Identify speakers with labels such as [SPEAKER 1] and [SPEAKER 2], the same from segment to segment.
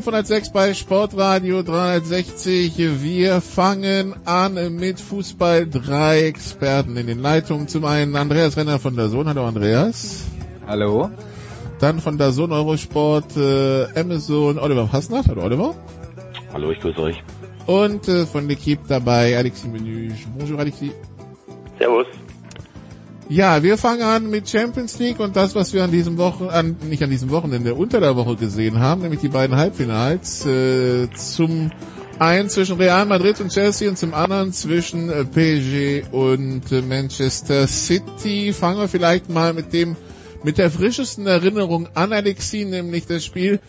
[SPEAKER 1] ...506 bei Sportradio 360. Wir fangen an mit Fußball. Drei Experten in den Leitungen. Zum einen Andreas Renner von der Sohn. Hallo Andreas.
[SPEAKER 2] Hallo.
[SPEAKER 1] Dann von der Sohn Eurosport äh, Amazon Oliver Hassnacht. Hallo Oliver.
[SPEAKER 3] Hallo, ich grüße euch.
[SPEAKER 1] Und äh, von L'Equipe dabei Alexis Menüsch. Bonjour Alexis.
[SPEAKER 4] Servus.
[SPEAKER 1] Ja, wir fangen an mit Champions League und das, was wir an diesem Wochen, an, nicht an diesem Wochenende, unter der Woche gesehen haben, nämlich die beiden Halbfinals. Äh, zum einen zwischen Real Madrid und Chelsea und zum anderen zwischen äh, PSG und äh, Manchester City. Fangen wir vielleicht mal mit dem, mit der frischesten Erinnerung an Alexis, nämlich das Spiel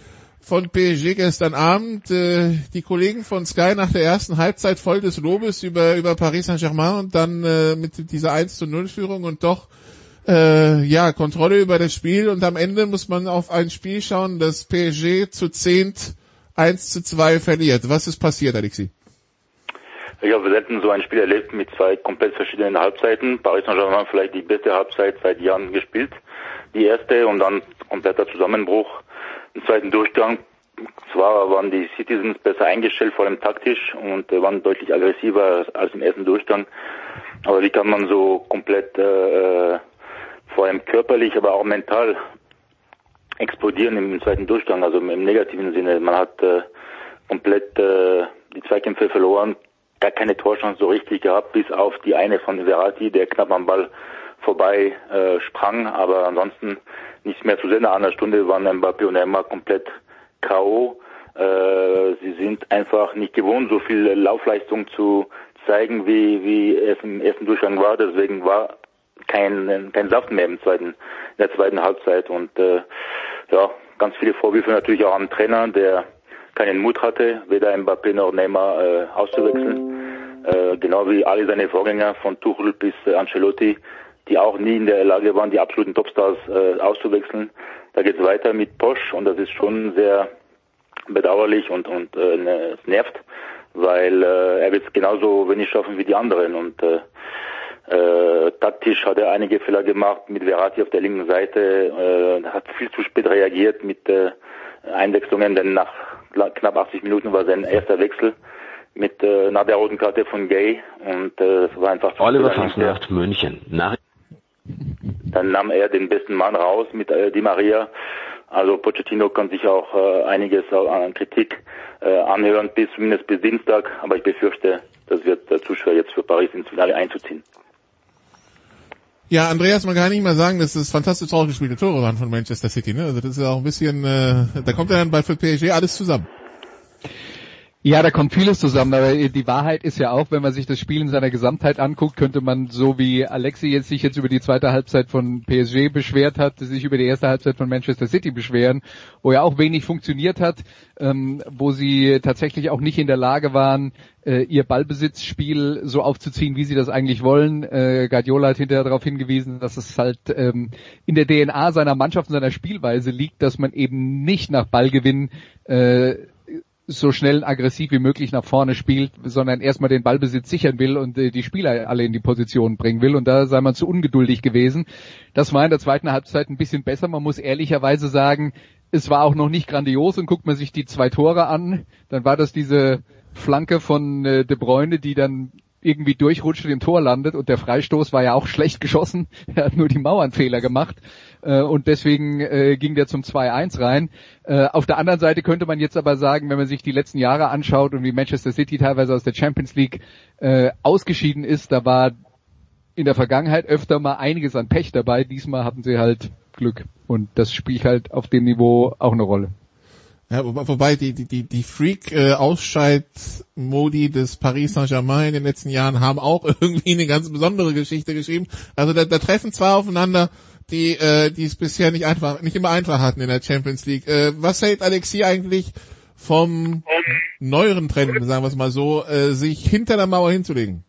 [SPEAKER 1] von PSG gestern Abend. Äh, die Kollegen von Sky nach der ersten Halbzeit voll des Lobes über, über Paris Saint-Germain und dann äh, mit dieser 1 zu 0 Führung und doch äh, ja, Kontrolle über das Spiel und am Ende muss man auf ein Spiel schauen, das PSG zu zehnt 1 zu 2 verliert. Was ist passiert, Alexi?
[SPEAKER 4] Ja, wir hätten so ein Spiel erlebt mit zwei komplett verschiedenen Halbzeiten. Paris Saint-Germain vielleicht die beste Halbzeit seit Jahren gespielt. Die erste und dann kompletter Zusammenbruch im zweiten Durchgang. Zwar waren die Citizens besser eingestellt, vor allem taktisch, und äh, waren deutlich aggressiver als im ersten Durchgang. Aber wie kann man so komplett, äh, vor allem körperlich, aber auch mental explodieren im zweiten Durchgang, also im negativen Sinne. Man hat äh, komplett äh, die Zweikämpfe verloren, gar keine Torchance so richtig gehabt, bis auf die eine von Verratti, der knapp am Ball vorbei äh, sprang, aber ansonsten nichts mehr zu sehen. Nach einer Stunde waren Mbappé und Neymar komplett K.O. Äh, sie sind einfach nicht gewohnt, so viel Laufleistung zu zeigen, wie, wie es im ersten Durchgang war. Deswegen war kein, kein Saft mehr im zweiten, in der zweiten Halbzeit. Und äh, ja, ganz viele Vorwürfe natürlich auch am Trainer, der keinen Mut hatte, weder Mbappé noch Neymar äh, auszuwechseln. Äh, genau wie alle seine Vorgänger von Tuchel bis äh, Ancelotti die auch nie in der Lage waren, die absoluten Topstars äh, auszuwechseln. Da geht es weiter mit Posch und das ist schon sehr bedauerlich und, und äh, ne, es nervt, weil äh, er wird es genauso wenig schaffen wie die anderen und äh, äh, taktisch hat er einige Fehler gemacht mit Verratti auf der linken Seite, äh, hat viel zu spät reagiert mit äh, Einwechslungen, denn nach knapp 80 Minuten war sein erster Wechsel mit äh, nach der roten Karte von Gay und äh, es war einfach
[SPEAKER 3] Oliver Fasnacht, München. Nach
[SPEAKER 4] dann nahm er den besten Mann raus mit äh, Di Maria. Also Pochettino kann sich auch äh, einiges an Kritik äh, anhören, bis zumindest bis Dienstag. Aber ich befürchte, das wird äh, zu schwer jetzt für Paris ins Finale einzuziehen.
[SPEAKER 1] Ja, Andreas, man kann nicht mal sagen, dass es fantastisch traurig gespielte Tore waren von Manchester City. Ne? Also das ist auch ein bisschen, äh, da kommt ja dann bei für PSG alles zusammen.
[SPEAKER 2] Ja, da kommt vieles zusammen, aber die Wahrheit ist ja auch, wenn man sich das Spiel in seiner Gesamtheit anguckt, könnte man so wie Alexi jetzt sich jetzt über die zweite Halbzeit von PSG beschwert hat, sich über die erste Halbzeit von Manchester City beschweren, wo ja auch wenig funktioniert hat, ähm, wo sie tatsächlich auch nicht in der Lage waren, äh, ihr Ballbesitzspiel so aufzuziehen, wie sie das eigentlich wollen. Äh, Guardiola hat hinterher darauf hingewiesen, dass es halt ähm, in der DNA seiner Mannschaft und seiner Spielweise liegt, dass man eben nicht nach Ballgewinn äh, so schnell aggressiv wie möglich nach vorne spielt, sondern erstmal den Ballbesitz sichern will und äh, die Spieler alle in die Position bringen will. Und da sei man zu ungeduldig gewesen. Das war in der zweiten Halbzeit ein bisschen besser. Man muss ehrlicherweise sagen, es war auch noch nicht grandios und guckt man sich die zwei Tore an, dann war das diese Flanke von äh, De Bruyne, die dann irgendwie durchrutscht und im Tor landet und der Freistoß war ja auch schlecht geschossen. Er hat nur die Mauernfehler gemacht äh, und deswegen äh, ging der zum 2-1 rein. Äh, auf der anderen Seite könnte man jetzt aber sagen, wenn man sich die letzten Jahre anschaut und wie Manchester City teilweise aus der Champions League äh, ausgeschieden ist, da war in der Vergangenheit öfter mal einiges an Pech dabei. Diesmal hatten sie halt Glück und das spielt halt auf dem Niveau auch eine Rolle.
[SPEAKER 1] Ja, wobei die, die, die, die Freak-Ausscheid-Modi des Paris Saint-Germain in den letzten Jahren haben auch irgendwie eine ganz besondere Geschichte geschrieben. Also da, da treffen zwei aufeinander, die, äh, die es bisher nicht einfach, nicht immer einfach hatten in der Champions League. Äh, was hält Alexi eigentlich vom neueren Trend, sagen wir es mal so, äh, sich hinter der Mauer hinzulegen?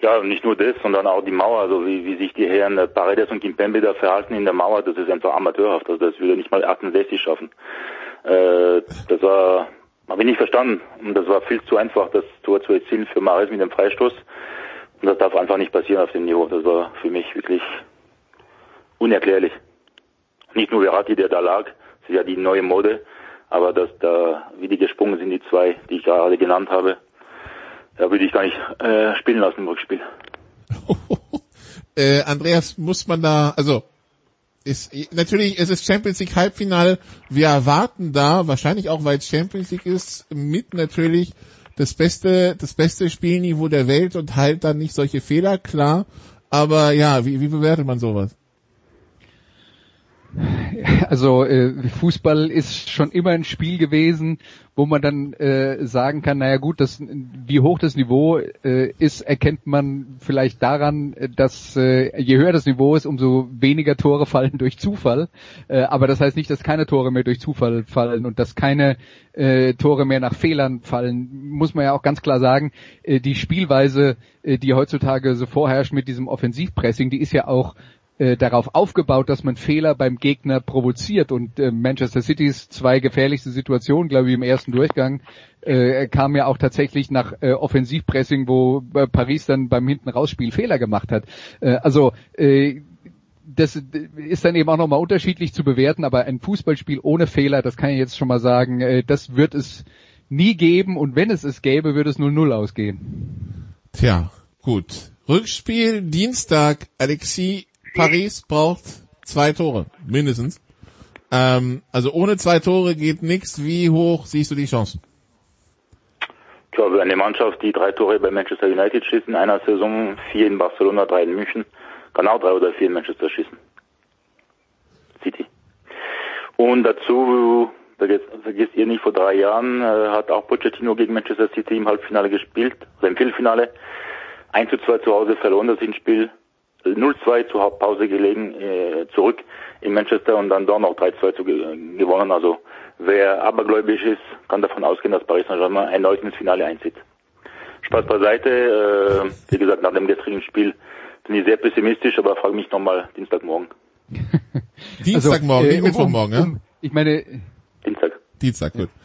[SPEAKER 4] Ja, nicht nur das, sondern auch die Mauer, also wie, wie sich die Herren äh, Paredes und Kimpembe da verhalten in der Mauer, das ist einfach amateurhaft, also das würde nicht mal 68 schaffen. Äh, das war, habe ich nicht verstanden und das war viel zu einfach, das Tor zu erzielen für Mares mit dem Freistoß und das darf einfach nicht passieren auf dem Niveau, das war für mich wirklich unerklärlich. Nicht nur Verratti, der da lag, das ist ja die neue Mode, aber dass da, wie die gesprungen sind, die zwei, die ich gerade genannt habe, da würde ich gar nicht äh, spielen lassen im Rückspiel.
[SPEAKER 1] äh, Andreas, muss man da, also ist natürlich, es ist Champions League Halbfinale. Wir erwarten da, wahrscheinlich auch weil es Champions League ist, mit natürlich das beste, das beste Spielniveau der Welt und halt dann nicht solche Fehler, klar. Aber ja, wie, wie bewertet man sowas?
[SPEAKER 2] Also äh, Fußball ist schon immer ein Spiel gewesen, wo man dann äh, sagen kann, naja gut, das, wie hoch das Niveau äh, ist, erkennt man vielleicht daran, dass äh, je höher das Niveau ist, umso weniger Tore fallen durch Zufall. Äh, aber das heißt nicht, dass keine Tore mehr durch Zufall fallen und dass keine äh, Tore mehr nach Fehlern fallen. Muss man ja auch ganz klar sagen, äh, die Spielweise, äh, die heutzutage so vorherrscht mit diesem Offensivpressing, die ist ja auch äh, darauf aufgebaut, dass man Fehler beim Gegner provoziert und äh, Manchester Citys zwei gefährlichste Situationen, glaube ich, im ersten Durchgang äh, kam ja auch tatsächlich nach äh, Offensivpressing, wo äh, Paris dann beim hinten rausspiel Fehler gemacht hat. Äh, also äh, das ist dann eben auch nochmal unterschiedlich zu bewerten, aber ein Fußballspiel ohne Fehler, das kann ich jetzt schon mal sagen, äh, das wird es nie geben und wenn es es gäbe, würde es 0-0 ausgehen.
[SPEAKER 1] Tja, gut. Rückspiel Dienstag, Alexis Paris braucht zwei Tore, mindestens. Ähm, also ohne zwei Tore geht nichts. Wie hoch siehst du die Chancen?
[SPEAKER 4] Ich glaube, eine Mannschaft, die drei Tore bei Manchester United schießt in einer Saison, vier in Barcelona, drei in München, kann auch drei oder vier in Manchester schießen. City. Und dazu, vergisst ihr nicht, vor drei Jahren äh, hat auch Pochettino gegen Manchester City im Halbfinale gespielt, oder im Viertelfinale. 1 zu 2 zu Hause verloren das Hinspiel. 0-2 zur Hauptpause gelegen, äh, zurück in Manchester und dann doch noch 3-2 zu ge gewonnen. Also wer abergläubisch ist, kann davon ausgehen, dass Paris Saint-Germain erneut ins Finale einzieht. Spaß beiseite. Äh, wie gesagt, nach dem gestrigen Spiel bin ich sehr pessimistisch, aber frage mich nochmal Dienstagmorgen.
[SPEAKER 1] Dienstagmorgen, also, äh, nicht Mittwochmorgen,
[SPEAKER 2] um, um, ja? Ich meine...
[SPEAKER 4] Dienstag.
[SPEAKER 1] Dienstag, gut. Ja?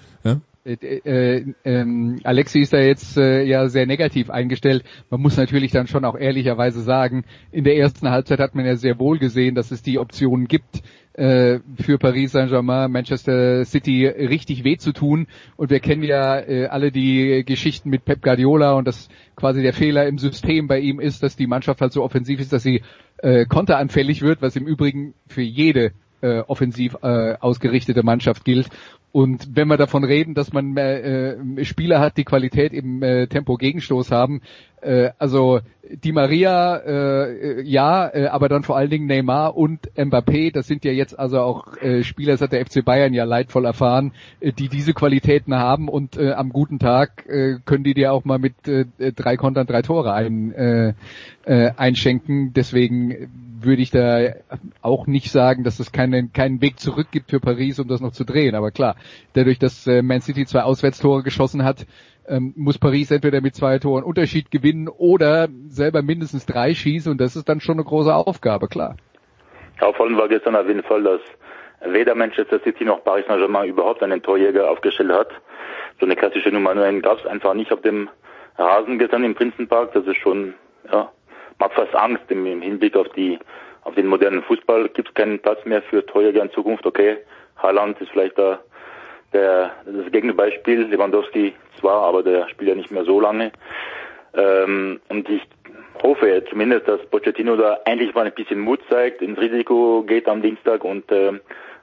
[SPEAKER 2] Äh, äh, ähm, Alexi ist da jetzt äh, ja sehr negativ eingestellt. Man muss natürlich dann schon auch ehrlicherweise sagen, in der ersten Halbzeit hat man ja sehr wohl gesehen, dass es die Optionen gibt, äh, für Paris Saint-Germain, Manchester City richtig weh zu tun. Und wir kennen ja äh, alle die Geschichten mit Pep Guardiola und dass quasi der Fehler im System bei ihm ist, dass die Mannschaft halt so offensiv ist, dass sie äh, konteranfällig wird, was im Übrigen für jede äh, offensiv äh, ausgerichtete Mannschaft gilt. Und wenn wir davon reden, dass man äh, Spieler hat, die Qualität im äh, Tempo-Gegenstoß haben, äh, also Di Maria, äh, ja, äh, aber dann vor allen Dingen Neymar und Mbappé, das sind ja jetzt also auch äh, Spieler, das hat der FC Bayern ja leidvoll erfahren, äh, die diese Qualitäten haben und äh, am guten Tag äh, können die dir auch mal mit äh, drei Kontern drei Tore ein, äh, äh, einschenken. Deswegen würde ich da auch nicht sagen, dass es keinen, keinen Weg zurück gibt für Paris, um das noch zu drehen. Aber klar, dadurch, dass äh, Man City zwei Auswärtstore geschossen hat, ähm, muss Paris entweder mit zwei Toren Unterschied gewinnen oder selber mindestens drei schießen und das ist dann schon eine große Aufgabe, klar.
[SPEAKER 4] Auffallend war gestern auf jeden Fall, dass weder Manchester City noch Paris Saint-Germain überhaupt einen Torjäger aufgestellt hat. So eine klassische Nummer 9 gab es einfach nicht auf dem Rasen gestern im Prinzenpark. Das ist schon, ja, macht fast Angst im, im Hinblick auf die, auf den modernen Fußball. Gibt es keinen Platz mehr für Torjäger in Zukunft. Okay, Haaland ist vielleicht da Der, das Gegenbeispiel, Lewandowski zwar, aber der spielt ja nicht mehr so lange. Ähm, und ich hoffe zumindest, dass Pochettino da endlich mal ein bisschen Mut zeigt, ins Risiko geht am Dienstag und äh,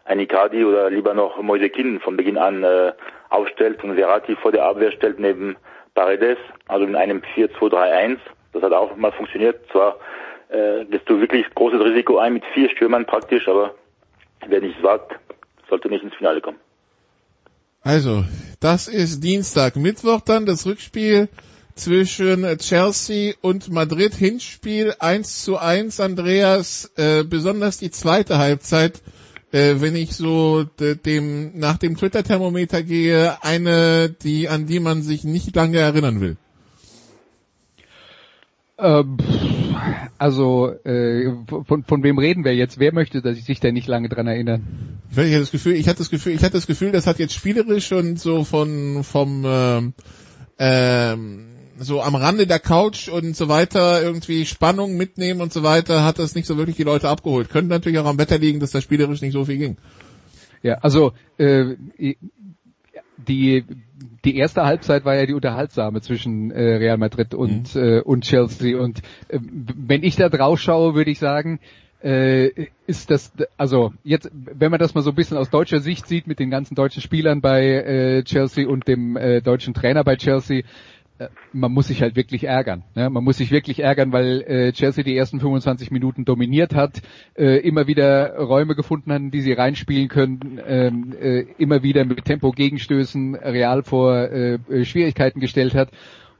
[SPEAKER 4] ein Icardi oder lieber noch Moise Kinn von Beginn an äh, aufstellt und Verratti vor der Abwehr stellt neben Paredes, also in einem 4-2-3-1. Das hat auch mal funktioniert. Zwar äh, gehst du wirklich großes Risiko ein mit vier Stürmern praktisch, aber wer nicht wagt, sollte nicht ins Finale kommen.
[SPEAKER 1] Also, das ist Dienstag. Mittwoch dann das Rückspiel zwischen Chelsea und Madrid. Hinspiel 1 zu 1, Andreas. Äh, besonders die zweite Halbzeit, äh, wenn ich so dem nach dem Twitter-Thermometer gehe, eine, die an die man sich nicht lange erinnern will.
[SPEAKER 2] Ähm, also äh, von, von wem reden wir jetzt? Wer möchte dass ich sich da nicht lange dran erinnern?
[SPEAKER 1] Ich hatte das Gefühl, ich hatte das Gefühl, ich hatte das Gefühl, das hat jetzt spielerisch und so von vom ähm, ähm, so am Rande der Couch und so weiter irgendwie Spannung mitnehmen und so weiter, hat das nicht so wirklich die Leute abgeholt. Könnte natürlich auch am Wetter liegen, dass da spielerisch nicht so viel ging.
[SPEAKER 2] Ja, also äh, die die erste Halbzeit war ja die unterhaltsame zwischen äh, Real Madrid und mhm. äh, und Chelsea und äh, wenn ich da drauf schaue, würde ich sagen, äh, ist das also jetzt wenn man das mal so ein bisschen aus deutscher Sicht sieht mit den ganzen deutschen Spielern bei äh, Chelsea und dem äh, deutschen Trainer bei Chelsea, man muss sich halt wirklich ärgern. Ne? Man muss sich wirklich ärgern, weil äh, Chelsea die ersten 25 Minuten dominiert hat, äh, immer wieder Räume gefunden hat, die sie reinspielen können, ähm, äh, immer wieder mit Tempo Gegenstößen Real vor äh, Schwierigkeiten gestellt hat.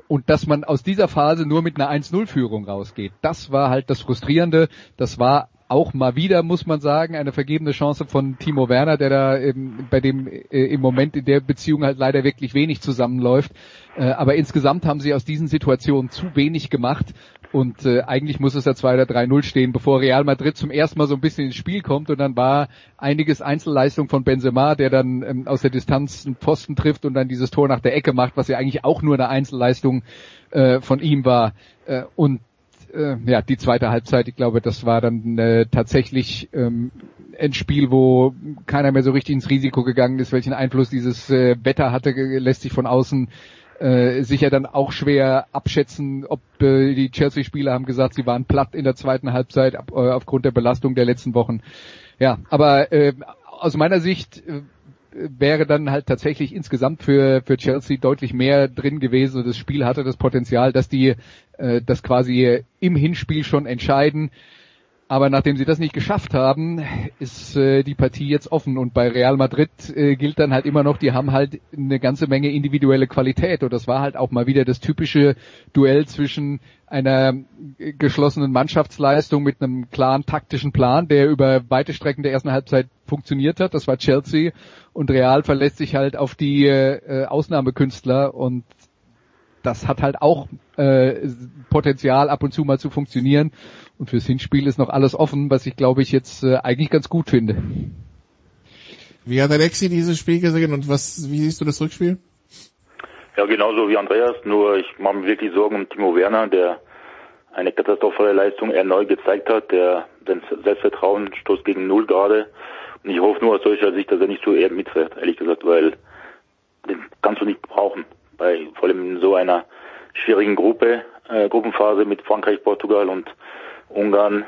[SPEAKER 2] Und dass man aus dieser Phase nur mit einer 1-0-Führung rausgeht, das war halt das Frustrierende. Das war auch mal wieder, muss man sagen, eine vergebene Chance von Timo Werner, der da ähm, bei dem äh, im Moment in der Beziehung halt leider wirklich wenig zusammenläuft. Äh, aber insgesamt haben sie aus diesen Situationen zu wenig gemacht und äh, eigentlich muss es ja 2 oder 3-0 stehen, bevor Real Madrid zum ersten Mal so ein bisschen ins Spiel kommt und dann war einiges Einzelleistung von Benzema, der dann ähm, aus der Distanz einen Pfosten trifft und dann dieses Tor nach der Ecke macht, was ja eigentlich auch nur eine Einzelleistung äh, von ihm war. Äh, und äh, ja, die zweite Halbzeit, ich glaube, das war dann äh, tatsächlich ähm, ein Spiel, wo keiner mehr so richtig ins Risiko gegangen ist, welchen Einfluss dieses äh, Wetter hatte, lässt sich von außen äh, sicher dann auch schwer abschätzen, ob äh, die Chelsea-Spieler haben gesagt, sie waren platt in der zweiten Halbzeit ab, äh, aufgrund der Belastung der letzten Wochen. Ja, aber äh, aus meiner Sicht äh, wäre dann halt tatsächlich insgesamt für, für Chelsea deutlich mehr drin gewesen das Spiel hatte das Potenzial, dass die äh, das quasi im Hinspiel schon entscheiden. Aber nachdem sie das nicht geschafft haben, ist äh, die Partie jetzt offen. Und bei Real Madrid äh, gilt dann halt immer noch, die haben halt eine ganze Menge individuelle Qualität. Und das war halt auch mal wieder das typische Duell zwischen einer geschlossenen Mannschaftsleistung mit einem klaren taktischen Plan, der über weite Strecken der ersten Halbzeit funktioniert hat. Das war Chelsea. Und Real verlässt sich halt auf die äh, Ausnahmekünstler. Und das hat halt auch äh, Potenzial, ab und zu mal zu funktionieren. Und fürs Hinspiel ist noch alles offen, was ich glaube ich jetzt äh, eigentlich ganz gut finde.
[SPEAKER 1] Wie hat Alexi dieses Spiel gesehen und was, wie siehst du das Rückspiel?
[SPEAKER 4] Ja, genauso wie Andreas, nur ich mache mir wirklich Sorgen um Timo Werner, der eine katastrophale Leistung erneut gezeigt hat, der sein Selbstvertrauen stoßt gegen Null gerade. Und ich hoffe nur aus solcher Sicht, dass er nicht so eher mitfährt, ehrlich gesagt, weil den kannst du nicht brauchen. Bei, vor allem in so einer schwierigen Gruppe, äh, Gruppenphase mit Frankreich, Portugal und Ungarn.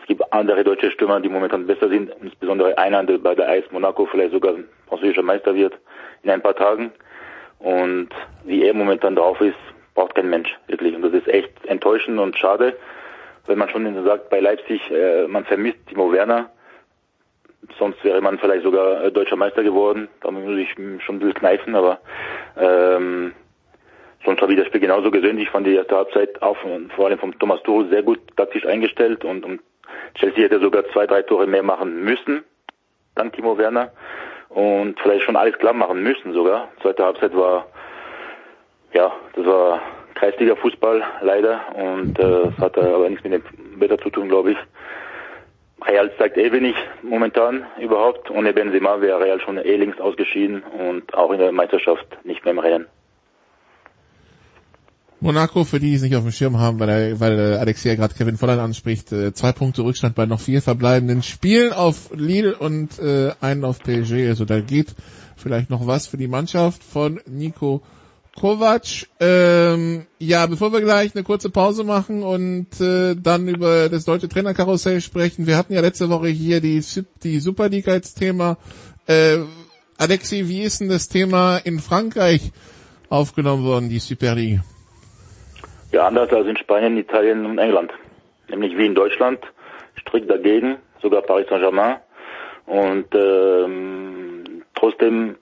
[SPEAKER 4] Es gibt andere deutsche Stürmer, die momentan besser sind, insbesondere einer, der bei der Eis Monaco vielleicht sogar französischer Meister wird in ein paar Tagen. Und wie er momentan drauf ist, braucht kein Mensch wirklich. Und das ist echt enttäuschend und schade, wenn man schon sagt, bei Leipzig, äh, man vermisst Timo Werner. Sonst wäre man vielleicht sogar äh, deutscher Meister geworden. Da muss ich schon ein bisschen kneifen, aber ähm, Sonst habe ich das Spiel genauso gesehen. Ich fand die erste Halbzeit auch vor allem vom Thomas Tuchel sehr gut taktisch eingestellt und, und Chelsea hätte sogar zwei, drei Tore mehr machen müssen, dank Timo Werner. Und vielleicht schon alles klar machen müssen sogar. Zweite Halbzeit war, ja, das war Kreisliga Fußball leider und äh, das hatte aber nichts mit dem Wetter zu tun, glaube ich. Real zeigt eh wenig momentan überhaupt. Ohne Benzema wäre Real schon eh längst ausgeschieden und auch in der Meisterschaft nicht mehr im Rennen.
[SPEAKER 1] Monaco, für die, die es nicht auf dem Schirm haben, weil, weil Alexia gerade Kevin Volland anspricht, äh, zwei Punkte Rückstand bei noch vier verbleibenden Spielen auf Lille und äh, einen auf PSG. Also da geht vielleicht noch was für die Mannschaft von Nico Kovac. Ähm, ja, bevor wir gleich eine kurze Pause machen und äh, dann über das deutsche Trainerkarussell sprechen, wir hatten ja letzte Woche hier die, die Super als Thema. Äh, Alexi, wie ist denn das Thema in Frankreich aufgenommen worden, die Super League?
[SPEAKER 4] Ja, anders als in Spanien, Italien und England. Nämlich wie in Deutschland, strikt dagegen, sogar Paris Saint-Germain. Und ähm, trotzdem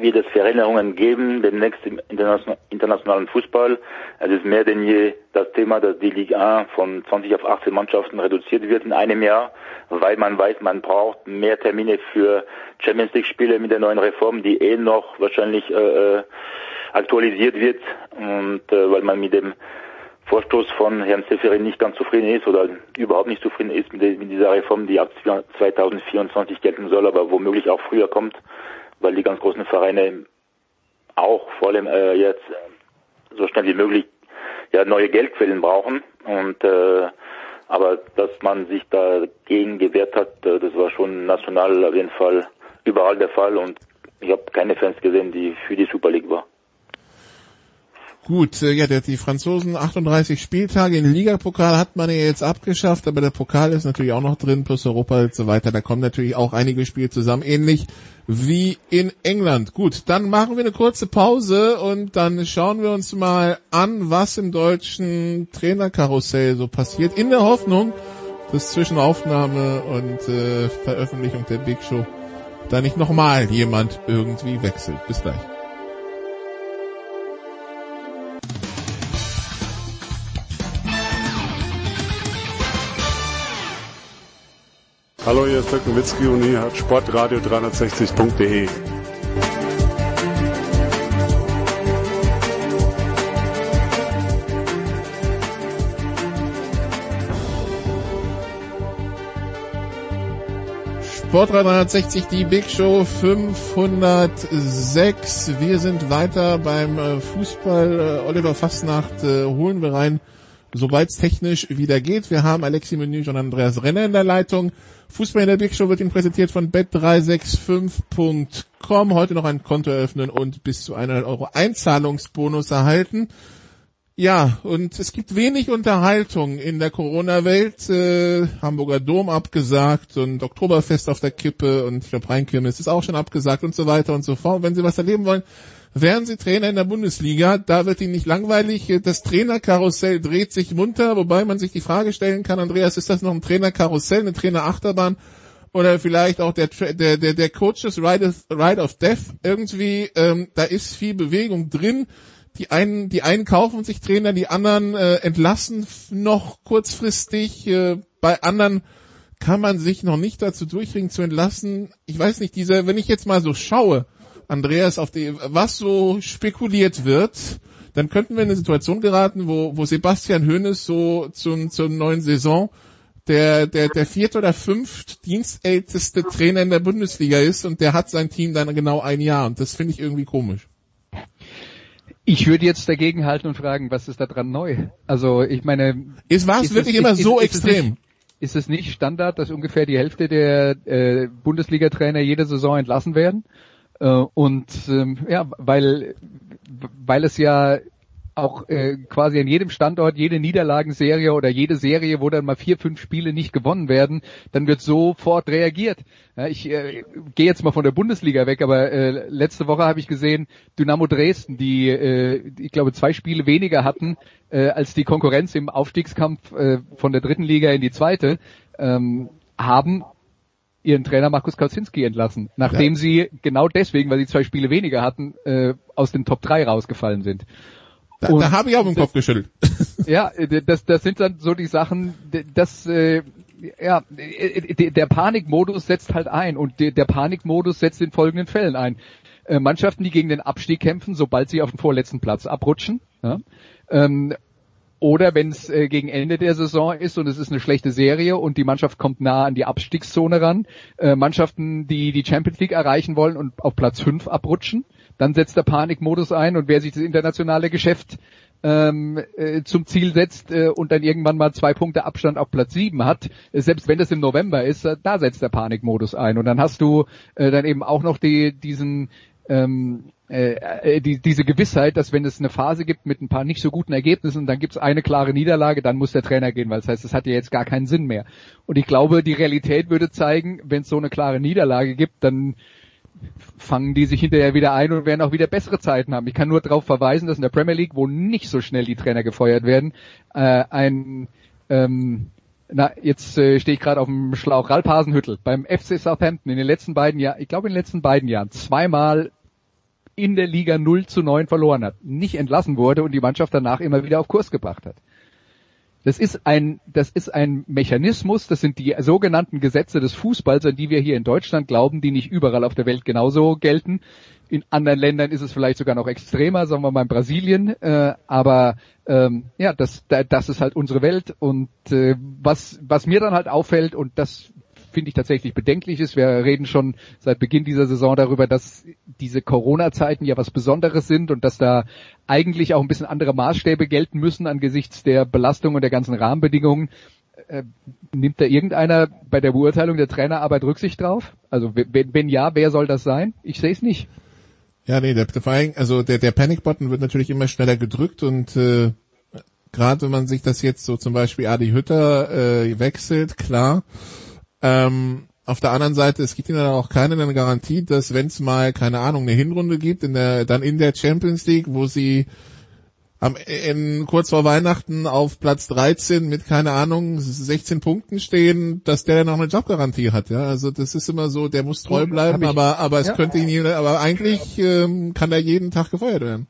[SPEAKER 4] wird es Veränderungen geben demnächst im internationalen Fußball. Es ist mehr denn je das Thema, dass die Liga 1 von 20 auf 18 Mannschaften reduziert wird in einem Jahr, weil man weiß, man braucht mehr Termine für Champions League Spiele mit der neuen Reform, die eh noch wahrscheinlich äh, äh aktualisiert wird und äh, weil man mit dem Vorstoß von Herrn Seferin nicht ganz zufrieden ist oder überhaupt nicht zufrieden ist mit, dieser Reform, die ab 2024 gelten soll, aber womöglich auch früher kommt weil die ganz großen Vereine auch vor allem äh, jetzt so schnell wie möglich ja neue Geldquellen brauchen und äh, aber dass man sich dagegen gewehrt hat, äh, das war schon national auf jeden Fall überall der Fall und ich habe keine Fans gesehen, die für die Super League war.
[SPEAKER 1] Gut, äh, ja, die Franzosen 38 Spieltage in Ligapokal hat man ja jetzt abgeschafft, aber der Pokal ist natürlich auch noch drin, plus Europa und so weiter. Da kommen natürlich auch einige Spiele zusammen, ähnlich wie in England. Gut, dann machen wir eine kurze Pause und dann schauen wir uns mal an, was im deutschen Trainerkarussell so passiert, in der Hoffnung, dass zwischen Aufnahme und äh, Veröffentlichung der Big Show da nicht nochmal jemand irgendwie wechselt. Bis gleich.
[SPEAKER 5] Hallo, hier ist Dirk Nowitzki und hier hat Sportradio 360.de.
[SPEAKER 1] Sportradio 360, die Big Show 506. Wir sind weiter beim äh, Fußball. Äh, Oliver Fastnacht äh, holen wir rein soweit es technisch wieder geht. Wir haben Alexi Menü und Andreas Renner in der Leitung. Fußball in der Big Show wird Ihnen präsentiert von bet365.com. Heute noch ein Konto eröffnen und bis zu 100 Euro Einzahlungsbonus erhalten. Ja, und es gibt wenig Unterhaltung in der Corona-Welt. Äh, Hamburger Dom abgesagt und Oktoberfest auf der Kippe und ich glaube Rheinkirmes ist auch schon abgesagt und so weiter und so fort. Wenn Sie was erleben wollen, Wären Sie Trainer in der Bundesliga, da wird Ihnen nicht langweilig. Das Trainerkarussell dreht sich munter, wobei man sich die Frage stellen kann, Andreas, ist das noch ein Trainerkarussell, eine Trainerachterbahn? Oder vielleicht auch der, der, der, der Coaches Ride of, Ride of Death irgendwie, ähm, da ist viel Bewegung drin. Die einen, die einen kaufen sich Trainer, die anderen äh, entlassen noch kurzfristig. Äh, bei anderen kann man sich noch nicht dazu durchringen zu entlassen. Ich weiß nicht, diese, wenn ich jetzt mal so schaue, Andreas, auf die, was so spekuliert wird, dann könnten wir in eine Situation geraten, wo, wo Sebastian Hoeneß so zum, zur neuen Saison der, der, der vierte oder fünft dienstälteste Trainer in der Bundesliga ist und der hat sein Team dann genau ein Jahr und das finde ich irgendwie komisch.
[SPEAKER 2] Ich würde jetzt dagegen halten und fragen, was ist da dran neu? Also ich meine,
[SPEAKER 1] ist war es wirklich immer ist, so ist, extrem?
[SPEAKER 2] Ist es nicht Standard, dass ungefähr die Hälfte der äh, Bundesliga-Trainer jede Saison entlassen werden? Äh, und ähm, ja, weil, weil es ja auch äh, quasi an jedem Standort jede Niederlagenserie oder jede Serie, wo dann mal vier, fünf Spiele nicht gewonnen werden, dann wird sofort reagiert. Ja, ich äh, gehe jetzt mal von der Bundesliga weg, aber äh, letzte Woche habe ich gesehen, Dynamo Dresden, die äh, ich glaube zwei Spiele weniger hatten äh, als die Konkurrenz im Aufstiegskampf äh, von der dritten Liga in die zweite, ähm, haben ihren Trainer Markus Kauzinski entlassen, nachdem ja. sie genau deswegen, weil sie zwei Spiele weniger hatten, äh, aus den Top 3 rausgefallen sind.
[SPEAKER 1] Da, da habe ich auch im Kopf geschüttelt.
[SPEAKER 2] ja, das, das sind dann so die Sachen, das äh, ja, der Panikmodus setzt halt ein und der Panikmodus setzt in folgenden Fällen ein. Äh, Mannschaften, die gegen den Abstieg kämpfen, sobald sie auf den vorletzten Platz abrutschen, ja, ähm, oder wenn es äh, gegen Ende der Saison ist und es ist eine schlechte Serie und die Mannschaft kommt nah an die Abstiegszone ran, äh, Mannschaften, die die Champions League erreichen wollen und auf Platz 5 abrutschen, dann setzt der Panikmodus ein und wer sich das internationale Geschäft ähm, äh, zum Ziel setzt äh, und dann irgendwann mal zwei Punkte Abstand auf Platz 7 hat, äh, selbst wenn das im November ist, äh, da setzt der Panikmodus ein. Und dann hast du äh, dann eben auch noch die, diesen ähm, äh, die, diese Gewissheit, dass wenn es eine Phase gibt mit ein paar nicht so guten Ergebnissen, dann gibt es eine klare Niederlage, dann muss der Trainer gehen, weil das heißt, es hat ja jetzt gar keinen Sinn mehr. Und ich glaube, die Realität würde zeigen, wenn es so eine klare Niederlage gibt, dann fangen die sich hinterher wieder ein und werden auch wieder bessere Zeiten haben. Ich kann nur darauf verweisen, dass in der Premier League, wo nicht so schnell die Trainer gefeuert werden, äh, ein ähm, na, jetzt äh, stehe ich gerade auf dem Schlauch. Ralf Hasenhüttel beim FC Southampton in den letzten beiden Jahren, ich glaube in den letzten beiden Jahren, zweimal in der Liga 0 zu 9 verloren hat, nicht entlassen wurde und die Mannschaft danach immer wieder auf Kurs gebracht hat. Das ist ein, das ist ein Mechanismus, das sind die sogenannten Gesetze des Fußballs, an die wir hier in Deutschland glauben, die nicht überall auf der Welt genauso gelten. In anderen Ländern ist es vielleicht sogar noch extremer, sagen wir mal in Brasilien, äh, aber ähm, ja, das, das ist halt unsere Welt und äh, was, was mir dann halt auffällt und das finde ich tatsächlich bedenklich ist. Wir reden schon seit Beginn dieser Saison darüber, dass diese Corona-Zeiten ja was Besonderes sind und dass da eigentlich auch ein bisschen andere Maßstäbe gelten müssen angesichts der Belastung und der ganzen Rahmenbedingungen. Äh, nimmt da irgendeiner bei der Beurteilung der Trainerarbeit Rücksicht drauf? Also wenn, wenn ja, wer soll das sein? Ich sehe es nicht.
[SPEAKER 1] Ja, nee, der, der, also der, der Panic-Button wird natürlich immer schneller gedrückt und äh, gerade wenn man sich das jetzt so zum Beispiel Adi Hütter äh, wechselt, klar, ähm, auf der anderen Seite, es gibt ihnen auch keine Garantie, dass wenn es mal, keine Ahnung, eine Hinrunde gibt, in der, dann in der Champions League, wo sie am, in, kurz vor Weihnachten auf Platz 13 mit, keine Ahnung, 16 Punkten stehen, dass der dann noch eine Jobgarantie hat, ja. Also das ist immer so, der muss treu bleiben, aber, aber es ja. könnte ihn, aber eigentlich ähm, kann er jeden Tag gefeuert werden.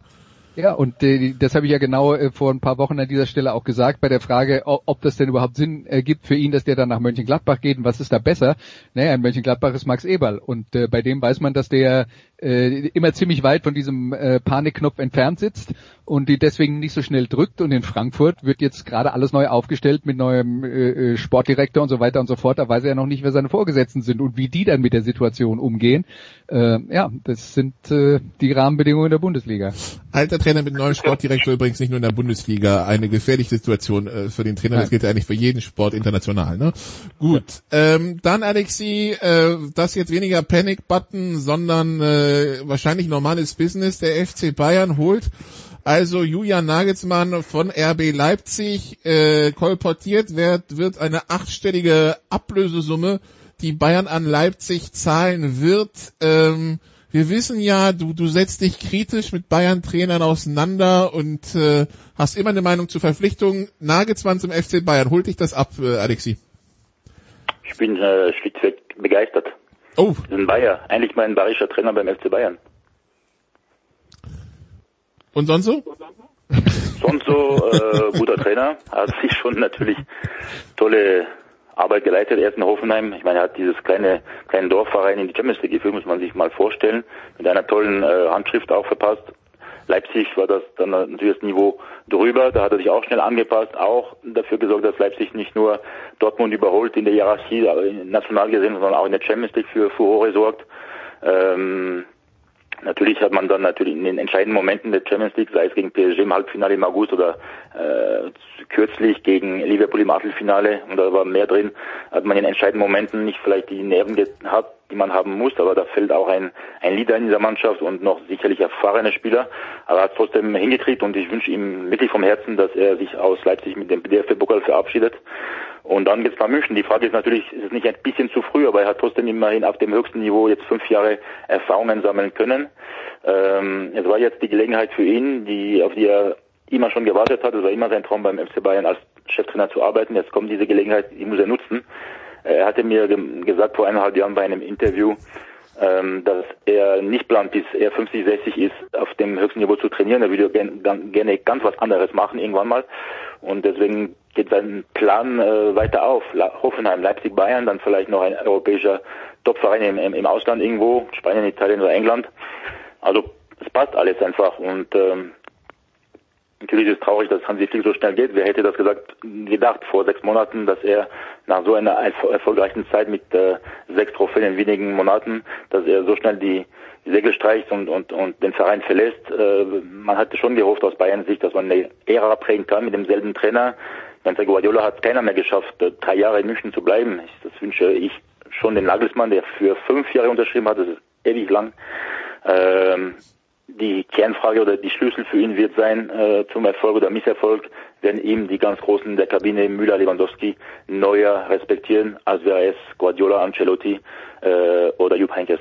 [SPEAKER 2] Ja, und äh, das habe ich ja genau äh, vor ein paar Wochen an dieser Stelle auch gesagt, bei der Frage, ob, das denn überhaupt Sinn äh, gibt für ihn, dass der dann nach Mönchengladbach geht und was ist da besser. Naja, in Mönchengladbach ist Max Eberl und äh, bei dem weiß man, dass der äh, immer ziemlich weit von diesem äh, Panikknopf entfernt sitzt und die deswegen nicht so schnell drückt. Und in Frankfurt wird jetzt gerade alles neu aufgestellt mit neuem äh, äh, Sportdirektor und so weiter und so fort. Da weiß er ja noch nicht, wer seine Vorgesetzten sind und wie die dann mit der Situation umgehen. Äh, ja, das sind äh, die Rahmenbedingungen der Bundesliga.
[SPEAKER 1] Alter Trainer mit neuem Sportdirektor übrigens nicht nur in der Bundesliga eine gefährliche Situation äh, für den Trainer. Das gilt ja eigentlich für jeden Sport international. Ne? Gut, ja. ähm, dann Alexi, äh, das jetzt weniger Panic-Button, sondern äh, äh, wahrscheinlich normales Business. Der FC Bayern holt also Julian Nagelsmann von RB Leipzig äh, kolportiert wird, wird eine achtstellige Ablösesumme, die Bayern an Leipzig zahlen wird. Ähm, wir wissen ja, du, du setzt dich kritisch mit Bayern-Trainern auseinander und äh, hast immer eine Meinung zur Verpflichtung. Nagelsmann zum FC Bayern, holt dich das ab, äh, Alexi?
[SPEAKER 4] Ich bin äh, schlichtweg begeistert. Oh. Ein Bayer. Eigentlich mein bayerischer Trainer beim FC Bayern.
[SPEAKER 1] Und sonst so?
[SPEAKER 4] Sonst so, äh, guter Trainer. Hat sich schon natürlich tolle Arbeit geleitet. Erst in Hoffenheim. Ich meine, er hat dieses kleine, kleine Dorfverein in die Champions League geführt, muss man sich mal vorstellen. Mit einer tollen äh, Handschrift auch verpasst. Leipzig war das dann natürlich das Niveau drüber. Da hat er sich auch schnell angepasst, auch dafür gesorgt, dass Leipzig nicht nur Dortmund überholt in der Hierarchie, national gesehen, sondern auch in der Champions League für Furore sorgt. Ähm, Natürlich hat man dann natürlich in den entscheidenden Momenten der Champions League, sei es gegen PSG im Halbfinale im August oder äh, kürzlich gegen Liverpool im Achtelfinale, und da war mehr drin, hat man in entscheidenden Momenten nicht vielleicht die Nerven gehabt, die man haben muss, aber da fällt auch ein, ein Leader in dieser Mannschaft und noch sicherlich erfahrene Spieler, aber er hat trotzdem hingekriegt und ich wünsche ihm wirklich vom Herzen, dass er sich aus Leipzig mit dem DFB-Pokal verabschiedet und dann geht's nach München. Die Frage ist natürlich, ist es nicht ein bisschen zu früh, aber er hat trotzdem immerhin auf dem höchsten Niveau jetzt fünf Jahre Erfahrungen sammeln können. Ähm, es war jetzt die Gelegenheit für ihn, die, auf die er immer schon gewartet hat. Es war immer sein Traum beim FC Bayern als Cheftrainer zu arbeiten. Jetzt kommt diese Gelegenheit, die muss er nutzen. Äh, er hatte mir ge gesagt vor eineinhalb Jahren bei einem Interview, ähm, dass er nicht plant, bis er 50, 60 ist, auf dem höchsten Niveau zu trainieren. Er würde gerne ganz was anderes machen irgendwann mal. Und deswegen geht sein Plan äh, weiter auf. Hoffenheim, Leipzig, Bayern, dann vielleicht noch ein europäischer Topverein im, im, im Ausland irgendwo, Spanien, Italien oder England. Also es passt alles einfach und ähm, natürlich ist es traurig, dass Hansi Flick so schnell geht. Wer hätte das gesagt, gedacht vor sechs Monaten, dass er nach so einer erfolgreichen Zeit mit äh, sechs Trophäen in wenigen Monaten, dass er so schnell die Segel streicht und, und, und den Verein verlässt. Äh, man hatte schon gehofft aus Bayern Sicht, dass man eine Ära prägen kann mit demselben Trainer. Ganze Guardiola hat keiner mehr geschafft, äh, drei Jahre in München zu bleiben. Das wünsche ich schon den Nagelsmann, der für fünf Jahre unterschrieben hat. Das ist ewig lang. Ähm, die Kernfrage oder die Schlüssel für ihn wird sein äh, zum Erfolg oder Misserfolg, wenn ihm die ganz Großen der Kabine, Müller, Lewandowski, Neuer respektieren, als wäre es Guardiola, Ancelotti äh, oder Jupp Heynckes.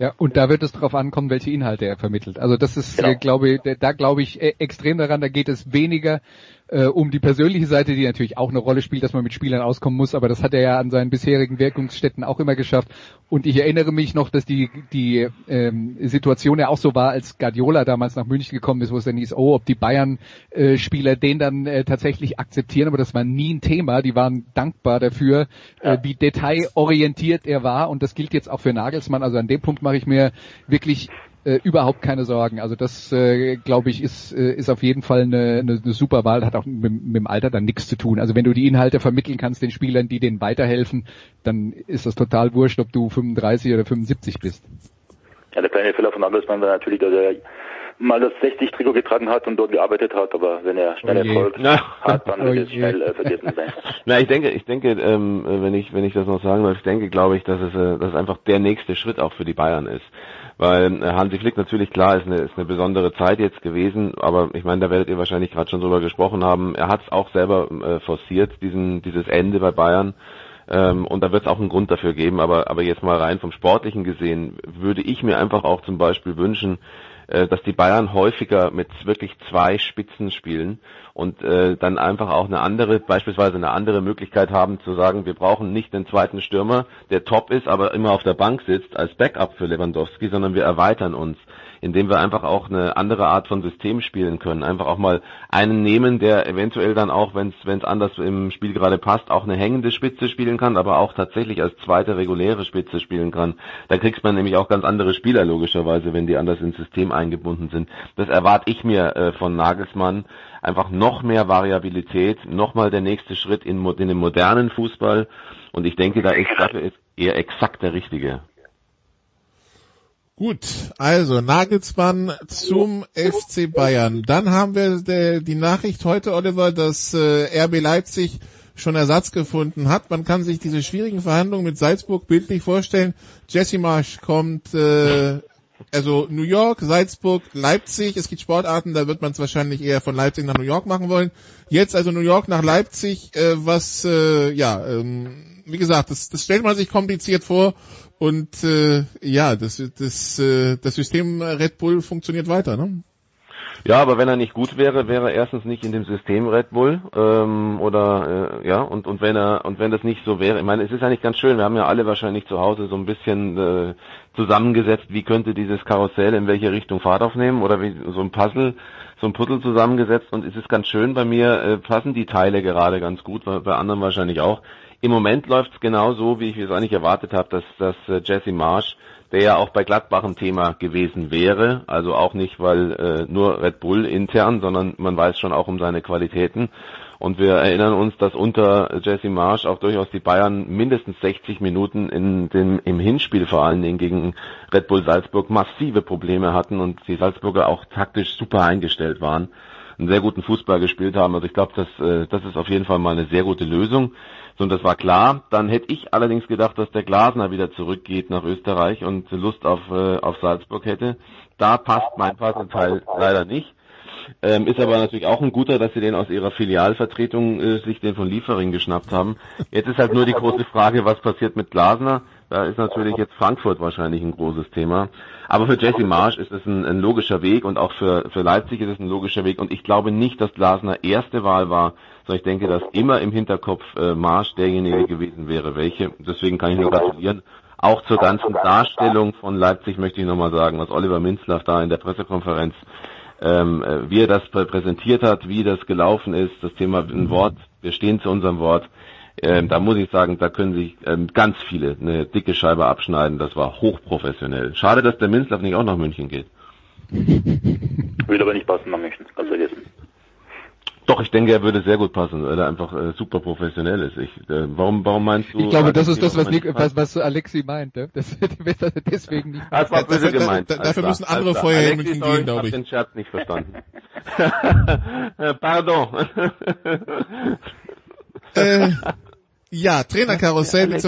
[SPEAKER 2] Ja, und da wird es darauf ankommen, welche Inhalte er vermittelt. Also das ist, genau. äh, glaube ich, da glaube ich äh, extrem daran, da geht es weniger äh, um die persönliche Seite, die natürlich auch eine Rolle spielt, dass man mit Spielern auskommen muss, aber das hat er ja an seinen bisherigen Wirkungsstätten auch immer geschafft. Und ich erinnere mich noch, dass die, die ähm, Situation ja auch so war, als Guardiola damals nach München gekommen ist, wo es dann hieß, oh, ob die Bayern-Spieler äh, den dann äh, tatsächlich akzeptieren, aber das war nie ein Thema. Die waren dankbar dafür, äh, wie detailorientiert er war und das gilt jetzt auch für Nagelsmann. Also an dem Punkt mache ich mir wirklich äh, überhaupt keine Sorgen. Also das, äh, glaube ich, ist, äh, ist auf jeden Fall eine, eine, eine super Wahl, hat auch mit, mit dem Alter dann nichts zu tun. Also wenn du die Inhalte vermitteln kannst den Spielern, die denen weiterhelfen, dann ist das total wurscht, ob du 35 oder 75 bist.
[SPEAKER 4] Ja, der kleine Fehler von Nagelsmann war natürlich, dass er mal das 60-Trikot getragen hat und dort gearbeitet hat, aber wenn er schnell oh Erfolg hat, dann wird es schnell äh, vergessen sein.
[SPEAKER 3] Na, ich denke, ich denke, ähm, wenn ich wenn ich das noch sagen darf, ich denke, glaube ich, dass es, äh, dass es einfach der nächste Schritt auch für die Bayern ist weil äh, Hansi Flick natürlich klar ist eine, ist eine besondere Zeit jetzt gewesen, aber ich meine, da werdet ihr wahrscheinlich gerade schon drüber gesprochen haben. Er hat es auch selber äh, forciert, diesen dieses Ende bei Bayern. Ähm, und da wird es auch einen Grund dafür geben, aber, aber jetzt mal rein vom Sportlichen gesehen, würde ich mir einfach auch zum Beispiel wünschen, dass die Bayern häufiger mit wirklich zwei Spitzen spielen und äh, dann einfach auch eine andere, beispielsweise eine andere Möglichkeit haben zu sagen, wir brauchen nicht den zweiten Stürmer, der top ist, aber immer auf der Bank sitzt als Backup für Lewandowski, sondern wir erweitern uns indem wir einfach auch eine andere Art von System spielen können. Einfach auch mal einen nehmen, der eventuell dann auch, wenn es anders im Spiel gerade passt, auch eine hängende Spitze spielen kann, aber auch tatsächlich als zweite reguläre Spitze spielen kann. Da kriegst man nämlich auch ganz andere Spieler logischerweise, wenn die anders ins System eingebunden sind. Das erwarte ich mir äh, von Nagelsmann. Einfach noch mehr Variabilität, nochmal der nächste Schritt in, in den modernen Fußball. Und ich denke, da ist dafür ist er exakt der Richtige.
[SPEAKER 1] Gut, also Nagelsmann zum FC Bayern. Dann haben wir der, die Nachricht heute, Oliver, dass äh, RB Leipzig schon Ersatz gefunden hat. Man kann sich diese schwierigen Verhandlungen mit Salzburg bildlich vorstellen. Jesse Marsch kommt, äh, also New York, Salzburg, Leipzig. Es gibt Sportarten, da wird man es wahrscheinlich eher von Leipzig nach New York machen wollen. Jetzt also New York nach Leipzig, äh, was, äh, ja, ähm, wie gesagt, das, das stellt man sich kompliziert vor und äh, ja, das, das, äh, das System Red Bull funktioniert weiter, ne?
[SPEAKER 3] Ja, aber wenn er nicht gut wäre, wäre er erstens nicht in dem System Red Bull ähm, oder äh, ja und und wenn er und wenn das nicht so wäre, ich meine, es ist eigentlich ganz schön. Wir haben ja alle wahrscheinlich zu Hause so ein bisschen äh, zusammengesetzt, wie könnte dieses Karussell in welche Richtung Fahrt aufnehmen oder wie so ein Puzzle, so ein Puzzle zusammengesetzt und es ist ganz schön. Bei mir äh, passen die Teile gerade ganz gut, bei anderen wahrscheinlich auch. Im Moment läuft es genau so, wie ich es eigentlich erwartet habe, dass, dass äh, Jesse Marsch, der ja auch bei Gladbach ein Thema gewesen wäre, also auch nicht, weil äh, nur Red Bull intern, sondern man weiß schon auch um seine Qualitäten. Und wir erinnern uns, dass unter Jesse Marsch auch durchaus die Bayern mindestens 60 Minuten in dem, im Hinspiel vor allen Dingen gegen Red Bull Salzburg massive Probleme hatten und die Salzburger auch taktisch super eingestellt waren, einen sehr guten Fußball gespielt haben. Also ich glaube, das, äh, das ist auf jeden Fall mal eine sehr gute Lösung. So, und das war klar. Dann hätte ich allerdings gedacht, dass der Glasner wieder zurückgeht nach Österreich und Lust auf, äh, auf Salzburg hätte. Da passt mein Passanteil leider nicht. Ähm, ist aber natürlich auch ein guter, dass sie den aus ihrer Filialvertretung äh, sich den von Liefering geschnappt haben. Jetzt ist halt nur die große Frage, was passiert mit Glasner. Da ist natürlich jetzt Frankfurt wahrscheinlich ein großes Thema. Aber für Jesse Marsch ist es ein, ein logischer Weg und auch für, für Leipzig ist es ein logischer Weg. Und ich glaube nicht, dass Glasner erste Wahl war sondern ich denke, dass immer im Hinterkopf äh, Marsch derjenige gewesen wäre, welche. Deswegen kann ich nur gratulieren. Auch zur ganzen Darstellung von Leipzig möchte ich nochmal sagen, was Oliver Minzlaff da in der Pressekonferenz, ähm, äh, wie er das präsentiert hat, wie das gelaufen ist, das Thema ein Wort, wir stehen zu unserem Wort. Ähm, da muss ich sagen, da können sich ähm, ganz viele eine dicke Scheibe abschneiden. Das war hochprofessionell. Schade, dass der Minzlaff nicht auch nach München geht.
[SPEAKER 4] Will aber nicht passen nach München, ganz vergessen.
[SPEAKER 3] Doch, ich denke, er würde sehr gut passen, weil er einfach äh, super professionell ist. Ich, äh, warum, warum meinst du?
[SPEAKER 2] Ich glaube, das ist das, was, Nick, was, was Alexi meint. Ne? Das, das deswegen nicht.
[SPEAKER 3] Das war böse gemeint.
[SPEAKER 1] Da, da, dafür müssen andere vorher mit ihm gehen, glaube ich.
[SPEAKER 3] Ich habe den Scherz nicht verstanden. Pardon.
[SPEAKER 1] äh, ja, Trainerkarussell. Ja.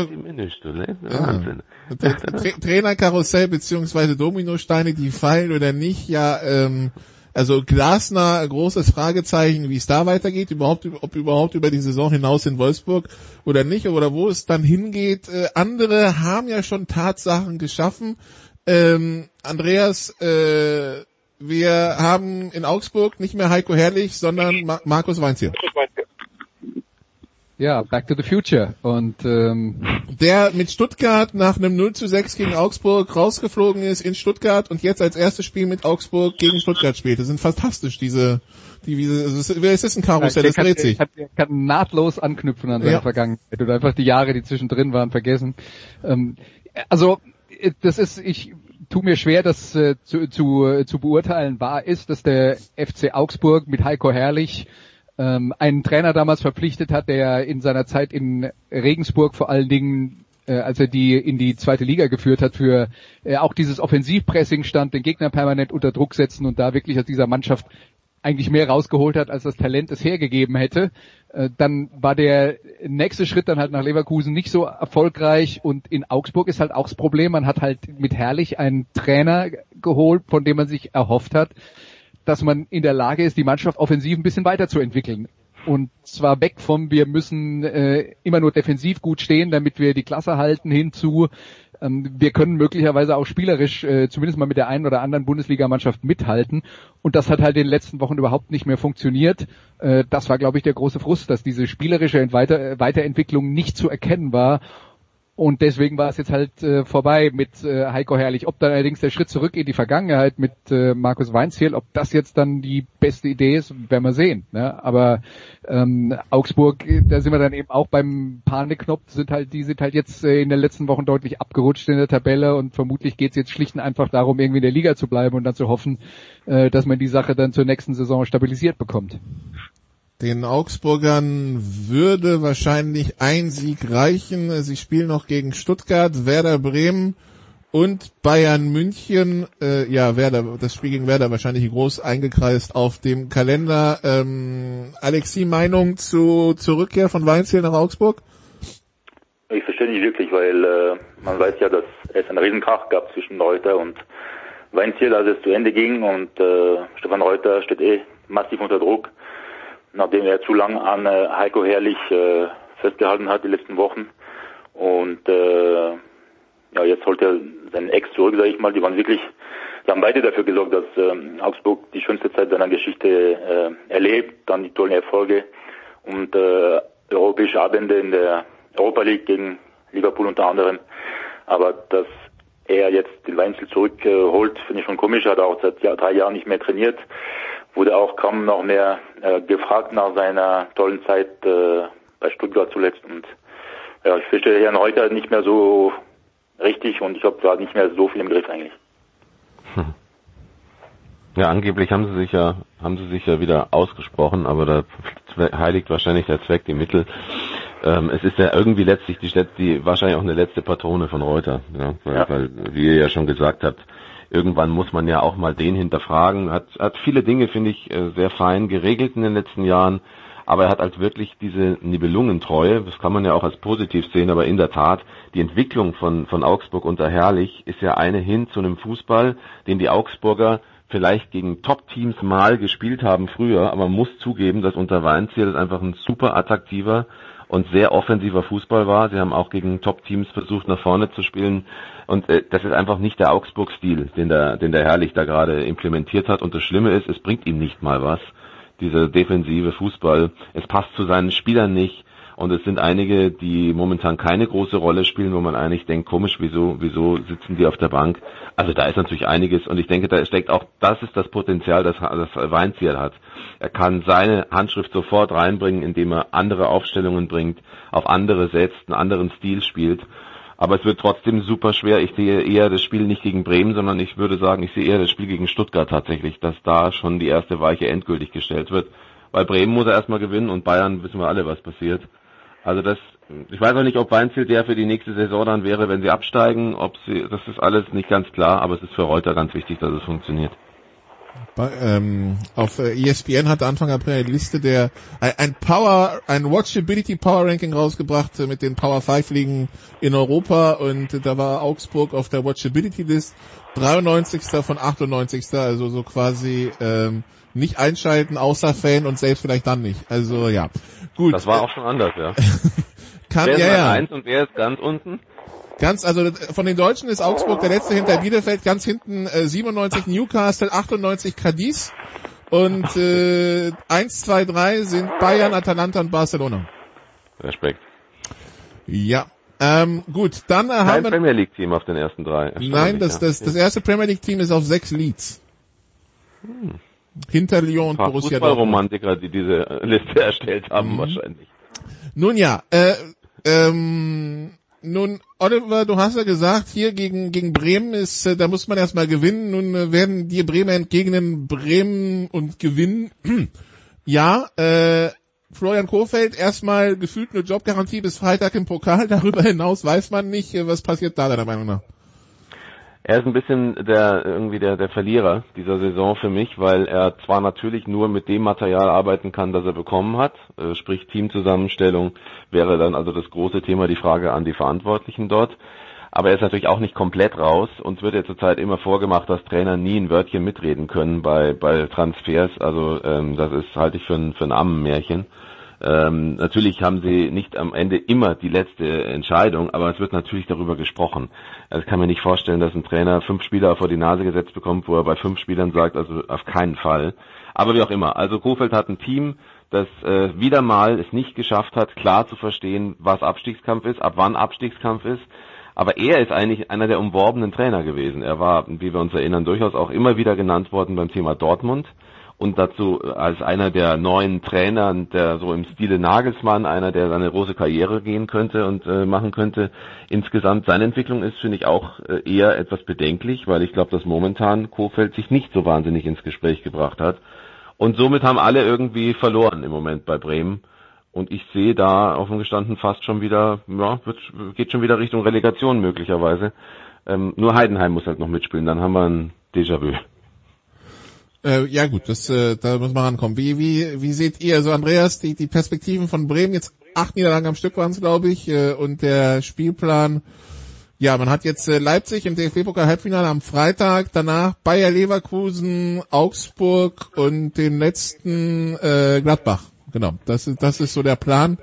[SPEAKER 1] Tra Tra Trainerkarussell beziehungsweise Dominosteine, die fallen oder nicht, ja, ähm, also Glasner, großes Fragezeichen, wie es da weitergeht, überhaupt, ob überhaupt über die Saison hinaus in Wolfsburg oder nicht, oder wo es dann hingeht. Äh, andere haben ja schon Tatsachen geschaffen. Ähm, Andreas, äh, wir haben in Augsburg nicht mehr Heiko Herrlich, sondern Ma Markus Weinzier.
[SPEAKER 2] Ja, Back to the Future. Und ähm,
[SPEAKER 1] Der mit Stuttgart nach einem 0 zu 6 gegen Augsburg rausgeflogen ist in Stuttgart und jetzt als erstes Spiel mit Augsburg gegen Stuttgart spielt. Das sind fantastisch, diese, die, diese, es ist, ein Karussell, das dreht sich.
[SPEAKER 2] Der kann nahtlos anknüpfen an seine
[SPEAKER 1] Ja.
[SPEAKER 2] Vergangenheit oder einfach die Jahre, die zwischendrin waren, vergessen. Ähm, also das ist, ich tu mir schwer, das äh, zu, zu, äh, zu beurteilen. Wahr ist, dass der FC Augsburg mit Heiko Herrlich ähm, einen Trainer damals verpflichtet hat, der in seiner Zeit in Regensburg vor allen Dingen äh, als er die in die zweite Liga geführt hat, für äh, auch dieses Offensivpressing stand, den Gegner permanent unter Druck setzen und da wirklich aus dieser Mannschaft eigentlich mehr rausgeholt hat, als das Talent es hergegeben hätte. Äh, dann war der nächste Schritt dann halt nach Leverkusen nicht so erfolgreich und in Augsburg ist halt auch das Problem, man hat halt mit Herrlich einen Trainer geholt, von dem man sich erhofft hat, dass man in der Lage ist, die Mannschaft offensiv ein bisschen weiterzuentwickeln. Und zwar weg vom, wir müssen äh, immer nur defensiv gut stehen, damit wir die Klasse halten, hinzu, ähm, wir können möglicherweise auch spielerisch äh, zumindest mal mit der einen oder anderen Bundesligamannschaft mithalten. Und das hat halt in den letzten Wochen überhaupt nicht mehr funktioniert. Äh, das war, glaube ich, der große Frust, dass diese spielerische Weiter Weiterentwicklung nicht zu erkennen war. Und deswegen war es jetzt halt äh, vorbei mit äh, Heiko Herrlich. Ob dann allerdings der Schritt zurück in die Vergangenheit mit äh, Markus Weinziel, ob das jetzt dann die beste Idee ist, werden wir sehen. Ne? Aber ähm, Augsburg, äh, da sind wir dann eben auch beim Panikknopf, sind halt, die sind halt jetzt äh, in den letzten Wochen deutlich abgerutscht in der Tabelle und vermutlich geht es jetzt schlicht und einfach darum, irgendwie in der Liga zu bleiben und dann zu hoffen, äh, dass man die Sache dann zur nächsten Saison stabilisiert bekommt.
[SPEAKER 1] Den Augsburgern würde wahrscheinlich ein Sieg reichen. Sie spielen noch gegen Stuttgart, Werder Bremen und Bayern München. Äh, ja, Werder, das Spiel gegen Werder wahrscheinlich groß eingekreist auf dem Kalender. Ähm, Alexi, Meinung zu, zur Rückkehr von Weinziel nach Augsburg?
[SPEAKER 4] Ich verstehe nicht wirklich, weil äh, man weiß ja, dass es einen Riesenkrach gab zwischen Reuter und Weinziel, als es zu Ende ging und äh, Stefan Reuter steht eh massiv unter Druck nachdem er zu lang an äh, Heiko Herrlich äh, festgehalten hat die letzten Wochen. Und äh, ja, jetzt holt er seinen Ex zurück, sage ich mal. Die waren wirklich, die haben beide dafür gesorgt, dass äh, Augsburg die schönste Zeit seiner Geschichte äh, erlebt, dann die tollen Erfolge und äh, europäische Abende in der Europa League gegen Liverpool unter anderem. Aber dass er jetzt den Weinzel zurückholt, finde ich schon komisch. Er hat auch seit ja, drei Jahren nicht mehr trainiert wurde auch kaum noch mehr äh, gefragt nach seiner tollen Zeit äh, bei Stuttgart zuletzt. Und ja, ich verstehe Herrn Reuter nicht mehr so richtig und ich glaube, da nicht mehr so viel im Griff eigentlich.
[SPEAKER 3] Hm. Ja, angeblich haben sie sich ja, haben sie sich ja wieder ausgesprochen, aber da heiligt wahrscheinlich der Zweck die Mittel. Ähm, es ist ja irgendwie letztlich die, die wahrscheinlich auch eine letzte Patrone von Reuter, ja, weil, ja. weil wie ihr ja schon gesagt habt, irgendwann muss man ja auch mal den hinterfragen. Hat, hat viele Dinge, finde ich, äh, sehr fein geregelt in den letzten Jahren, aber er hat halt wirklich diese Nibelungentreue, das kann man ja auch als positiv sehen, aber in der Tat, die Entwicklung von, von Augsburg unter Herrlich ist ja eine hin zu einem Fußball, den die Augsburger vielleicht gegen Top-Teams mal gespielt haben früher, aber man muss zugeben, dass unter Weinziel das einfach ein super attraktiver und sehr offensiver Fußball war. Sie haben auch gegen Top-Teams versucht, nach vorne zu spielen. Und äh, das ist einfach nicht der Augsburg-Stil, den der, den der Herrlich da gerade implementiert hat. Und das Schlimme ist, es bringt ihm nicht mal was, dieser defensive Fußball. Es passt zu seinen Spielern nicht. Und es sind einige, die momentan keine große Rolle spielen, wo man eigentlich denkt, komisch, wieso, wieso sitzen die auf der Bank? Also da ist natürlich einiges und ich denke, da steckt auch, das ist das Potenzial, das, das Weinziel hat. Er kann seine Handschrift sofort reinbringen, indem er andere Aufstellungen bringt, auf andere setzt, einen anderen Stil spielt. Aber es wird trotzdem super schwer. Ich sehe eher das Spiel nicht gegen Bremen, sondern ich würde sagen, ich sehe eher das Spiel gegen Stuttgart tatsächlich, dass da schon die erste Weiche endgültig gestellt wird. Weil Bremen muss er erstmal gewinnen und Bayern wissen wir alle, was passiert. Also das, ich weiß auch nicht, ob Weinziel der für die nächste Saison dann wäre, wenn sie absteigen, ob sie, das ist alles nicht ganz klar, aber es ist für Reuter ganz wichtig, dass es funktioniert.
[SPEAKER 1] Bei, ähm, auf äh, ESPN hatte Anfang April eine Liste der ein, Power, ein Watchability Power Ranking rausgebracht äh, mit den Power 5 Ligen in Europa und da war Augsburg auf der Watchability List 93. von 98. Also so quasi ähm, nicht einschalten, außer Fan und selbst vielleicht dann nicht. Also ja, gut.
[SPEAKER 3] Das war auch schon anders, ja.
[SPEAKER 1] Kann,
[SPEAKER 3] wer ist
[SPEAKER 1] ja, ja.
[SPEAKER 3] eins und wer ist ganz unten?
[SPEAKER 1] Ganz, also von den Deutschen ist Augsburg der letzte hinter Bielefeld, ganz hinten äh, 97 Newcastle, 98 Cadiz und äh, 1, 2, 3 sind Bayern, Atalanta und Barcelona.
[SPEAKER 3] Respekt.
[SPEAKER 1] Ja. Ähm, gut, dann äh, haben wir...
[SPEAKER 3] Premier League Team auf den ersten drei.
[SPEAKER 1] Nein, das, das, das erste Premier League Team ist auf sechs Leads. Hinter Lyon und Borussia Dortmund.
[SPEAKER 3] Fußballromantiker, die diese äh, Liste erstellt haben,
[SPEAKER 1] Mhm.
[SPEAKER 3] wahrscheinlich.
[SPEAKER 1] Nun ja, äh, ähm, nun, Oliver, du hast ja gesagt, hier gegen, gegen Bremen ist, äh, da muss man erstmal gewinnen. Nun äh, werden dir Bremer entgegnen, Bremen und gewinnen. ja, äh, Florian Kohfeldt erstmal gefühlt eine Jobgarantie bis Freitag im Pokal. Darüber hinaus weiß man nicht, äh, was passiert da deiner Meinung nach.
[SPEAKER 3] Er ist ein bisschen der irgendwie der, der Verlierer dieser Saison für mich, weil er zwar natürlich nur mit dem Material arbeiten kann, das er bekommen hat, äh, sprich Teamzusammenstellung wäre dann also das große Thema, die Frage an die Verantwortlichen dort. Aber er ist natürlich auch nicht komplett raus. Uns wird ja zurzeit immer vorgemacht, dass Trainer nie ein Wörtchen mitreden können bei, bei Transfers. Also ähm, das ist halte ich für ein, für ein Ammenmärchen. Ähm, natürlich haben sie nicht am Ende immer die letzte Entscheidung, aber es wird natürlich darüber gesprochen. Also ich kann mir nicht vorstellen, dass ein Trainer fünf Spieler vor die Nase gesetzt bekommt, wo er bei fünf Spielern sagt, also auf keinen Fall. Aber wie auch immer. Also Kofeld hat ein Team, das äh, wieder mal es nicht geschafft hat, klar zu verstehen, was Abstiegskampf ist, ab wann Abstiegskampf ist. Aber er ist eigentlich einer der umworbenen Trainer gewesen. Er war, wie wir uns erinnern, durchaus auch immer wieder genannt worden beim Thema Dortmund und dazu als einer der neuen Trainer, der so im Stile Nagelsmann, einer, der seine große Karriere gehen könnte und äh, machen könnte. Insgesamt seine Entwicklung ist, finde ich, auch äh, eher etwas bedenklich, weil ich glaube, dass momentan Kofeld sich nicht so wahnsinnig ins Gespräch gebracht hat. Und somit haben alle irgendwie verloren im Moment bei Bremen. Und ich sehe da offen gestanden fast schon wieder, ja, wird, geht schon wieder Richtung Relegation möglicherweise. Ähm, nur Heidenheim muss halt noch mitspielen, dann haben wir ein Déjà-vu.
[SPEAKER 1] Äh, ja gut, das, äh, da muss man rankommen. Wie, wie, wie seht ihr, also Andreas, die, die Perspektiven von Bremen, jetzt acht Niederlagen am Stück waren es, glaube ich, äh, und der Spielplan, ja, man hat jetzt äh, Leipzig im DFB-Pokal Halbfinale am Freitag, danach Bayer Leverkusen, Augsburg und den letzten äh, Gladbach. Genau, das ist, das ist so der Plan.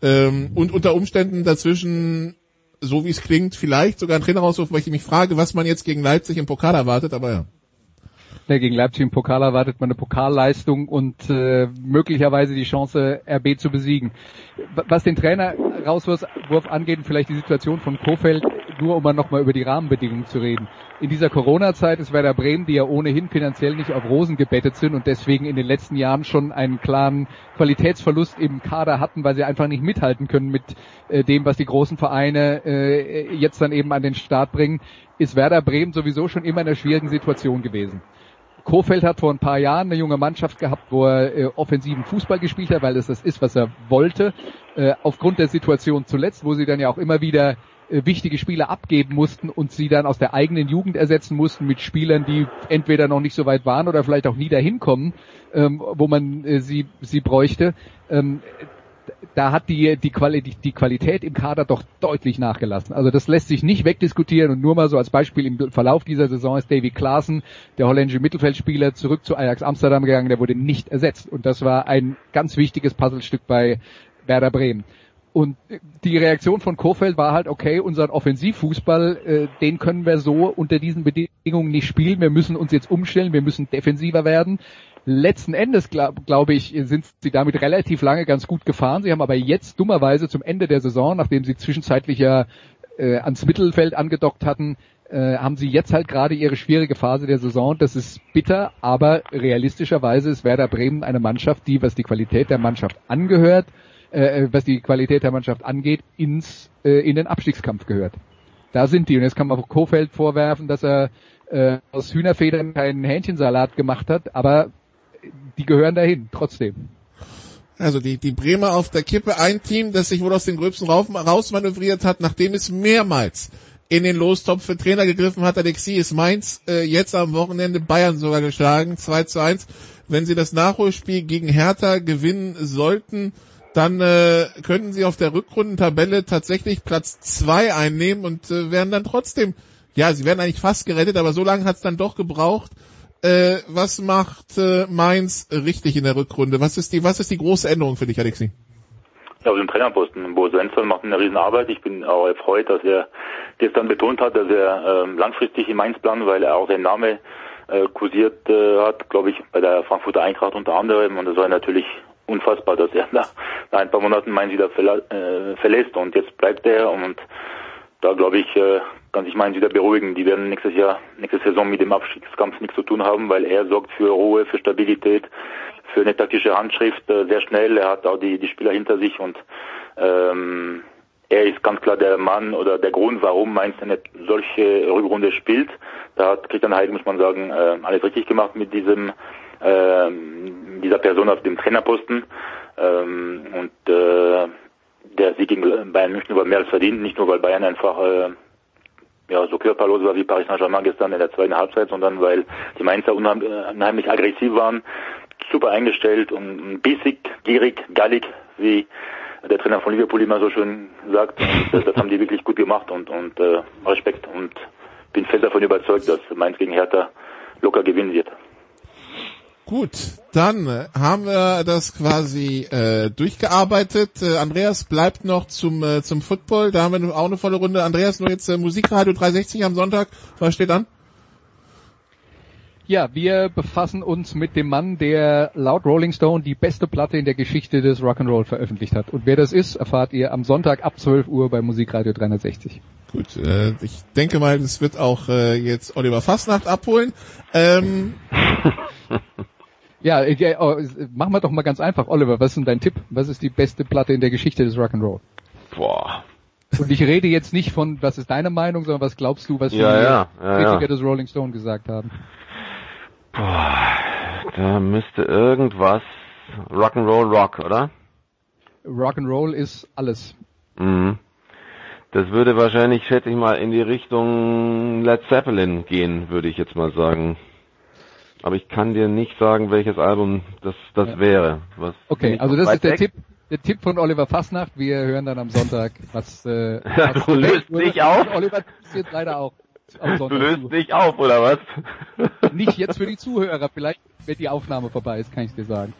[SPEAKER 1] Ähm, und unter Umständen dazwischen, so wie es klingt, vielleicht sogar ein Trainerausruf, weil ich mich frage, was man jetzt gegen Leipzig im Pokal erwartet, aber ja.
[SPEAKER 2] Ja, gegen Leipzig im Pokal erwartet man eine Pokalleistung und äh, möglicherweise die Chance, RB zu besiegen. Was den Trainer Rauswurf angeht, vielleicht die Situation von Kofeld, nur um mal nochmal über die Rahmenbedingungen zu reden. In dieser Corona-Zeit ist Werder Bremen, die ja ohnehin finanziell nicht auf Rosen gebettet sind und deswegen in den letzten Jahren schon einen klaren Qualitätsverlust im Kader hatten, weil sie einfach nicht mithalten können mit äh, dem, was die großen Vereine äh, jetzt dann eben an den Start bringen, ist Werder Bremen sowieso schon immer in einer schwierigen Situation gewesen. Kofeld hat vor ein paar Jahren eine junge Mannschaft gehabt, wo er äh, offensiven Fußball gespielt hat, weil es das ist, was er wollte. Äh, aufgrund der Situation zuletzt, wo sie dann ja auch immer wieder äh, wichtige Spieler abgeben mussten und sie dann aus der eigenen Jugend ersetzen mussten mit Spielern, die entweder noch nicht so weit waren oder vielleicht auch nie dahin kommen, ähm, wo man äh, sie, sie bräuchte. Ähm, da hat die, die, Quali die, Qualität im Kader doch deutlich nachgelassen. Also das lässt sich nicht wegdiskutieren und nur mal so als Beispiel im Verlauf dieser Saison ist Davy Klaassen, der holländische Mittelfeldspieler, zurück zu Ajax Amsterdam gegangen, der wurde nicht ersetzt. Und das war ein ganz wichtiges Puzzlestück bei Werder Bremen. Und die Reaktion von Kofeld war halt, okay, unseren Offensivfußball, äh, den können wir so unter diesen Bedingungen nicht spielen. Wir müssen uns jetzt umstellen, wir müssen defensiver werden. Letzten Endes, glaube glaub ich, sind sie damit relativ lange ganz gut gefahren. Sie haben aber jetzt dummerweise zum Ende der Saison, nachdem sie zwischenzeitlich ja äh, ans Mittelfeld angedockt hatten, äh, haben sie jetzt halt gerade ihre schwierige Phase der Saison. Das ist bitter, aber realistischerweise ist Werder Bremen eine Mannschaft, die, was die Qualität der Mannschaft angehört, äh, was die Qualität der Mannschaft angeht, ins äh, in den Abstiegskampf gehört. Da sind die. Und jetzt kann man Kofeld vorwerfen, dass er äh, aus Hühnerfedern keinen Hähnchensalat gemacht hat, aber die gehören dahin, trotzdem.
[SPEAKER 1] Also die, die Bremer auf der Kippe, ein Team, das sich wohl aus den Gröbsten rausmanövriert hat, nachdem es mehrmals in den Lostopf für Trainer gegriffen hat. Alexi ist Mainz äh, jetzt am Wochenende Bayern sogar geschlagen, 2 zu 1. Wenn sie das Nachholspiel gegen Hertha gewinnen sollten, dann äh, könnten sie auf der Rückrundentabelle tatsächlich Platz zwei einnehmen und äh, werden dann trotzdem, ja, sie werden eigentlich fast gerettet, aber so lange hat es dann doch gebraucht. Äh, was macht äh, Mainz richtig in der Rückrunde? Was ist die, was ist die große Änderung für dich, Alexi?
[SPEAKER 4] Ja, auf dem Trainerposten. Bo Svensson macht eine riesen Arbeit. Ich bin auch erfreut, dass er gestern betont hat, dass er ähm, langfristig in Mainz plant, weil er auch seinen Namen äh, kursiert äh, hat, glaube ich, bei der Frankfurter Eintracht unter anderem. Und das war natürlich unfassbar, dass er nach, nach ein paar Monaten Mainz wieder verla äh, verlässt. Und jetzt bleibt er und da glaube ich, äh, kann sich Mainz wieder beruhigen. Die werden nächstes Jahr, nächste Saison mit dem Abstiegskampf nichts zu tun haben, weil er sorgt für Ruhe, für Stabilität, für eine taktische Handschrift äh, sehr schnell. Er hat auch die, die Spieler hinter sich und ähm, er ist ganz klar der Mann oder der Grund, warum Mainz eine solche Rückrunde spielt. Da hat Christian Heidel, muss man sagen, äh, alles richtig gemacht mit diesem äh, dieser Person auf dem Trainerposten. Ähm, und äh, der Sieg gegen Bayern München war mehr als verdient, nicht nur weil Bayern einfach äh, ja, so körperlos war wie Paris Saint-Germain gestern in der zweiten Halbzeit, sondern weil die Mainzer unheimlich aggressiv waren, super eingestellt und bissig, gierig, gallig, wie der Trainer von Liverpool immer so schön sagt. Das, das haben die wirklich gut gemacht und, und äh, Respekt und bin fest davon überzeugt, dass Mainz gegen Hertha locker gewinnen wird.
[SPEAKER 1] Gut, dann haben wir das quasi äh, durchgearbeitet. Äh, Andreas bleibt noch zum äh, zum Football. Da haben wir auch eine volle Runde. Andreas, nur jetzt äh, Musikradio 360 am Sonntag. Was steht an?
[SPEAKER 2] Ja, wir befassen uns mit dem Mann, der laut Rolling Stone die beste Platte in der Geschichte des Rock'n'Roll veröffentlicht hat. Und wer das ist, erfahrt ihr am Sonntag ab 12 Uhr bei Musikradio 360.
[SPEAKER 1] Gut, äh, ich denke mal, das wird auch äh, jetzt Oliver Fastnacht abholen. Ähm,
[SPEAKER 2] ja, äh, oh, machen wir doch mal ganz einfach. Oliver, was ist denn dein Tipp? Was ist die beste Platte in der Geschichte des Rock'n'Roll?
[SPEAKER 3] Boah.
[SPEAKER 2] Und ich rede jetzt nicht von, was ist deine Meinung, sondern was glaubst du, was
[SPEAKER 3] ja,
[SPEAKER 2] die
[SPEAKER 3] ja, ja,
[SPEAKER 2] Kritiker
[SPEAKER 3] ja.
[SPEAKER 2] des Rolling Stone gesagt haben?
[SPEAKER 3] Boah, da müsste irgendwas Rock'n'Roll Rock, oder?
[SPEAKER 2] Rock'n'Roll ist alles.
[SPEAKER 3] Mhm. Das würde wahrscheinlich, schätze ich mal, in die Richtung Led Zeppelin gehen, würde ich jetzt mal sagen. Aber ich kann dir nicht sagen, welches Album das, das
[SPEAKER 2] Ja.
[SPEAKER 3] wäre. Was
[SPEAKER 2] Okay, also das ist der
[SPEAKER 3] weg.
[SPEAKER 2] Tipp, der Tipp von Oliver Fassnacht. Wir hören dann am Sonntag, was, äh,
[SPEAKER 3] Ja,
[SPEAKER 2] was
[SPEAKER 3] du löst dich auf.
[SPEAKER 2] Oliver ist jetzt leider auch am
[SPEAKER 3] Du
[SPEAKER 2] Sonntag.
[SPEAKER 3] löst dich auf, oder was?
[SPEAKER 2] Nicht jetzt für die Zuhörer, vielleicht, wenn die Aufnahme vorbei ist, kann ich dir sagen.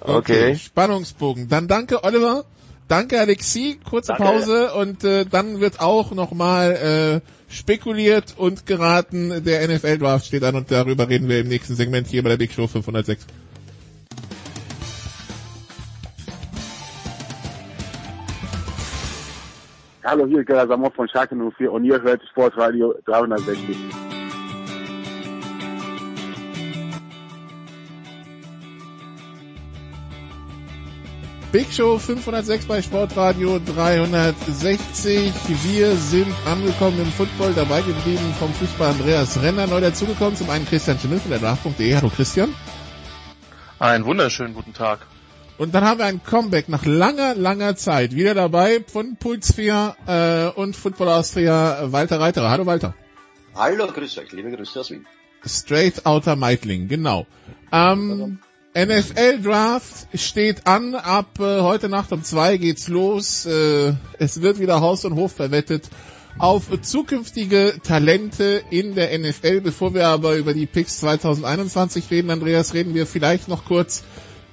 [SPEAKER 3] Okay.
[SPEAKER 1] Spannungsbogen. Dann danke Oliver, danke Alexi, kurze
[SPEAKER 4] Danke.
[SPEAKER 1] Pause und äh, dann wird auch nochmal äh, spekuliert und geraten. Der NFL Draft steht an und darüber reden wir im nächsten Segment hier bei der Big Show 506.
[SPEAKER 6] Hallo, hier ist Gerhard Sammer von Schalke 04 und ihr hört Sportradio 360.
[SPEAKER 1] Big Show 506 bei Sportradio 360. Wir sind angekommen im Football, dabei geblieben vom Fußball Andreas Renner, neu dazugekommen. Zum einen Christian Schimmel von der Draft.de. Hallo Christian.
[SPEAKER 7] Einen wunderschönen guten Tag.
[SPEAKER 1] Und dann haben wir ein Comeback nach langer, langer Zeit. Wieder dabei von Puls 4 äh, und Football Austria Walter Reiterer. Hallo Walter.
[SPEAKER 8] Hallo, grüß euch, liebe Grüße aus Wien.
[SPEAKER 1] Straight Outer Meitling, genau. Ähm, NFL Draft steht an, ab äh, heute Nacht um zwei geht's los. Äh, es wird wieder Haus und Hof verwettet auf zukünftige Talente in der NFL. Bevor wir aber über die Picks 2021 reden, Andreas, reden wir vielleicht noch kurz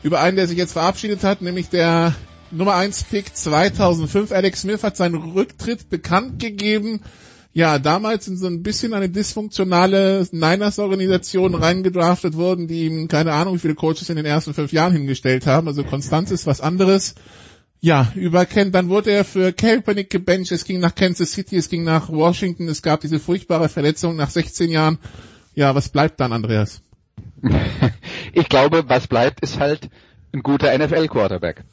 [SPEAKER 1] über einen, der sich jetzt verabschiedet hat, nämlich der Nummer 1 Pick 2005. Alex Smith hat seinen Rücktritt bekannt gegeben. Ja, damals in so ein bisschen eine dysfunktionale Niners-Organisation reingedraftet worden, die ihm keine Ahnung, wie viele Coaches in den ersten fünf Jahren hingestellt haben. Also Konstanz ist was anderes. Ja, über Ken, dann wurde er für Kaepernick gebencht, es ging nach Kansas City, es ging nach Washington, es gab diese furchtbare Verletzung nach 16 Jahren. Ja, was bleibt dann, Andreas?
[SPEAKER 2] Ich glaube, was bleibt, ist halt ein guter NFL-Quarterback.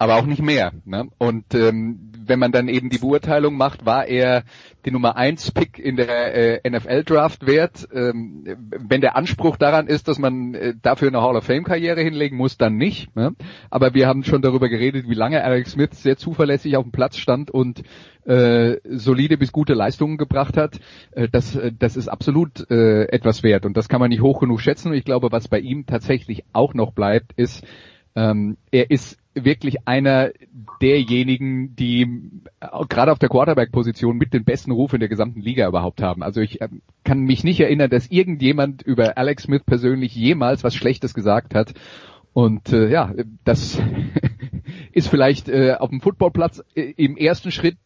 [SPEAKER 2] Aber auch nicht mehr. Ne? Und ähm, wenn man dann eben die Beurteilung macht, war er die Nummer 1 Pick in der äh, NFL Draft wert. Ähm, wenn der Anspruch daran ist, dass man äh, dafür eine Hall of Fame Karriere hinlegen muss, dann nicht. Ne? Aber wir haben schon darüber geredet, wie lange Alex Smith sehr zuverlässig auf dem Platz stand und äh, solide bis gute Leistungen gebracht hat. Äh, das, äh, das ist absolut äh, etwas wert und das kann man nicht hoch genug schätzen. Und ich glaube, was bei ihm tatsächlich auch noch bleibt, ist, ähm, er ist wirklich einer derjenigen, die äh, gerade auf der Quarterback-Position mit den besten Ruf in der gesamten Liga überhaupt haben. Also ich äh, kann mich nicht erinnern, dass irgendjemand über Alex Smith persönlich jemals was Schlechtes gesagt hat. Und äh, ja, das ist vielleicht äh, auf dem Footballplatz äh, im ersten Schritt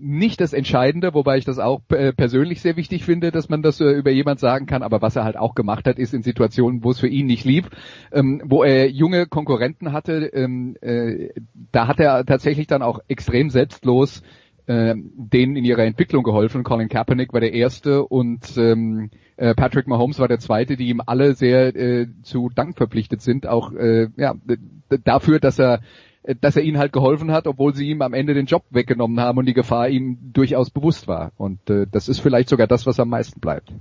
[SPEAKER 2] nicht das Entscheidende, wobei ich das auch äh, persönlich sehr wichtig finde, dass man das äh, über jemand sagen kann. Aber was er halt auch gemacht hat, ist in Situationen, wo es für ihn nicht lief, ähm, wo er junge Konkurrenten hatte, ähm, äh, da hat er tatsächlich dann auch extrem selbstlos äh, denen in ihrer Entwicklung geholfen. Colin Kaepernick war der erste und ähm, Patrick Mahomes war der zweite, die ihm alle sehr zu Dank verpflichtet sind, auch ja, dafür, dass er dass er ihnen halt geholfen hat, obwohl sie ihm am Ende den Job weggenommen haben und die Gefahr ihm durchaus bewusst war. Und äh, das ist vielleicht sogar das, was am meisten bleibt.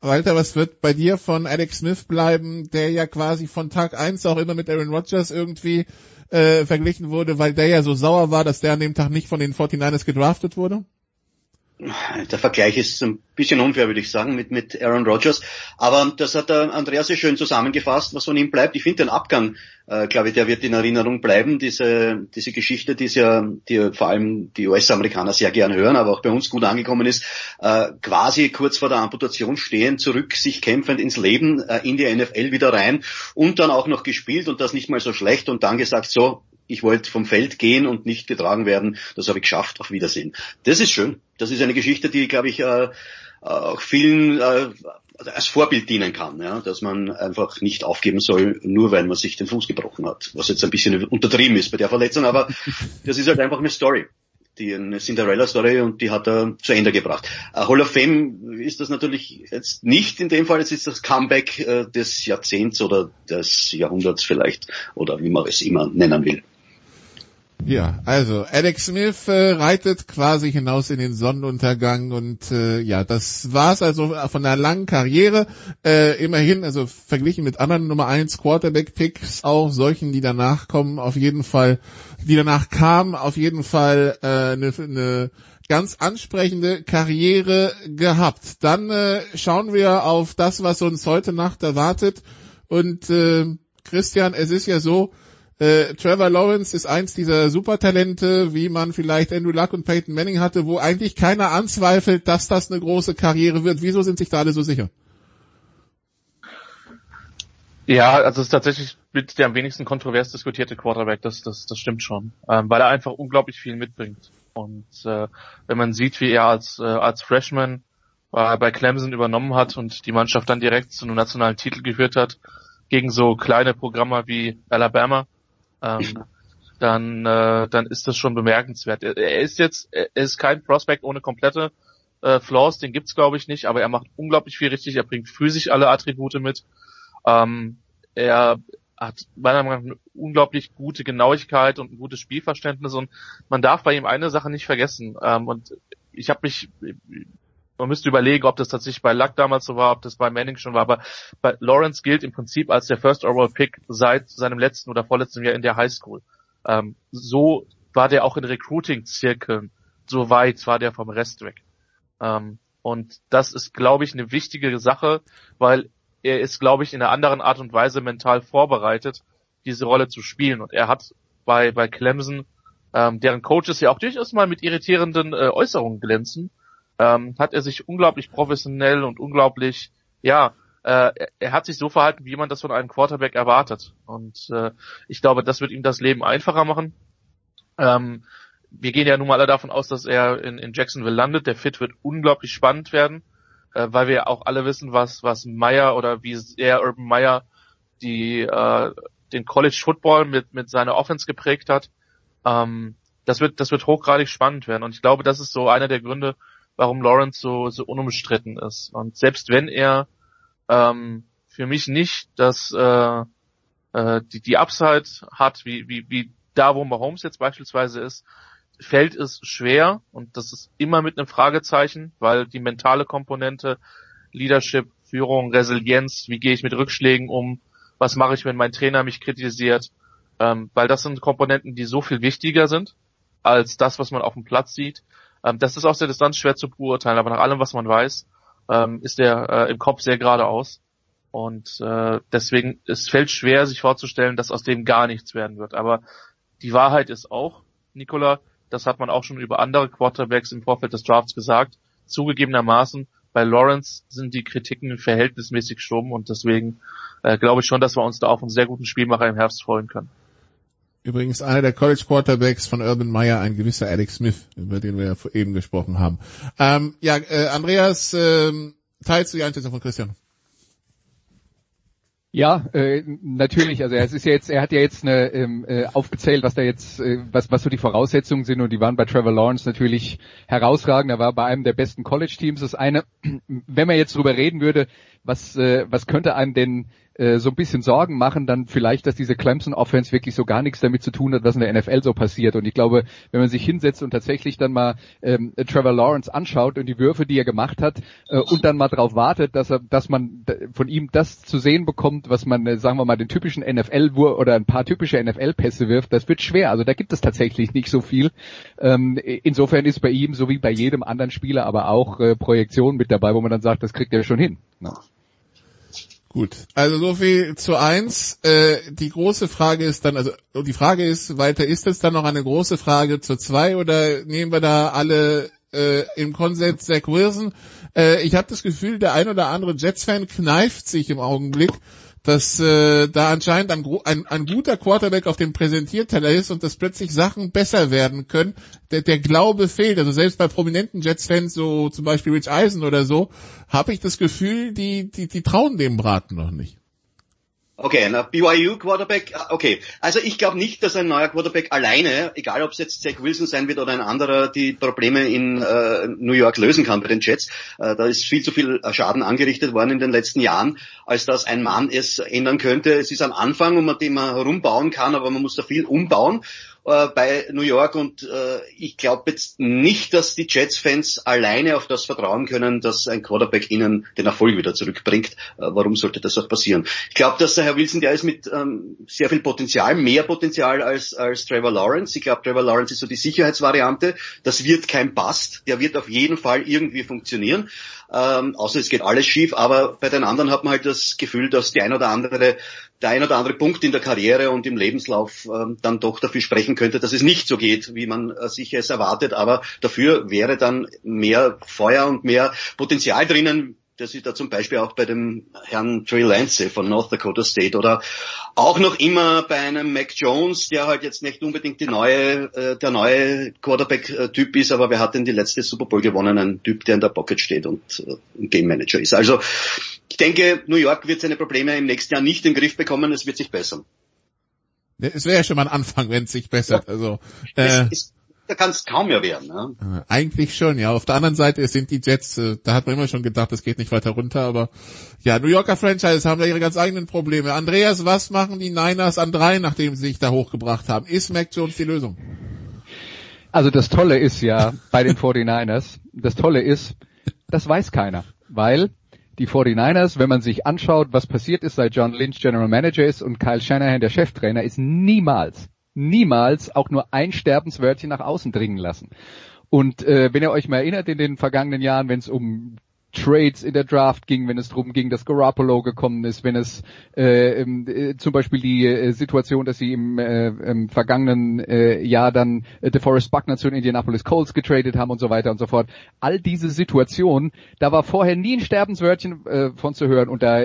[SPEAKER 1] Walter, was wird bei dir von Alex Smith bleiben, der ja quasi von Tag eins auch immer mit Aaron Rodgers irgendwie äh, verglichen wurde, weil der ja so sauer war, dass der an dem Tag nicht von den 49ers gedraftet wurde?
[SPEAKER 8] Der Vergleich ist ein bisschen unfair, würde ich sagen, mit, mit Aaron Rodgers. Aber das hat der Andreas sehr schön zusammengefasst, was von ihm bleibt. Ich finde den Abgang, äh, glaube ich, der wird in Erinnerung bleiben. Diese, diese Geschichte, die, ja, die vor allem die US-Amerikaner sehr gern hören, aber auch bei uns gut angekommen ist, äh, quasi kurz vor der Amputation stehen, zurück, sich kämpfend ins Leben, äh, in die NFL wieder rein und dann auch noch gespielt und das nicht mal so schlecht und dann gesagt, so, ich wollte vom Feld gehen und nicht getragen werden. Das habe ich geschafft. Auf Wiedersehen. Das ist schön. Das ist eine Geschichte, die, glaube ich, äh, auch vielen äh, als Vorbild dienen kann, ja, dass man einfach nicht aufgeben soll, nur weil man sich den Fuß gebrochen hat. Was jetzt ein bisschen untertrieben ist bei der Verletzung, aber das ist halt einfach eine Story die eine Cinderella-Story und die hat er zu Ende gebracht. Uh, Hall of Fame ist das natürlich jetzt nicht in dem Fall, es ist das Comeback äh, des Jahrzehnts oder des Jahrhunderts vielleicht oder wie man es immer nennen will.
[SPEAKER 1] Ja, also Alex Smith äh, reitet quasi hinaus in den Sonnenuntergang und äh, ja, das war's also von einer langen Karriere. Äh, immerhin, also verglichen mit anderen Nummer 1 Quarterback-Picks, auch solchen, die danach kommen, auf jeden Fall, die danach kamen, auf jeden Fall eine äh, ne ganz ansprechende Karriere gehabt. Dann äh, schauen wir auf das, was uns heute Nacht erwartet. Und äh, Christian, es ist ja so, äh, Trevor Lawrence ist eins dieser Supertalente, wie man vielleicht Andrew Luck und Peyton Manning hatte, wo eigentlich keiner anzweifelt, dass das eine große Karriere wird. Wieso sind sich da alle so sicher?
[SPEAKER 7] Ja, also es ist tatsächlich mit der am wenigsten kontrovers diskutierte Quarterback, das, das, das stimmt schon, ähm, weil er einfach unglaublich viel mitbringt. Und äh, wenn man sieht, wie er als, äh, als Freshman äh, bei Clemson übernommen hat und die Mannschaft dann direkt zu einem nationalen Titel geführt hat, gegen so kleine Programme wie Alabama, ähm, dann, äh, dann ist das schon bemerkenswert. Er, er ist jetzt, er ist kein Prospect ohne komplette äh, Flaws, den gibt's glaube ich nicht, aber er macht unglaublich viel richtig, er bringt physisch alle Attribute mit. Ähm, er hat meiner Meinung nach eine unglaublich gute Genauigkeit und ein gutes Spielverständnis und man darf bei ihm eine Sache nicht vergessen. Ähm, und ich habe mich, man müsste überlegen, ob das tatsächlich bei Luck damals so war, ob das bei Manning schon war, aber bei Lawrence gilt im Prinzip als der First Overall Pick seit seinem letzten oder vorletzten Jahr in der High School. Ähm, so war der auch in Recruiting-Zirkeln, so weit war der vom Rest weg. Ähm, und das ist, glaube ich, eine wichtige Sache, weil er ist, glaube ich, in einer anderen Art und Weise mental vorbereitet, diese Rolle zu spielen. Und er hat bei, bei Clemson, ähm, deren Coaches ja auch durchaus mal mit irritierenden äh, Äußerungen glänzen, ähm, hat er sich unglaublich professionell und unglaublich, ja, äh, er hat sich so verhalten, wie man das von einem Quarterback erwartet. Und äh, ich glaube, das wird ihm das Leben einfacher machen. Ähm, wir gehen ja nun mal alle davon aus, dass er in, in Jacksonville landet. Der Fit wird unglaublich spannend werden, äh, weil wir auch alle wissen, was was Meyer oder wie sehr Urban Meyer die äh, den College Football mit mit seiner Offense geprägt hat. Ähm, das wird das wird hochgradig spannend werden und ich glaube, das ist so einer der Gründe, warum Lawrence so, so unumstritten ist. Und selbst wenn er ähm, für mich nicht das äh, äh, die, die Upside hat, wie, wie, wie da, wo Mahomes jetzt beispielsweise ist, fällt es schwer und das ist immer mit einem Fragezeichen, weil die mentale Komponente, Leadership, Führung, Resilienz, wie gehe ich mit Rückschlägen um, was mache ich, wenn mein Trainer mich kritisiert, ähm, weil das sind Komponenten, die so viel wichtiger sind als das, was man auf dem Platz sieht. Ähm, das ist aus der Distanz schwer zu beurteilen, aber nach allem, was man weiß, ähm, ist er äh, im Kopf sehr geradeaus. Und äh, deswegen, es fällt schwer, sich vorzustellen, dass aus dem gar nichts werden wird. Aber die Wahrheit ist auch, Nicola, das hat man auch schon über andere Quarterbacks im Vorfeld des Drafts gesagt, zugegebenermaßen, bei Lawrence sind die Kritiken verhältnismäßig stumm und deswegen äh, glaube ich schon, dass wir uns da auf einen sehr guten Spielmacher im Herbst freuen können.
[SPEAKER 1] Übrigens einer der College Quarterbacks von Urban Meyer, ein gewisser Alex Smith, über den wir eben gesprochen haben. Ähm, ja, äh, Andreas, ähm, teilst du die Einschätzung von Christian?
[SPEAKER 2] Ja, äh, natürlich. Also es ist ja jetzt, er hat ja jetzt eine, ähm, äh, aufgezählt, was da jetzt, äh, was, was so die Voraussetzungen sind und die waren bei Trevor Lawrence natürlich herausragend. Er war bei einem der besten College-Teams. Das eine, wenn man jetzt drüber reden würde, was, äh, was könnte einem denn äh, so ein bisschen Sorgen machen, dann vielleicht, dass diese Clemson Offense wirklich so gar nichts damit zu tun hat, was in der NFL so passiert. Und ich glaube, wenn man sich hinsetzt und tatsächlich dann mal ähm, Trevor Lawrence anschaut und die Würfe, die er gemacht hat, äh, und dann mal darauf wartet, dass er, dass man von ihm das zu sehen bekommt, was man, äh, sagen wir mal, den typischen NFL oder ein paar typische NFL-Pässe wirft, das wird schwer. Also da gibt es tatsächlich nicht so viel. Ähm, insofern ist bei ihm, so wie bei jedem anderen Spieler, aber auch äh, Projektion mit dabei, wo man dann sagt, das kriegt er schon hin. Ja.
[SPEAKER 1] Gut, also so viel zu eins. Äh, die große Frage ist dann, also die Frage ist weiter, ist es dann noch eine große Frage zu zwei oder nehmen wir da alle äh, im Konsens Zach Wilson? Äh, ich habe das Gefühl, der ein oder andere Jets-Fan kneift sich im Augenblick dass äh, da anscheinend ein, ein, ein guter Quarterback auf dem Präsentierteller ist und dass plötzlich Sachen besser werden können. Der, der Glaube fehlt. Also selbst bei prominenten Jets-Fans, so zum Beispiel Rich Eisen oder so, habe ich das Gefühl, die, die, die trauen dem Braten noch nicht.
[SPEAKER 8] Okay, na, BYU Quarterback, ah, okay. Also ich glaube nicht, dass ein neuer Quarterback alleine, egal ob es jetzt Zach Wilson sein wird oder ein anderer, die Probleme in äh, New York lösen kann bei den Jets. Äh, da ist viel zu viel Schaden angerichtet worden in den letzten Jahren, als dass ein Mann es ändern könnte. Es ist am Anfang, um den man herumbauen kann, aber man muss da viel umbauen äh, bei New York und äh, ich glaube jetzt nicht, dass die Jets-Fans alleine auf das vertrauen können, dass ein Quarterback ihnen den Erfolg wieder zurückbringt. Äh, warum sollte das auch passieren? Ich glaube, dass der Herr Wilson, der ist mit ähm, sehr viel Potenzial, mehr Potenzial als, als Trevor Lawrence. Ich glaube, Trevor Lawrence ist so die Sicherheitsvariante. Das wird kein Bust. Der wird auf jeden Fall irgendwie funktionieren. Ähm, außer es geht alles schief, aber bei den anderen hat man halt das Gefühl, dass die ein oder andere der ein oder andere Punkt in der Karriere und im Lebenslauf ähm, dann doch dafür sprechen könnte, dass es nicht so geht, wie man äh, sich es erwartet. Aber dafür wäre dann mehr Feuer und mehr Potenzial drinnen, das ist da zum Beispiel auch bei dem Herrn Trey Lance von North Dakota State oder auch noch immer bei einem Mac Jones, der halt jetzt nicht unbedingt die neue, äh, der neue Quarterback-Typ ist, aber wer hat denn die letzte Super Bowl gewonnen? Ein Typ, der in der Pocket steht und äh, ein Game Manager ist. Also ich denke, New York wird seine Probleme im nächsten Jahr nicht in den Griff bekommen, es wird sich bessern.
[SPEAKER 1] Es wäre ja schon mal ein Anfang, wenn es sich bessert. Also äh,
[SPEAKER 8] es, da kann es kaum mehr werden. Ne?
[SPEAKER 1] Eigentlich schon, ja. Auf der anderen Seite sind die Jets, äh, da hat man immer schon gedacht, das geht nicht weiter runter, aber ja, New Yorker Franchise haben da ihre ganz eigenen Probleme. Andreas, was machen die Niners an drei, nachdem sie sich da hochgebracht haben? Ist Mac Jones die Lösung?
[SPEAKER 2] Also das Tolle ist ja bei den 49ers, das Tolle ist, das weiß keiner, weil die 49ers, wenn man sich anschaut, was passiert ist, seit John Lynch General Manager ist und Kyle Shanahan der Cheftrainer, ist niemals niemals auch nur ein Sterbenswörtchen nach außen dringen lassen. Und äh, wenn ihr euch mal erinnert in den vergangenen Jahren, wenn es um Trades in der Draft ging, wenn es darum ging, dass Garoppolo gekommen ist, wenn es äh, äh, zum Beispiel die äh, Situation, dass sie im, äh, im vergangenen äh, Jahr dann äh, DeForest Buckner zu den Indianapolis Colts getradet haben und so weiter und so fort. All diese Situationen, da war vorher nie ein Sterbenswörtchen äh, von zu hören und da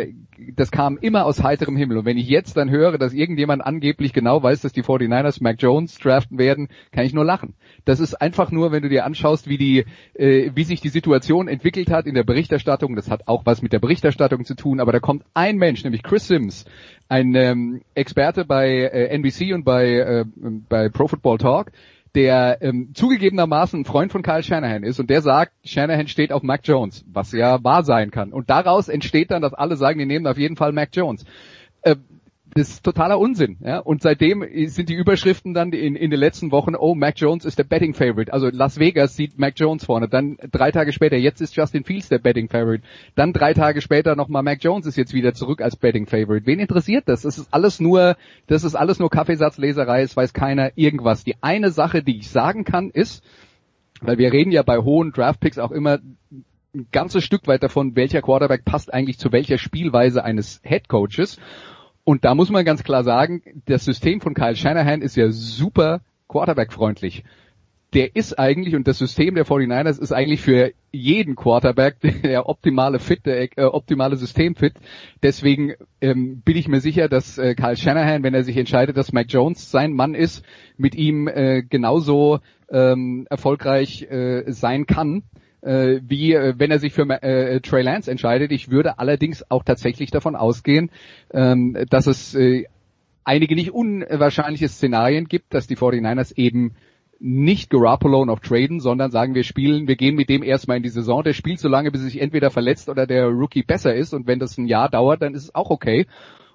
[SPEAKER 2] das kam immer aus heiterem Himmel. Und wenn ich jetzt dann höre, dass irgendjemand angeblich genau weiß, dass die 49ers Mac Jones draften werden, kann ich nur lachen. Das ist einfach nur, wenn du dir anschaust, wie die, äh, wie sich die Situation entwickelt hat in der Berichterstattung. Das hat auch was mit der Berichterstattung zu tun, aber da kommt ein Mensch, nämlich Chris Sims, ein ähm, Experte bei äh, NBC und bei, äh, bei Pro Football Talk, der ähm, zugegebenermaßen ein Freund von Kyle Shanahan ist und der sagt, Shanahan steht auf Mac Jones, was ja wahr sein kann. Und daraus entsteht dann, dass alle sagen, die nehmen auf jeden Fall Mac Jones. Äh, das ist totaler Unsinn. Ja? Und seitdem sind die Überschriften dann in, in den letzten Wochen, oh, Mac Jones ist der Betting Favorite. Also Las Vegas sieht Mac Jones vorne. Dann drei Tage später, jetzt ist Justin Fields der Betting Favorite. Dann drei Tage später nochmal Mac Jones ist jetzt wieder zurück als Betting Favorite. Wen interessiert das? Das ist alles nur, das ist alles nur Kaffeesatzleserei, es weiß keiner irgendwas. Die eine Sache, die ich sagen kann, ist, weil wir reden ja bei hohen Draftpicks auch immer ein ganzes Stück weit davon, welcher Quarterback passt eigentlich zu welcher Spielweise eines Head Coaches. Und da muss man ganz klar sagen, das System von Kyle Shanahan ist ja super Quarterback-freundlich. Der ist eigentlich, und das System der 49ers ist eigentlich für jeden Quarterback der optimale Fit, der äh, optimale Systemfit. Deswegen ähm, bin ich mir sicher, dass äh, Kyle Shanahan, wenn er sich entscheidet, dass Mac Jones sein Mann ist, mit ihm äh, genauso ähm, erfolgreich äh, sein kann äh, wie äh, wenn er sich für äh, Trey Lance entscheidet. Ich würde allerdings auch tatsächlich davon ausgehen, ähm, dass es äh, einige nicht unwahrscheinliche Szenarien gibt, dass die 49ers eben nicht Garoppolo noch traden, sondern sagen, wir spielen, wir gehen mit dem erstmal in die Saison. Der spielt so lange, bis er sich entweder verletzt oder der Rookie besser ist. Und wenn das ein Jahr dauert, dann ist es auch okay.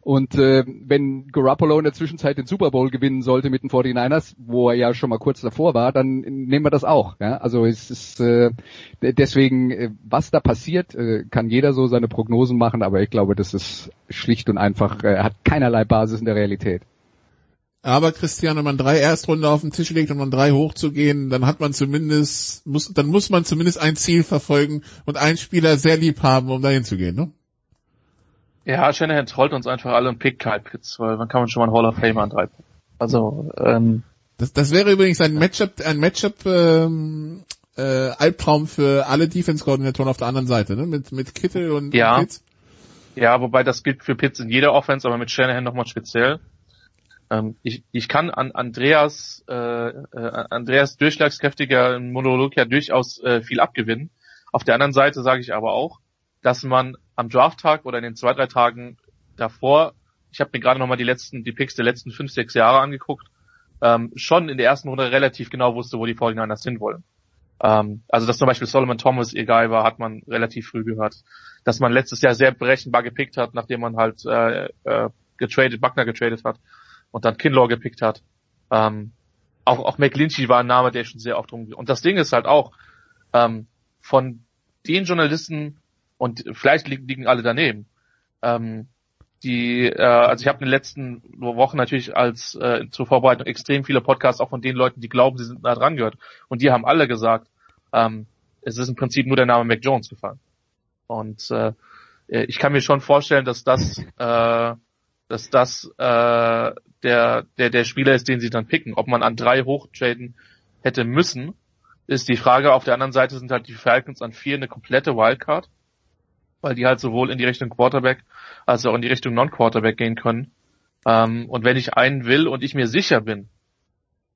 [SPEAKER 2] Und äh, wenn Garoppolo in der Zwischenzeit den Super Bowl gewinnen sollte mit den 49ers, wo er ja schon mal kurz davor war, dann nehmen wir das auch. Ja? Also es ist äh, deswegen, äh, was da passiert, äh, kann jeder so seine Prognosen machen, aber ich glaube, das ist schlicht und einfach, äh, hat keinerlei Basis in der Realität.
[SPEAKER 1] Aber Christian, wenn man drei Erstrunde auf den Tisch legt und man drei hochzugehen, dann hat man zumindest, muss, dann muss man zumindest ein Ziel verfolgen und einen Spieler sehr lieb haben, um dahin zu gehen, ne?
[SPEAKER 7] Ja, Shanahan trollt uns einfach alle und pickt Kyle Pitts, weil dann kann man schon mal einen Hall of Fame antreiben. Also, ähm,
[SPEAKER 1] das, das wäre übrigens ein Matchup, ein Matchup ähm, äh, Albtraum für alle Defense-Koordinatoren auf der anderen Seite, ne? Mit, mit Kittel und,
[SPEAKER 7] ja.
[SPEAKER 1] und Pitts.
[SPEAKER 7] Ja, wobei das gilt für Pitts in jeder Offense, aber mit Shanahan nochmal speziell. Ähm, ich, ich kann an Andreas, äh, äh, Andreas durchschlagskräftiger Monolog ja durchaus äh, viel abgewinnen. Auf der anderen Seite sage ich aber auch, dass man am Drafttag oder in den zwei, drei Tagen davor, ich habe mir gerade nochmal die letzten, die Picks der letzten fünf, sechs Jahre angeguckt, ähm, schon in der ersten Runde relativ genau wusste, wo die 49ers hinwollen. Ähm, also dass zum Beispiel Solomon Thomas egal war, hat man relativ früh gehört. Dass man letztes Jahr sehr berechenbar gepickt hat, nachdem man halt äh, äh, getradet, Buckner getradet hat und dann Kinlaw gepickt hat. Ähm, auch, auch McLinchy war ein Name, der schon sehr oft rum. Und das Ding ist halt auch, ähm, von den Journalisten, und vielleicht liegen, liegen alle daneben. Ähm, die, äh, also ich habe in den letzten Wochen natürlich als äh, zur Vorbereitung extrem viele Podcasts auch von den Leuten, die glauben, sie sind nah dran gehört. Und die haben alle gesagt, ähm, es ist im Prinzip nur der Name Mac Jones gefallen. Und äh, ich kann mir schon vorstellen, dass das, äh, dass das äh, der, der, der Spieler ist, den sie dann picken. Ob man an drei hochtraden hätte müssen, ist die Frage. Auf der anderen Seite sind halt die Falcons an vier eine komplette Wildcard weil die halt sowohl in die Richtung Quarterback als auch in die Richtung Non-Quarterback gehen können. Ähm, und wenn ich einen will und ich mir sicher bin,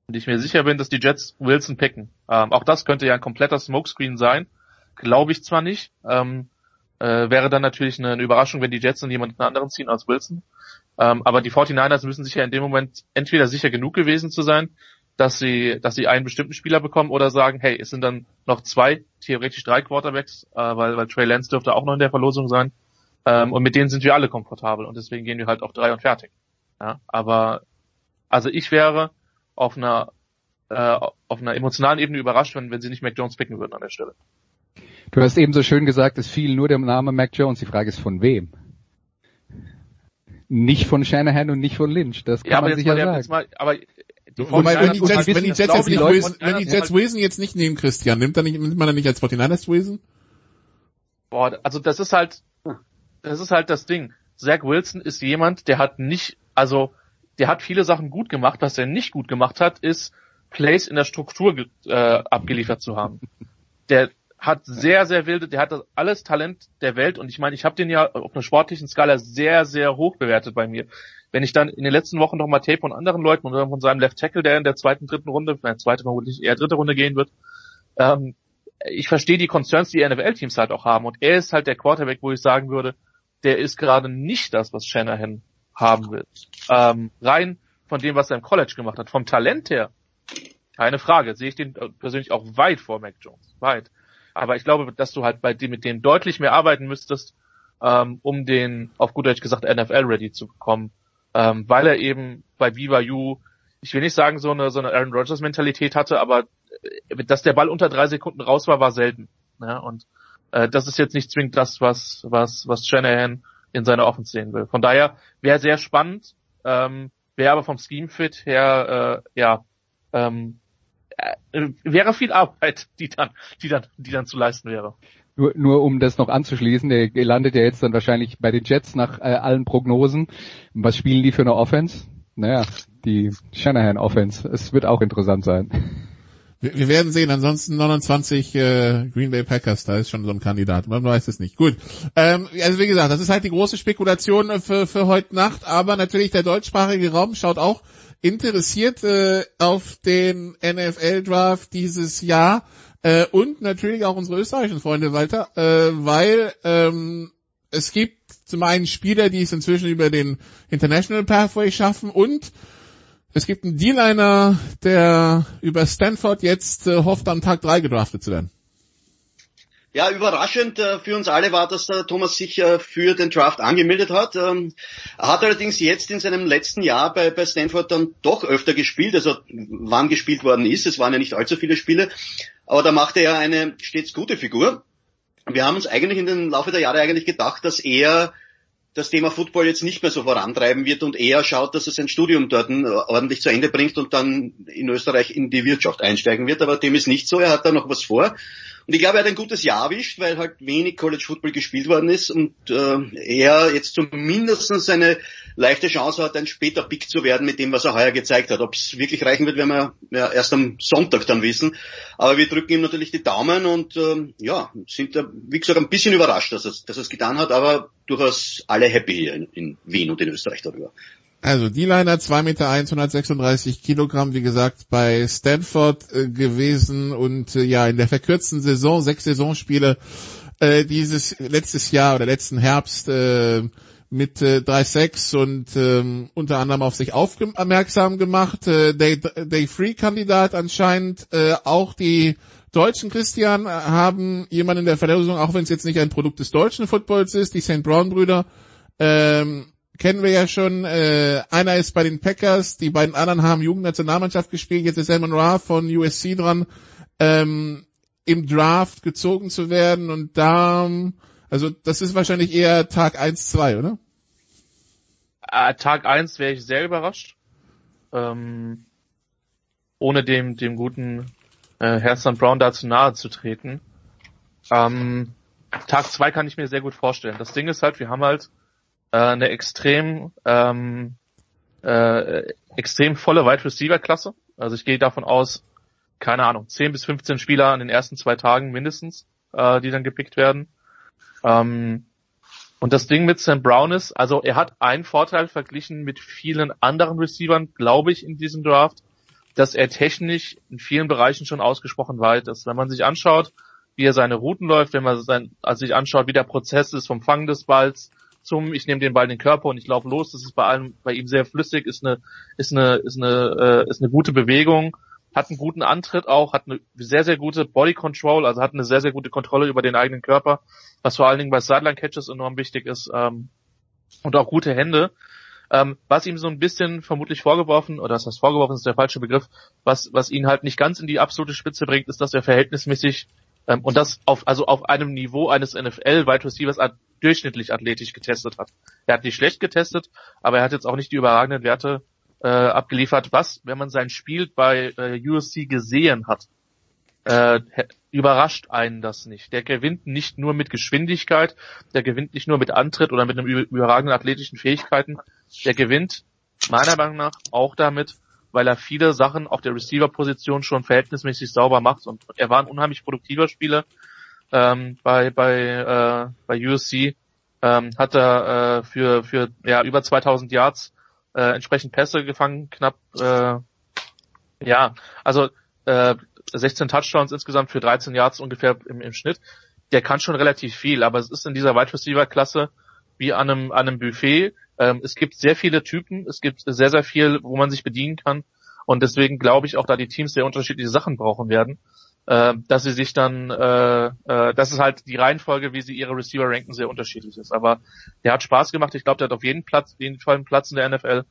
[SPEAKER 7] und ich mir sicher bin, dass die Jets Wilson picken, ähm, auch das könnte ja ein kompletter Smokescreen sein, glaube ich zwar nicht, ähm, äh, wäre dann natürlich eine, eine, Überraschung, wenn die Jets dann jemanden anderen ziehen als Wilson. Ähm, aber die 49ers müssen sich ja in dem Moment entweder sicher genug gewesen zu sein, dass sie, dass sie einen bestimmten Spieler bekommen oder sagen, hey, es sind dann noch zwei, theoretisch drei Quarterbacks, äh, weil, weil Trey Lance dürfte auch noch in der Verlosung sein. Ähm, und mit denen sind wir alle komfortabel und deswegen gehen wir halt auf drei und fertig. Ja, aber also ich wäre auf einer äh, auf einer emotionalen Ebene überrascht, wenn, wenn sie nicht Mac Jones picken würden an der Stelle.
[SPEAKER 2] Du hast eben so schön gesagt, es fiel nur der Name Mac Jones. Die Frage ist von wem? Nicht von Shanahan und nicht von Lynch. Das kann
[SPEAKER 7] ja,
[SPEAKER 2] man sicher sagen.
[SPEAKER 7] Mal, aber
[SPEAKER 1] Wobei, wenn Jets jetzt nicht Wilson, wenn jetzt nicht nehmen, Christian, nimmt, er nicht, nimmt man dann nicht als 49ers Wilson?
[SPEAKER 7] Boah, also das ist halt, das ist halt das Ding. Zach Wilson ist jemand, der hat nicht, also, der hat viele Sachen gut gemacht. Was er nicht gut gemacht hat, ist, Plays in der Struktur äh, abgeliefert zu haben. Der hat sehr, sehr wilde, der hat alles Talent der Welt und ich meine, ich habe den ja auf einer sportlichen Skala sehr, sehr hoch bewertet bei mir wenn ich dann in den letzten Wochen noch mal Tape von anderen Leuten oder von seinem Left Tackle, der in der zweiten, dritten Runde, nein, zweite vermutlich eher dritte Runde gehen wird, ähm, ich verstehe die Concerns, die NFL-Teams halt auch haben. Und er ist halt der Quarterback, wo ich sagen würde, der ist gerade nicht das, was Shanahan haben will. Ähm, rein von dem, was er im College gemacht hat. Vom Talent her, keine Frage, sehe ich den persönlich auch weit vor Mac Jones. Weit. Aber ich glaube, dass du halt bei dem, mit dem deutlich mehr arbeiten müsstest, ähm, um den, auf gut Deutsch gesagt, NFL-ready zu bekommen. Ähm, weil er eben bei BYU, ich will nicht sagen so eine so eine Aaron Rodgers Mentalität hatte, aber äh, dass der Ball unter drei Sekunden raus war, war selten. Ja, und äh, das ist jetzt nicht zwingend das, was was was Shanahan in seiner Offense sehen will. Von daher wäre sehr spannend, ähm, wäre aber vom Scheme Fit her äh, ja ähm, äh, wäre viel Arbeit, die dann die dann die dann zu leisten wäre.
[SPEAKER 2] Nur, nur um das noch anzuschließen, der landet ja jetzt dann wahrscheinlich bei den Jets nach äh, allen Prognosen. Was spielen die für eine Offense? Naja, die Shanahan Offense. Es wird auch interessant sein.
[SPEAKER 1] Wir, wir werden sehen. Ansonsten 29 äh, Green Bay Packers, da ist schon so ein Kandidat. Man weiß es nicht. Gut. Ähm, also wie gesagt, das ist halt die große Spekulation für, für heute Nacht. Aber natürlich der deutschsprachige Raum schaut auch interessiert äh, auf den NFL Draft dieses Jahr. Äh, und natürlich auch unsere österreichischen Freunde, Walter, äh, weil ähm, es gibt zum einen Spieler, die es inzwischen über den International Pathway schaffen und es gibt einen D-Liner, der über Stanford jetzt äh, hofft, am Tag drei gedraftet zu werden.
[SPEAKER 8] Ja, überraschend äh, für uns alle war, dass der Thomas sich äh, für den Draft angemeldet hat. Ähm, er hat allerdings jetzt in seinem letzten Jahr bei, bei Stanford dann doch öfter gespielt, also wann gespielt worden ist. Es waren ja nicht allzu viele Spiele, aber da machte er eine stets gute Figur. Wir haben uns eigentlich in den Laufe der Jahre eigentlich gedacht, dass er das Thema Football jetzt nicht mehr so vorantreiben wird und eher schaut, dass er sein Studium dort ordentlich zu Ende bringt und dann in Österreich in die Wirtschaft einsteigen wird. Aber dem ist nicht so. Er hat da noch was vor. Und ich glaube, er hat ein gutes Jahr erwischt, weil halt wenig College Football gespielt worden ist und äh, er jetzt zumindest eine leichte Chance hat, ein später Pick zu werden mit dem, was er heuer gezeigt hat. Ob es wirklich reichen wird, werden wir ja erst am Sonntag dann wissen. Aber wir drücken ihm natürlich die Daumen und äh, ja, sind da, wie gesagt, ein bisschen überrascht, dass er es getan hat, aber durchaus alle happy hier in, in Wien und in Österreich darüber.
[SPEAKER 1] Also D-Liner 2 Meter 1, 136 Kilogramm, wie gesagt, bei Stanford äh, gewesen und äh, ja, in der verkürzten Saison, sechs Saisonspiele äh, dieses letztes Jahr oder letzten Herbst äh, mit äh, 3-6 und ähm, unter anderem auf sich aufmerksam gemacht. Äh, Day, Day Free Kandidat anscheinend. Äh, auch die Deutschen Christian haben jemanden in der Verlosung, auch wenn es jetzt nicht ein Produkt des deutschen Footballs ist, die St. Brown Brüder. Ähm, kennen wir ja schon. Äh, einer ist bei den Packers, die beiden anderen haben Jugendnationalmannschaft gespielt. Jetzt ist Salmon Ra von USC dran, ähm, im Draft gezogen zu werden. Und da, also das ist wahrscheinlich eher Tag 1, 2, oder?
[SPEAKER 7] Äh, Tag 1 wäre ich sehr überrascht. Ähm, ohne dem, dem guten äh, Herzog Brown dazu nahe zu treten. Ähm, Tag 2 kann ich mir sehr gut vorstellen. Das Ding ist halt, wir haben halt äh, eine extrem ähm, äh, extrem volle Wide Receiver Klasse. Also ich gehe davon aus, keine Ahnung, 10 bis 15 Spieler an den ersten zwei Tagen mindestens, äh, die dann gepickt werden. Ähm, und das Ding mit Sam Brown ist, also er hat einen Vorteil verglichen mit vielen anderen Receivern, glaube ich, in diesem Draft, dass er technisch in vielen Bereichen schon ausgesprochen weit ist. Wenn man sich anschaut, wie er seine Routen läuft, wenn man sein, also sich anschaut, wie der Prozess ist vom Fang des Balls zum, ich nehme den Ball in den Körper und ich laufe los. Das ist bei allem, bei ihm sehr flüssig, ist eine, ist eine, ist eine, äh, ist eine gute Bewegung, hat einen guten Antritt auch, hat eine sehr, sehr gute Body Control, also hat eine sehr, sehr gute Kontrolle über den eigenen Körper, was vor allen Dingen bei Sideline Catches enorm wichtig ist, ähm, und auch gute Hände. Ähm, was ihm so ein bisschen vermutlich vorgeworfen, oder das heißt vorgeworfen ist der falsche Begriff, was, was ihn halt nicht ganz in die absolute Spitze bringt, ist, dass er verhältnismäßig ähm, und das auf, also auf einem Niveau eines NFL Wide Receivers durchschnittlich athletisch getestet hat. Er hat nicht schlecht getestet, aber er hat jetzt auch nicht die überragenden Werte äh, abgeliefert, was, wenn man sein Spiel bei äh, USC gesehen hat, äh, überrascht einen das nicht. Der gewinnt nicht nur mit Geschwindigkeit, der gewinnt nicht nur mit Antritt oder mit einem überragenden athletischen Fähigkeiten, der gewinnt meiner Meinung nach auch damit, weil er viele Sachen auf der Receiver-Position schon verhältnismäßig sauber macht und er war ein unheimlich produktiver Spieler ähm, bei bei äh, bei USC ähm, hat er äh, für für ja über 2000 Yards äh, entsprechend Pässe gefangen, knapp äh, ja also äh, 16 Touchdowns insgesamt für 13 Yards ungefähr im, im Schnitt. Der kann schon relativ viel, aber es ist in dieser Wide Receiver Klasse wie an einem an einem Buffet. Ähm, es gibt sehr viele Typen, es gibt sehr sehr viel, wo man sich bedienen kann und deswegen glaube ich auch, da die Teams sehr unterschiedliche Sachen brauchen werden, äh, dass sie sich dann, äh, äh, das ist halt die Reihenfolge, wie sie ihre Receiver ranken, sehr unterschiedlich ist. Aber der hat Spaß gemacht. Ich glaube, der hat auf jeden Platz, jeden einen Platz in der NFL.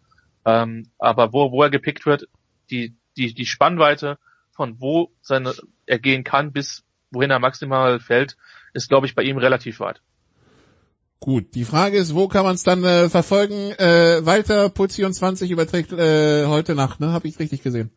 [SPEAKER 7] Ähm, aber wo, wo er gepickt wird, die, die, die Spannweite von wo seine, er gehen kann bis wohin er maximal fällt, ist, glaube ich, bei ihm relativ weit.
[SPEAKER 1] Gut, die Frage ist, wo kann man es dann äh, verfolgen? Äh, Walter Putz 24 überträgt äh, heute Nacht, ne? Habe ich richtig gesehen?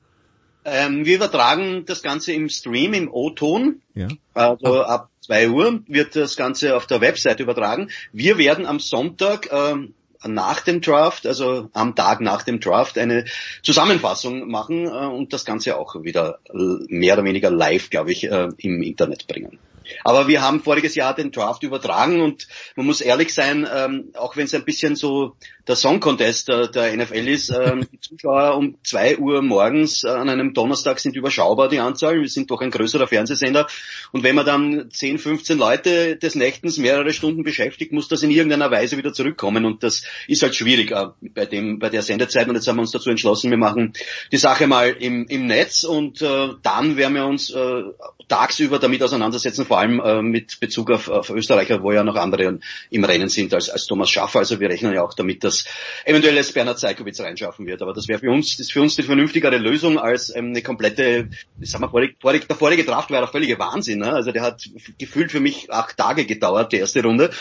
[SPEAKER 8] Ähm, wir übertragen das Ganze im Stream, im O-Ton.
[SPEAKER 1] Ja.
[SPEAKER 8] Also ab zwei Uhr wird das Ganze auf der Website übertragen. Wir werden am Sonntag ähm, nach dem Draft, also am Tag nach dem Draft, eine Zusammenfassung machen äh, und das Ganze auch wieder mehr oder weniger live, glaube ich, äh, im Internet bringen. Aber wir haben voriges Jahr den Draft übertragen und man muss ehrlich sein, ähm, auch wenn es ein bisschen so der Song Contest der, der NFL ist, ähm, die Zuschauer um zwei Uhr morgens äh, an einem Donnerstag sind überschaubar die Anzahl. Wir sind doch ein größerer Fernsehsender. Und wenn man dann 10, 15 Leute des Nächtens mehrere Stunden beschäftigt, muss das in irgendeiner Weise wieder zurückkommen. Und das ist halt schwierig äh, bei dem, bei der Sendezeit. Und jetzt haben wir uns dazu entschlossen, wir machen die Sache mal im, im Netz und äh, dann werden wir uns äh, tagsüber damit auseinandersetzen, vor allem äh, mit Bezug auf, auf Österreicher, wo ja noch andere im Rennen sind als, als Thomas Schaffer. Also wir rechnen ja auch damit, dass eventuell es Bernhard Zeikowitz reinschaffen wird. Aber das wäre für uns, ist für uns die vernünftigere Lösung als ähm, eine komplette, sagen wir, vorig, vorig, der vorige Draft war ja völlige Wahnsinn. Ne? Also der hat gefühlt für mich acht Tage gedauert, die erste Runde.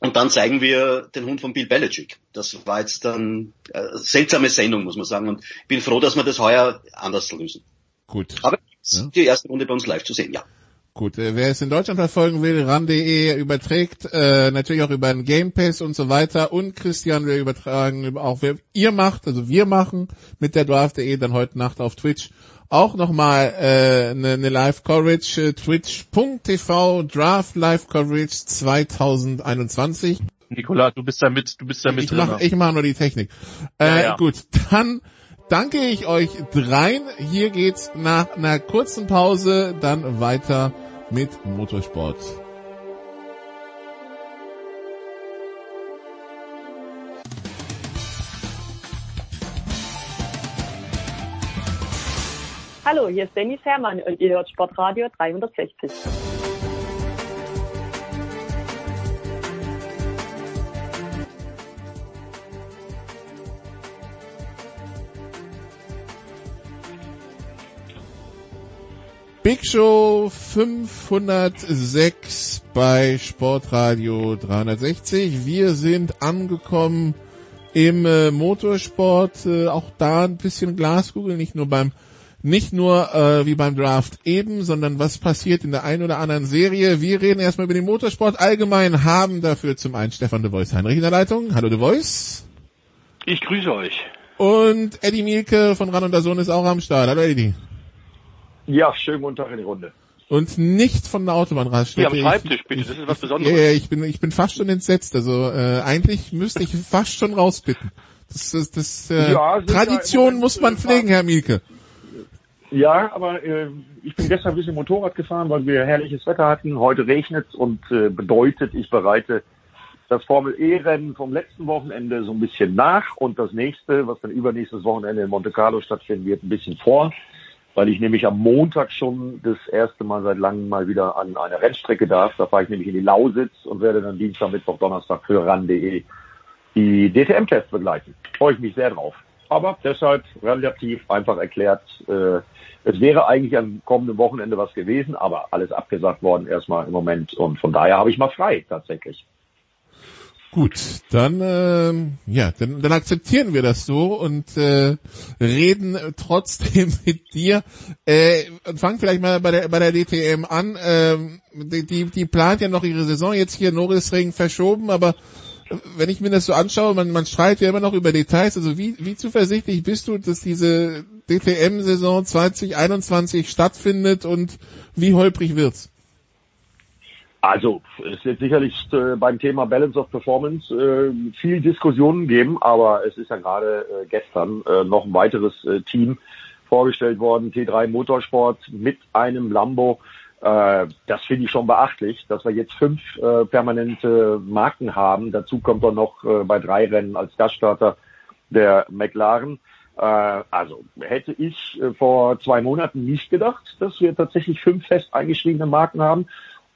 [SPEAKER 8] Und dann zeigen wir den Hund von Bill Belichick. Das war jetzt dann äh, seltsame Sendung, muss man sagen. Und ich bin froh, dass wir das heuer anders lösen.
[SPEAKER 1] Gut.
[SPEAKER 8] Aber ja. die erste Runde bei uns live zu sehen, ja.
[SPEAKER 1] Gut, äh, wer es in Deutschland verfolgen will, ran.de überträgt äh, natürlich auch über den Game Pass und so weiter und Christian will übertragen, auch wer ihr macht, also wir machen mit der Draft.de dann heute Nacht auf Twitch auch nochmal äh, eine ne Live-Coverage, äh, twitch.tv Draft Live-Coverage 2021.
[SPEAKER 7] Nikola, du bist da mit, du bist da mit
[SPEAKER 1] ich Mach, ich mache nur die Technik. Äh, ja, ja. Gut, dann danke ich euch dreien. Hier geht's nach einer kurzen Pause dann weiter mit Motorsport.
[SPEAKER 9] Hallo, hier ist Dennis Hermann und ihr hört Sportradio 360.
[SPEAKER 1] Big Show 506 bei Sportradio 360. Wir sind angekommen im äh, Motorsport, äh, auch da ein bisschen Glaskugel, nicht nur beim nicht nur äh, wie beim Draft eben, sondern was passiert in der einen oder anderen Serie. Wir reden erstmal über den Motorsport allgemein, haben dafür zum einen Stefan de Voice Heinrich in der Leitung. Hallo de Voice.
[SPEAKER 10] Ich grüße euch.
[SPEAKER 1] Und Eddie Mielke von Ran und der Sohn ist auch am Start. Hallo Eddie.
[SPEAKER 10] Ja, schönen guten Tag in die Runde.
[SPEAKER 1] Und nicht von der Autobahnraststätte.
[SPEAKER 10] Ja, am Schreibtisch bitte, das ist was Besonderes.
[SPEAKER 1] Ja, ich bin, ich bin fast schon entsetzt. Also äh, eigentlich müsste ich fast schon rausbitten. Das, das, das äh, ja, Tradition muss man pflegen, Herr Mielke.
[SPEAKER 10] Ja, aber äh, ich bin gestern ein bisschen Motorrad gefahren, weil wir herrliches Wetter hatten. Heute regnet und äh, bedeutet, ich bereite das Formel E-Rennen vom letzten Wochenende so ein bisschen nach und das nächste, was dann übernächstes Wochenende in Monte Carlo stattfinden wird, ein bisschen vor weil ich nämlich am Montag schon das erste Mal seit langem mal wieder an eine Rennstrecke darf. Da fahre ich nämlich in die Lausitz und werde dann Dienstag, Mittwoch, Donnerstag für RAN.de die DTM-Tests begleiten. Freue ich mich sehr drauf. Aber deshalb relativ einfach erklärt, äh, es wäre eigentlich am kommenden Wochenende was gewesen, aber alles abgesagt worden erstmal im Moment und von daher habe ich mal frei tatsächlich.
[SPEAKER 1] Gut, dann äh, ja, dann, dann akzeptieren wir das so und äh, reden trotzdem mit dir. Äh, fang vielleicht mal bei der bei der DTM an. Äh, die, die plant ja noch ihre Saison jetzt hier Norrisring verschoben, aber wenn ich mir das so anschaue, man, man streitet ja immer noch über Details. Also wie, wie zuversichtlich bist du, dass diese DTM-Saison 2021 stattfindet und wie holprig wird's?
[SPEAKER 10] Also es wird sicherlich äh, beim Thema Balance of Performance äh, viel Diskussionen geben, aber es ist ja gerade äh, gestern äh, noch ein weiteres äh, Team vorgestellt worden, T3 Motorsport mit einem Lambo. Äh, das finde ich schon beachtlich, dass wir jetzt fünf permanente Marken haben. Dazu kommt dann noch bei drei Rennen als Gaststarter der McLaren. Also hätte ich vor zwei Monaten nicht gedacht, dass wir tatsächlich fünf fest eingeschriebene Marken haben.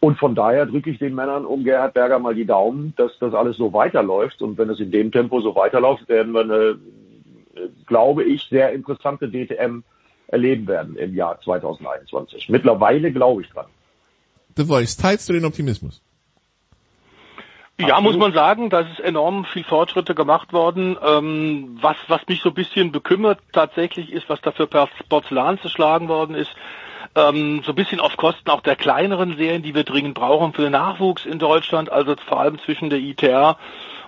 [SPEAKER 10] Und von daher drücke ich den Männern um Gerhard Berger mal die Daumen, dass das alles so weiterläuft. Und wenn es in dem Tempo so weiterläuft, werden wir eine, glaube ich, sehr interessante DTM erleben werden im Jahr 2021. Mittlerweile glaube ich dran.
[SPEAKER 1] The Voice, teilst du den Optimismus?
[SPEAKER 11] Ja, muss man sagen, da ist enorm viel Fortschritte gemacht worden. Ähm, was, was mich so ein bisschen bekümmert tatsächlich ist, was da für Porzellan zerschlagen worden ist, ähm, so ein bisschen auf Kosten auch der kleineren Serien, die wir dringend brauchen für den Nachwuchs in Deutschland, also vor allem zwischen der ITR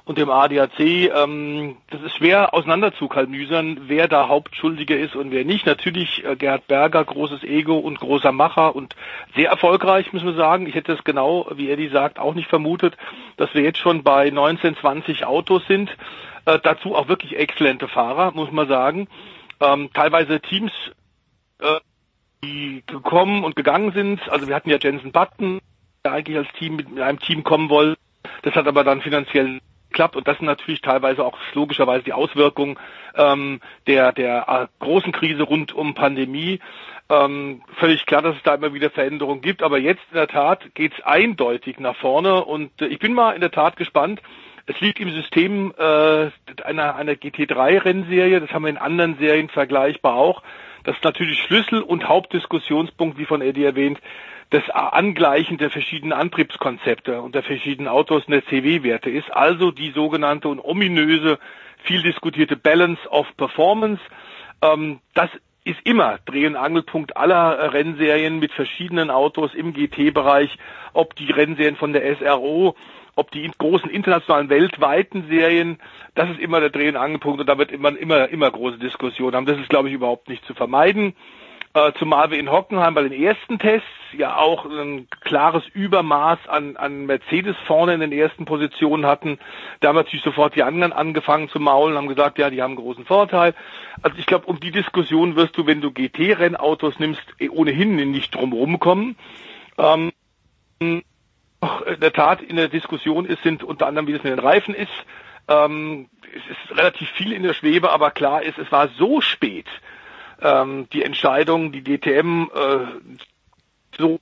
[SPEAKER 11] und dem ADAC. Ähm, das ist schwer auseinanderzukalmüsern, wer da Hauptschuldiger ist und wer nicht. Natürlich äh, Gerhard Berger, großes Ego und großer Macher und sehr erfolgreich, müssen wir sagen. Ich hätte es genau, wie Eddie sagt, auch nicht vermutet, dass wir jetzt schon bei 19, 20 Autos sind. Äh, dazu auch wirklich exzellente Fahrer, muss man sagen. Ähm, teilweise Teams, äh, die gekommen und gegangen sind. Also wir hatten ja Jensen Button, der eigentlich als Team mit einem Team kommen wollte. Das hat aber dann finanziell klappt. Und das sind natürlich teilweise auch logischerweise die Auswirkungen ähm, der, der äh, großen Krise rund um Pandemie. Ähm, völlig klar, dass es da immer wieder Veränderungen gibt. Aber jetzt in der Tat geht es eindeutig nach vorne. Und äh, ich bin mal in der Tat gespannt. Es liegt im System äh, einer, einer GT3-Rennserie. Das haben wir in anderen Serien vergleichbar auch. Das ist natürlich Schlüssel und Hauptdiskussionspunkt, wie von Eddie erwähnt, das Angleichen der verschiedenen Antriebskonzepte und der verschiedenen Autos und der CW-Werte ist, also die sogenannte und ominöse, viel diskutierte Balance of Performance. Ähm, das ist immer Dreh- und Angelpunkt aller Rennserien mit verschiedenen Autos im GT-Bereich, ob die Rennserien von der SRO, ob die großen internationalen weltweiten Serien, das ist immer der Dreh- und Angelpunkt und da wird immer, immer, immer große Diskussionen haben. Das ist, glaube ich, überhaupt nicht zu vermeiden. Äh, zumal wir in Hockenheim bei den ersten Tests ja auch ein klares Übermaß an, an Mercedes vorne in den ersten Positionen hatten. Da haben natürlich sofort die anderen angefangen zu maulen, haben gesagt, ja, die haben einen großen Vorteil. Also ich glaube, um die Diskussion wirst du, wenn du GT-Rennautos nimmst, eh ohnehin nicht drumherum kommen. Ähm, in der Tat in der Diskussion ist, sind unter anderem, wie es mit den Reifen ist. Ähm, es ist relativ viel in der Schwebe, aber klar ist, es war so spät, ähm, die Entscheidung, die DTM äh, so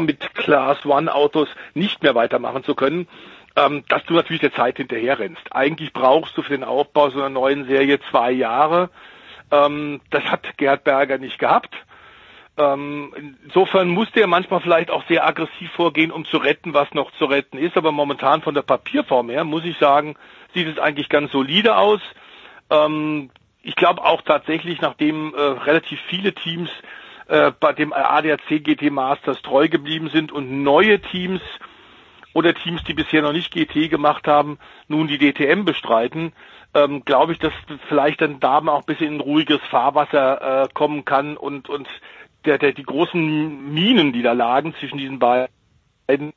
[SPEAKER 11] mit Class One Autos nicht mehr weitermachen zu können, ähm, dass du natürlich der Zeit hinterher rennst. Eigentlich brauchst du für den Aufbau so einer neuen Serie zwei Jahre. Ähm, das hat Gerhard Berger nicht gehabt. Ähm, insofern musste er manchmal vielleicht auch sehr aggressiv vorgehen, um zu retten, was noch zu retten ist. Aber momentan von der Papierform her, muss ich sagen, sieht es eigentlich ganz solide aus. Ähm, ich glaube auch tatsächlich, nachdem äh, relativ viele Teams äh, bei dem ADAC GT Masters treu geblieben sind und neue Teams oder Teams, die bisher noch nicht GT gemacht haben, nun die DTM bestreiten, ähm, glaube ich, dass vielleicht dann da auch ein bisschen in ruhiges Fahrwasser äh, kommen kann und, und der, der, die großen Minen, die da lagen zwischen diesen beiden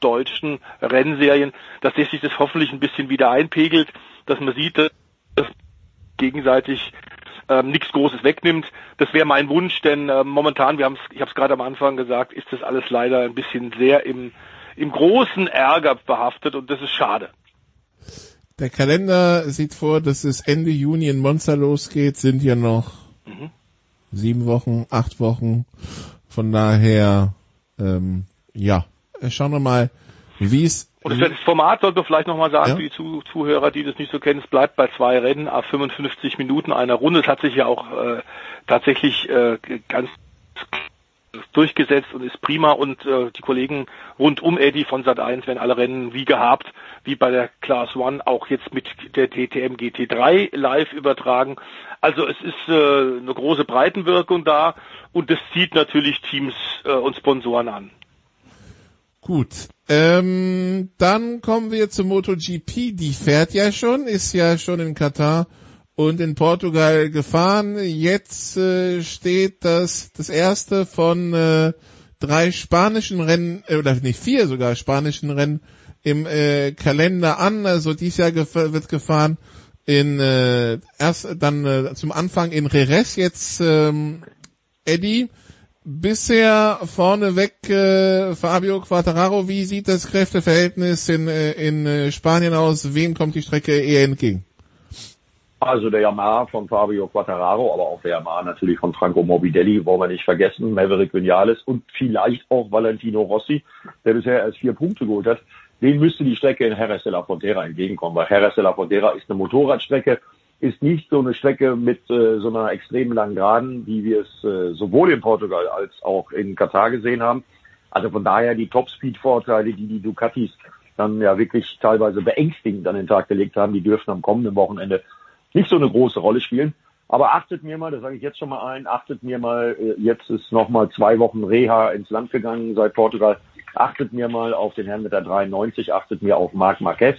[SPEAKER 11] deutschen Rennserien, dass sich das hoffentlich ein bisschen wieder einpegelt, dass man sieht, dass gegenseitig ähm, nichts Großes wegnimmt. Das wäre mein Wunsch, denn äh, momentan, wir haben's, ich habe es gerade am Anfang gesagt, ist das alles leider ein bisschen sehr im, im großen Ärger behaftet und das ist schade.
[SPEAKER 1] Der Kalender sieht vor, dass es Ende Juni in Monza losgeht, sind ja noch mhm. Sieben Wochen, acht Wochen. Von daher, ähm, ja, schauen wir mal, wie es
[SPEAKER 11] und das Format sollte vielleicht nochmal sagen ja. für die Zuhörer, die das nicht so kennen, es bleibt bei zwei Rennen auf 55 Minuten einer Runde. Es hat sich ja auch äh, tatsächlich äh, ganz durchgesetzt und ist prima und äh, die Kollegen rund um Eddie von Sat 1 werden alle Rennen wie gehabt, wie bei der Class One auch jetzt mit der DTM GT3 live übertragen. Also es ist äh, eine große Breitenwirkung da und das zieht natürlich Teams äh, und Sponsoren an.
[SPEAKER 1] Gut, ähm, dann kommen wir zur MotoGP. Die fährt ja schon, ist ja schon in Katar und in Portugal gefahren. Jetzt äh, steht das das erste von äh, drei spanischen Rennen äh, oder nicht vier sogar spanischen Rennen im äh, Kalender an. Also dieses Jahr gef wird gefahren in äh, erst dann äh, zum Anfang in Jerez jetzt ähm, Eddie bisher vorneweg äh, Fabio Quattararo, wie sieht das Kräfteverhältnis in, äh, in äh, Spanien aus? Wem kommt die Strecke eher entgegen?
[SPEAKER 10] Also der Yamaha von Fabio Quattararo, aber auch der Yamaha natürlich von Franco Morbidelli, wollen wir nicht vergessen, Maverick Vinales und vielleicht auch Valentino Rossi, der bisher erst vier Punkte geholt hat. Den müsste die Strecke in Jerez de la Frontera entgegenkommen, weil Jerez de la Frontera ist eine Motorradstrecke, ist nicht so eine Strecke mit äh, so einer extrem langen Geraden, wie wir es äh, sowohl in Portugal als auch in Katar gesehen haben. Also von daher die Top-Speed-Vorteile, die die Ducatis dann ja wirklich teilweise beängstigend an den Tag gelegt haben, die dürfen am kommenden Wochenende nicht so eine große Rolle spielen. Aber achtet mir mal, das sage ich jetzt schon mal ein, achtet mir mal, äh, jetzt ist noch mal zwei Wochen Reha ins Land gegangen seit Portugal. Achtet mir mal auf den Herrn mit der 93, achtet mir auf Marc Marquez.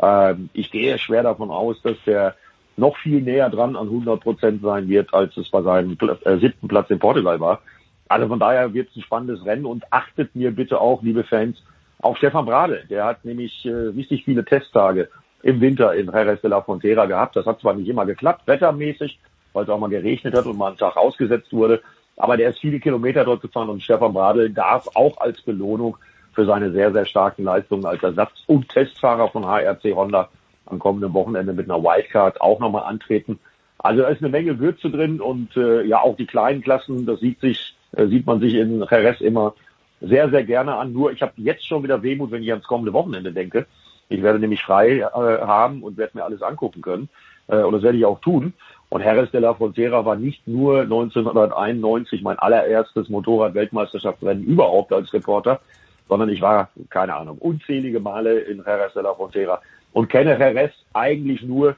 [SPEAKER 10] Ähm, ich gehe schwer davon aus, dass der noch viel näher dran an 100 Prozent sein wird, als es bei seinem äh, siebten Platz in Portugal war. Also von daher wird es ein spannendes Rennen und achtet mir bitte auch, liebe Fans, auf Stefan Brade. Der hat nämlich äh, richtig viele Testtage im Winter in Jerez de la Frontera gehabt. Das hat zwar nicht immer geklappt, wettermäßig, weil es auch mal geregnet hat und mal einen Tag ausgesetzt wurde, aber der ist viele Kilometer dort gefahren und Stefan Bradl darf auch als Belohnung für seine sehr, sehr starken Leistungen als Ersatz- und Testfahrer von HRC Honda am kommenden Wochenende mit einer Wildcard auch nochmal antreten. Also da ist eine Menge Würze drin und äh, ja auch die kleinen Klassen, das sieht sich, äh, sieht man sich in Jerez immer sehr, sehr gerne an. Nur ich habe jetzt schon wieder Wehmut, wenn ich ans kommende Wochenende denke. Ich werde nämlich frei äh, haben und werde mir alles angucken können. Äh, und das werde ich auch tun. Und Jerez de la Frontera war nicht nur 1991 mein allererstes Motorrad-Weltmeisterschaftsrennen überhaupt als Reporter, sondern ich war, keine Ahnung, unzählige Male in Jerez de la Frontera und kenne Jerez eigentlich nur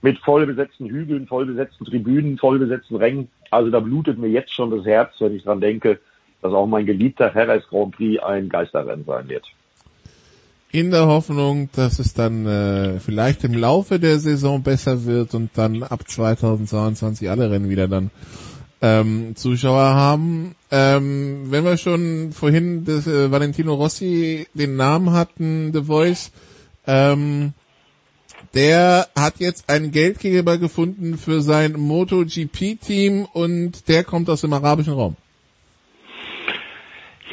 [SPEAKER 10] mit vollbesetzten Hügeln, vollbesetzten Tribünen, vollbesetzten Rängen. Also da blutet mir jetzt schon das Herz, wenn ich dran denke, dass auch mein geliebter Jerez Grand Prix ein Geisterrennen sein wird
[SPEAKER 1] in der Hoffnung, dass es dann äh, vielleicht im Laufe der Saison besser wird und dann ab 2022 alle Rennen wieder dann ähm, Zuschauer haben. Ähm, wenn wir schon vorhin das, äh, Valentino Rossi den Namen hatten, The Voice, ähm, der hat jetzt einen Geldgeber gefunden für sein MotoGP-Team und der kommt aus dem arabischen Raum.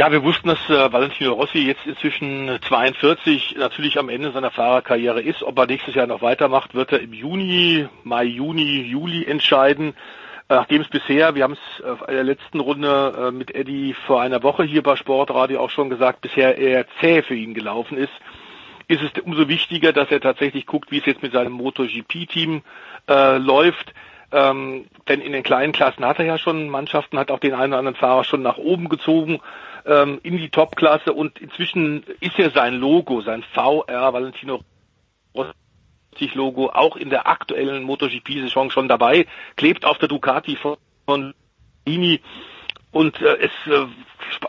[SPEAKER 11] Ja, wir wussten, dass äh, Valentino Rossi jetzt inzwischen 42 natürlich am Ende seiner Fahrerkarriere ist. Ob er nächstes Jahr noch weitermacht, wird er im Juni, Mai, Juni, Juli entscheiden. Äh, nachdem es bisher, wir haben es äh, in der letzten Runde äh, mit Eddie vor einer Woche hier bei Sportradio auch schon gesagt, bisher eher zäh für ihn gelaufen ist, ist es umso wichtiger, dass er tatsächlich guckt, wie es jetzt mit seinem MotoGP-Team äh, läuft. Ähm, denn in den kleinen Klassen hat er ja schon Mannschaften, hat auch den einen oder anderen Fahrer schon nach oben gezogen ähm, in die Topklasse und inzwischen ist ja sein Logo, sein VR Valentino Rossi Logo auch in der aktuellen MotoGP-Saison schon dabei, klebt auf der Ducati von Lini und äh, es äh,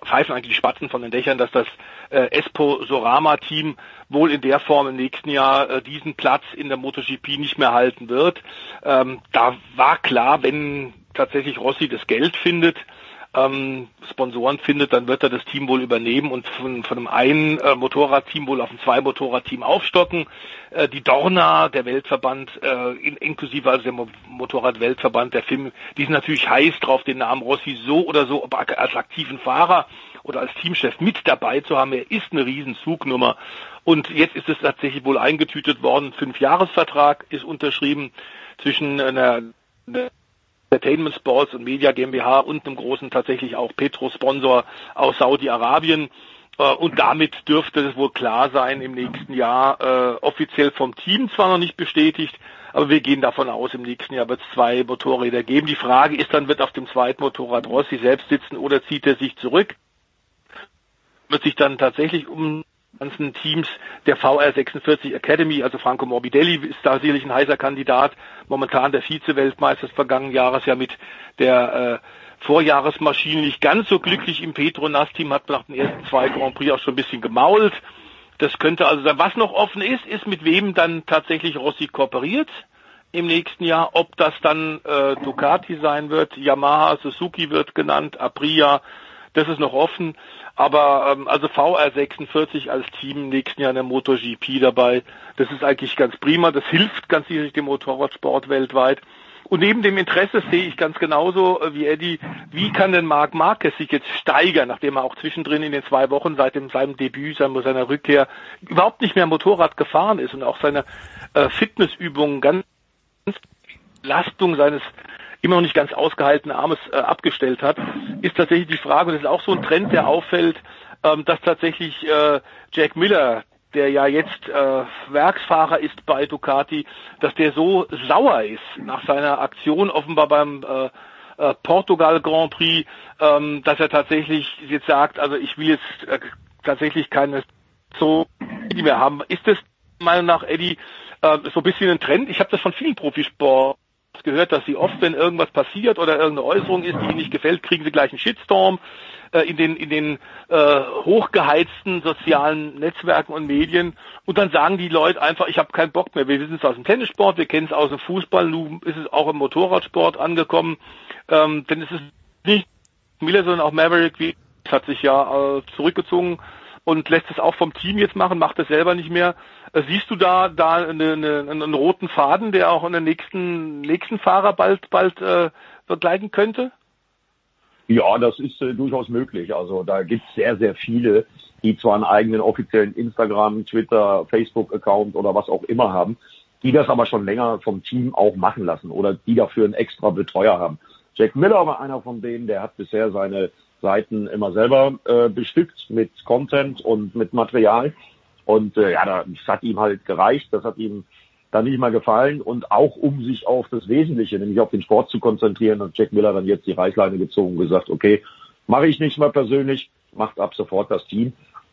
[SPEAKER 11] pfeifen eigentlich die Spatzen von den Dächern, dass das äh, Espo Sorama Team wohl in der Form im nächsten Jahr äh, diesen Platz in der MotoGP nicht mehr halten wird. Ähm, da war klar, wenn tatsächlich Rossi das Geld findet, ähm, Sponsoren findet, dann wird er das Team wohl übernehmen und von, von einem einen äh, Motorradteam wohl auf ein zwei Motorradteam aufstocken. Äh, die Dorna, der Weltverband, äh, in, inklusive also der Mo Motorrad-Weltverband, der Film, die sind natürlich heiß drauf, den Namen Rossi so oder so als aktiven Fahrer oder als Teamchef mit dabei zu haben. Er ist eine Riesenzugnummer. Und jetzt ist es tatsächlich wohl eingetütet worden. Fünfjahresvertrag ist unterschrieben zwischen einer, einer Entertainment Sports und Media GmbH und einem großen tatsächlich auch Petro-Sponsor aus Saudi-Arabien. Äh, und damit dürfte es wohl klar sein im nächsten Jahr, äh, offiziell vom Team zwar noch nicht bestätigt, aber wir gehen davon aus, im nächsten Jahr wird es zwei Motorräder geben. Die Frage ist dann, wird auf dem zweiten Motorrad Rossi selbst sitzen oder zieht er sich zurück? Wird sich dann tatsächlich um ganzen Teams der VR46 Academy, also Franco Morbidelli ist da sicherlich ein heißer Kandidat, momentan der Vize-Weltmeister des vergangenen Jahres ja mit der äh, Vorjahresmaschine nicht ganz so glücklich im Petronas-Team, hat nach den ersten zwei Grand Prix auch schon ein bisschen gemault. Das könnte also sein. Was noch offen ist, ist mit wem dann tatsächlich Rossi kooperiert im nächsten Jahr, ob das dann äh, Ducati sein wird, Yamaha, Suzuki wird genannt, Aprilia, das ist noch offen. Aber ähm, also VR46 als Team nächsten Jahr in der MotoGP dabei, das ist eigentlich ganz prima. Das hilft ganz sicherlich dem Motorradsport weltweit. Und neben dem Interesse sehe ich ganz genauso äh, wie Eddie, wie kann denn Marc Marquez sich jetzt steigern, nachdem er auch zwischendrin in den zwei Wochen seit dem, seinem Debüt, seiner Rückkehr überhaupt nicht mehr Motorrad gefahren ist und auch seine äh, Fitnessübungen ganz Belastung seines immer noch nicht ganz ausgehaltenen Armes äh, abgestellt hat, ist tatsächlich die Frage, und das ist auch so ein Trend, der auffällt, ähm, dass tatsächlich äh, Jack Miller, der ja jetzt äh, Werksfahrer ist bei Ducati, dass der so sauer ist nach seiner Aktion offenbar beim äh, äh, Portugal Grand Prix, ähm, dass er tatsächlich jetzt sagt, also ich will jetzt äh, tatsächlich keine so mehr haben. Ist das meiner nach Eddie äh, so ein bisschen ein Trend? Ich habe das von vielen Profisport gehört, dass sie oft, wenn irgendwas passiert oder irgendeine Äußerung ist, die ihnen nicht gefällt, kriegen sie gleich einen Shitstorm äh, in den in den äh, hochgeheizten sozialen Netzwerken und Medien und dann sagen die Leute einfach, ich habe keinen Bock mehr. Wir wissen es aus dem Tennissport, wir kennen es aus dem Fußball, nun ist es auch im Motorradsport angekommen, ähm, denn es ist nicht Miller, sondern auch Maverick, wie hat sich ja äh, zurückgezogen und lässt es auch vom Team jetzt machen, macht es selber nicht mehr. Siehst du da da eine, eine, einen roten Faden, der auch in den nächsten nächsten Fahrer bald bald äh, begleiten könnte?
[SPEAKER 10] Ja, das ist äh, durchaus möglich. Also da gibt es sehr, sehr viele, die zwar einen eigenen offiziellen Instagram, Twitter, Facebook-Account oder was auch immer haben, die das aber schon länger vom Team auch machen lassen oder die dafür einen extra Betreuer haben. Jack Miller war einer von denen, der hat bisher seine Seiten immer selber äh, bestückt mit Content und mit Material. Und äh, ja, das hat ihm halt gereicht, das hat ihm dann nicht mal gefallen. Und auch um sich auf das Wesentliche, nämlich auf den Sport zu konzentrieren, hat Jack Miller dann jetzt die Reißleine gezogen und gesagt, okay, mache ich nicht mal persönlich, macht ab sofort das Team.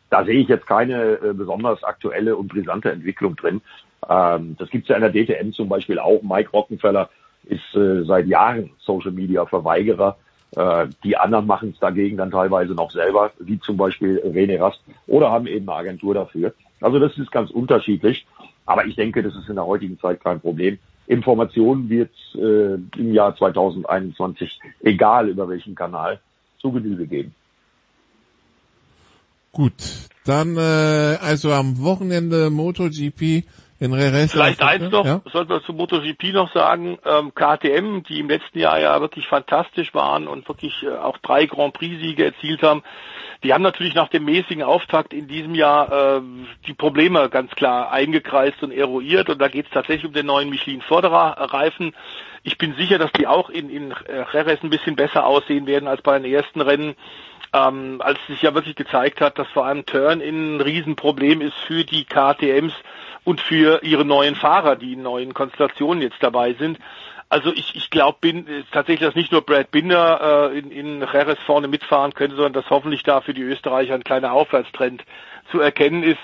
[SPEAKER 10] Da sehe ich jetzt keine äh, besonders aktuelle und brisante Entwicklung drin. Ähm, das gibt's ja in der DTM zum Beispiel auch. Mike Rockenfeller ist äh, seit Jahren Social Media Verweigerer. Äh, die anderen machen es dagegen dann teilweise noch selber, wie zum Beispiel René Rast, oder haben eben eine Agentur dafür. Also das ist ganz unterschiedlich. Aber ich denke, das ist in der heutigen Zeit kein Problem. Informationen wird äh, im Jahr 2021, egal über welchen Kanal, zu Genüge geben.
[SPEAKER 1] Gut, dann äh, also am Wochenende MotoGP in Jerez.
[SPEAKER 11] Vielleicht eins noch, ja? sollten wir zu MotoGP noch sagen, ähm, KTM, die im letzten Jahr ja wirklich fantastisch waren und wirklich äh, auch drei Grand Prix-Siege erzielt haben, die haben natürlich nach dem mäßigen Auftakt in diesem Jahr äh, die Probleme ganz klar eingekreist und eruiert und da geht es tatsächlich um den neuen Michelin Förderer Reifen. Ich bin sicher, dass die auch in, in Jerez ein bisschen besser aussehen werden als bei den ersten Rennen. Ähm, als sich ja wirklich gezeigt hat, dass vor allem Turn-in ein Riesenproblem ist für die KTMs, und für ihre neuen Fahrer, die in neuen Konstellationen jetzt dabei sind. Also ich, ich glaube bin äh, tatsächlich, dass nicht nur Brad Binder äh, in, in Jerez vorne mitfahren könnte, sondern dass hoffentlich da für die Österreicher ein kleiner Aufwärtstrend zu erkennen ist.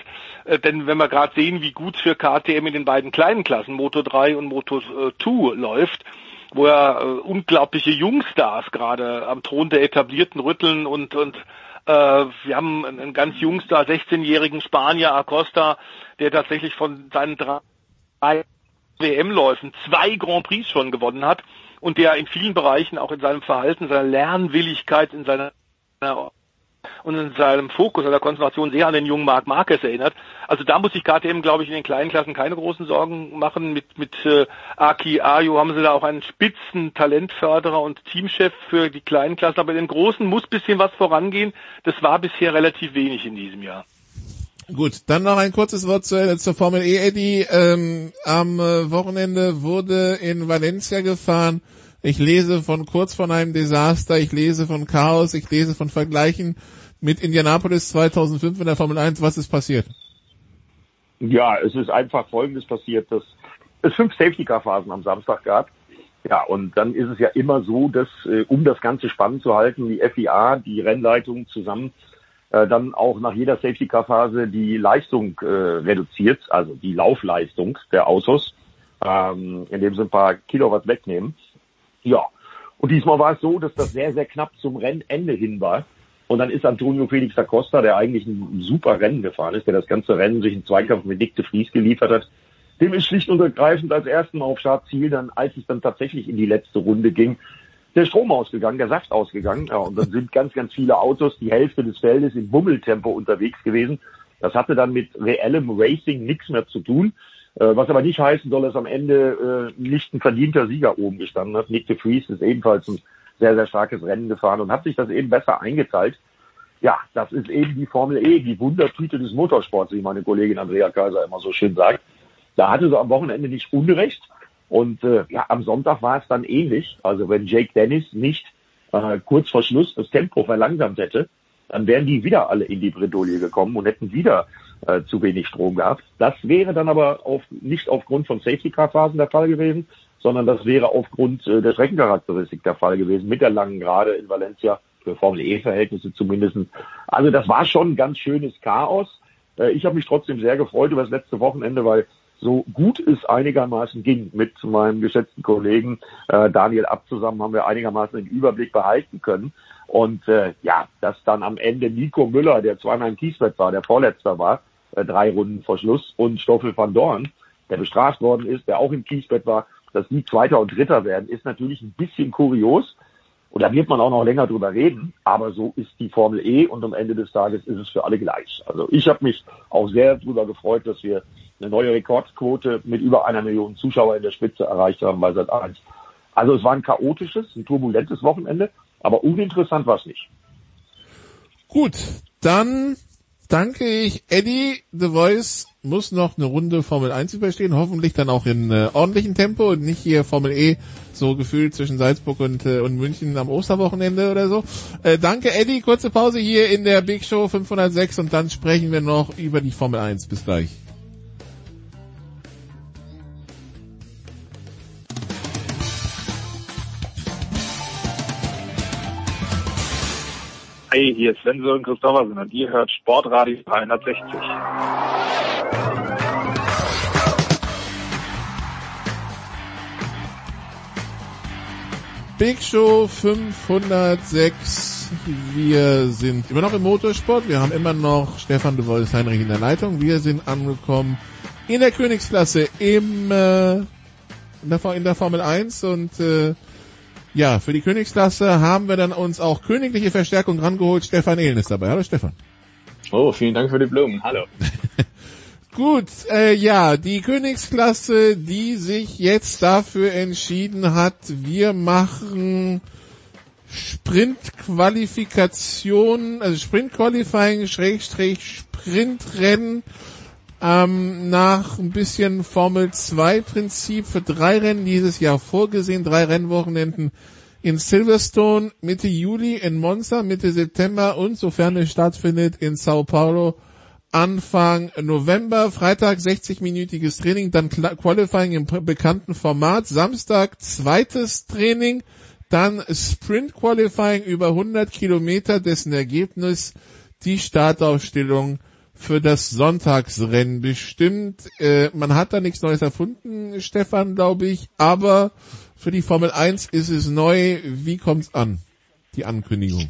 [SPEAKER 11] Äh, denn wenn wir gerade sehen, wie gut für KTM in den beiden kleinen Klassen, Moto 3 und Moto 2 läuft, wo ja äh, unglaubliche Jungstars gerade am Thron der Etablierten rütteln und, und äh, wir haben einen ganz jungster, 16-jährigen Spanier Acosta, der tatsächlich von seinen drei WM-Läufen zwei Grand Prix schon gewonnen hat und der in vielen Bereichen auch in seinem Verhalten, seiner Lernwilligkeit, in seiner und in seinem Fokus, seiner Konzentration sehr an den jungen Marc Marquez erinnert. Also da muss sich KTM, glaube ich, in den kleinen Klassen keine großen Sorgen machen. Mit, mit äh, Aki Ayo haben sie da auch einen spitzen Talentförderer und Teamchef für die kleinen Klassen. Aber in den großen muss bisschen was vorangehen. Das war bisher relativ wenig in diesem Jahr.
[SPEAKER 1] Gut, dann noch ein kurzes Wort zur, zur Formel E, Eddie. Ähm, am äh, Wochenende wurde in Valencia gefahren. Ich lese von kurz von einem Desaster, ich lese von Chaos, ich lese von Vergleichen mit Indianapolis 2005 in der Formel 1. Was ist passiert?
[SPEAKER 10] Ja, es ist einfach Folgendes passiert, dass es fünf Safety-Car-Phasen am Samstag gab. Ja, und dann ist es ja immer so, dass, äh, um das Ganze spannend zu halten, die FIA, die Rennleitung zusammen äh, dann auch nach jeder Safety-Car-Phase die Leistung äh, reduziert, also die Laufleistung der Autos, ähm, indem sie ein paar Kilowatt wegnehmen. Ja, und diesmal war es so, dass das sehr, sehr knapp zum Rennende hin war. Und dann ist Antonio Felix da Costa, der eigentlich ein super Rennen gefahren ist, der das ganze Rennen sich in Zweikampf mit Dick de Vries geliefert hat, dem ist schlicht und ergreifend als ersten auf Startziel, dann, als es dann tatsächlich in die letzte Runde ging, der Strom ausgegangen, der Saft ausgegangen. Ja, und dann sind ganz, ganz viele Autos, die Hälfte des Feldes in Bummeltempo unterwegs gewesen. Das hatte dann mit reellem Racing nichts mehr zu tun. Äh, was aber nicht heißen soll, dass am Ende äh, nicht ein verdienter Sieger oben gestanden hat. Nick de Vries ist ebenfalls ein sehr, sehr starkes Rennen gefahren und hat sich das eben besser eingeteilt. Ja, das ist eben die Formel E, die Wundertüte des Motorsports, wie meine Kollegin Andrea Kaiser immer so schön sagt. Da hatte sie am Wochenende nicht Unrecht. Und äh, ja, am Sonntag war es dann ähnlich. Also wenn Jake Dennis nicht äh, kurz vor Schluss das Tempo verlangsamt hätte, dann wären die wieder alle in die Bredouille gekommen und hätten wieder äh, zu wenig Strom gehabt. Das wäre dann aber auf, nicht aufgrund von Safety-Car-Phasen der Fall gewesen, sondern das wäre aufgrund äh, der Streckencharakteristik der Fall gewesen, mit der langen Gerade in Valencia, für Formel E-Verhältnisse zumindest. Also das war schon ein ganz schönes Chaos. Äh, ich habe mich trotzdem sehr gefreut über das letzte Wochenende, weil so gut es einigermaßen ging mit meinem geschätzten Kollegen äh, Daniel Abt zusammen, haben wir einigermaßen den Überblick behalten können. Und äh, ja, dass dann am Ende Nico Müller, der zweimal im Kiesbett war, der Vorletzter war, äh, drei Runden vor Schluss, und Stoffel van Dorn, der bestraft worden ist, der auch im Kiesbett war, dass die Zweiter und Dritter werden, ist natürlich ein bisschen kurios. Und da wird man auch noch länger drüber reden. Aber so ist die Formel E und am Ende des Tages ist es für alle gleich. Also ich habe mich auch sehr darüber gefreut, dass wir eine neue Rekordquote mit über einer Million Zuschauer in der Spitze erreicht haben bei Sat 1. Also es war ein chaotisches, ein turbulentes Wochenende, aber uninteressant war es nicht.
[SPEAKER 1] Gut, dann danke ich Eddie. The Voice muss noch eine Runde Formel 1 überstehen, hoffentlich dann auch in äh, ordentlichem Tempo und nicht hier Formel E so gefühlt zwischen Salzburg und, äh, und München am Osterwochenende oder so. Äh, danke Eddie, kurze Pause hier in der Big Show 506 und dann sprechen wir noch über die Formel 1. Bis gleich.
[SPEAKER 12] Hey, hier ist Sven Sören Christoffersen und ihr hört Sportradio 360.
[SPEAKER 1] Big Show 506. Wir sind immer noch im Motorsport. Wir haben immer noch Stefan de Wolf Heinrich in der Leitung. Wir sind angekommen in der Königsklasse im, äh, in, der, in der Formel 1 und äh, ja, für die Königsklasse haben wir dann uns auch königliche Verstärkung rangeholt. Stefan Ehlen ist dabei. Hallo Stefan.
[SPEAKER 13] Oh, vielen Dank für die Blumen. Hallo.
[SPEAKER 1] Gut, äh, ja, die Königsklasse, die sich jetzt dafür entschieden hat, wir machen Sprintqualifikation, also Sprintqualifying, Schrägstrich, Sprintrennen, ähm, nach ein bisschen Formel 2 Prinzip für drei Rennen dieses Jahr vorgesehen, drei Rennwochenenden in Silverstone Mitte Juli, in Monza Mitte September und sofern es stattfindet in Sao Paulo Anfang November, Freitag 60-minütiges Training, dann Qualifying im bekannten Format, Samstag zweites Training, dann Sprint Qualifying über 100 Kilometer, dessen Ergebnis die Startaufstellung für das Sonntagsrennen bestimmt. Äh, man hat da nichts Neues erfunden, Stefan, glaube ich, aber für die Formel 1 ist es neu. Wie kommt's an, die Ankündigung?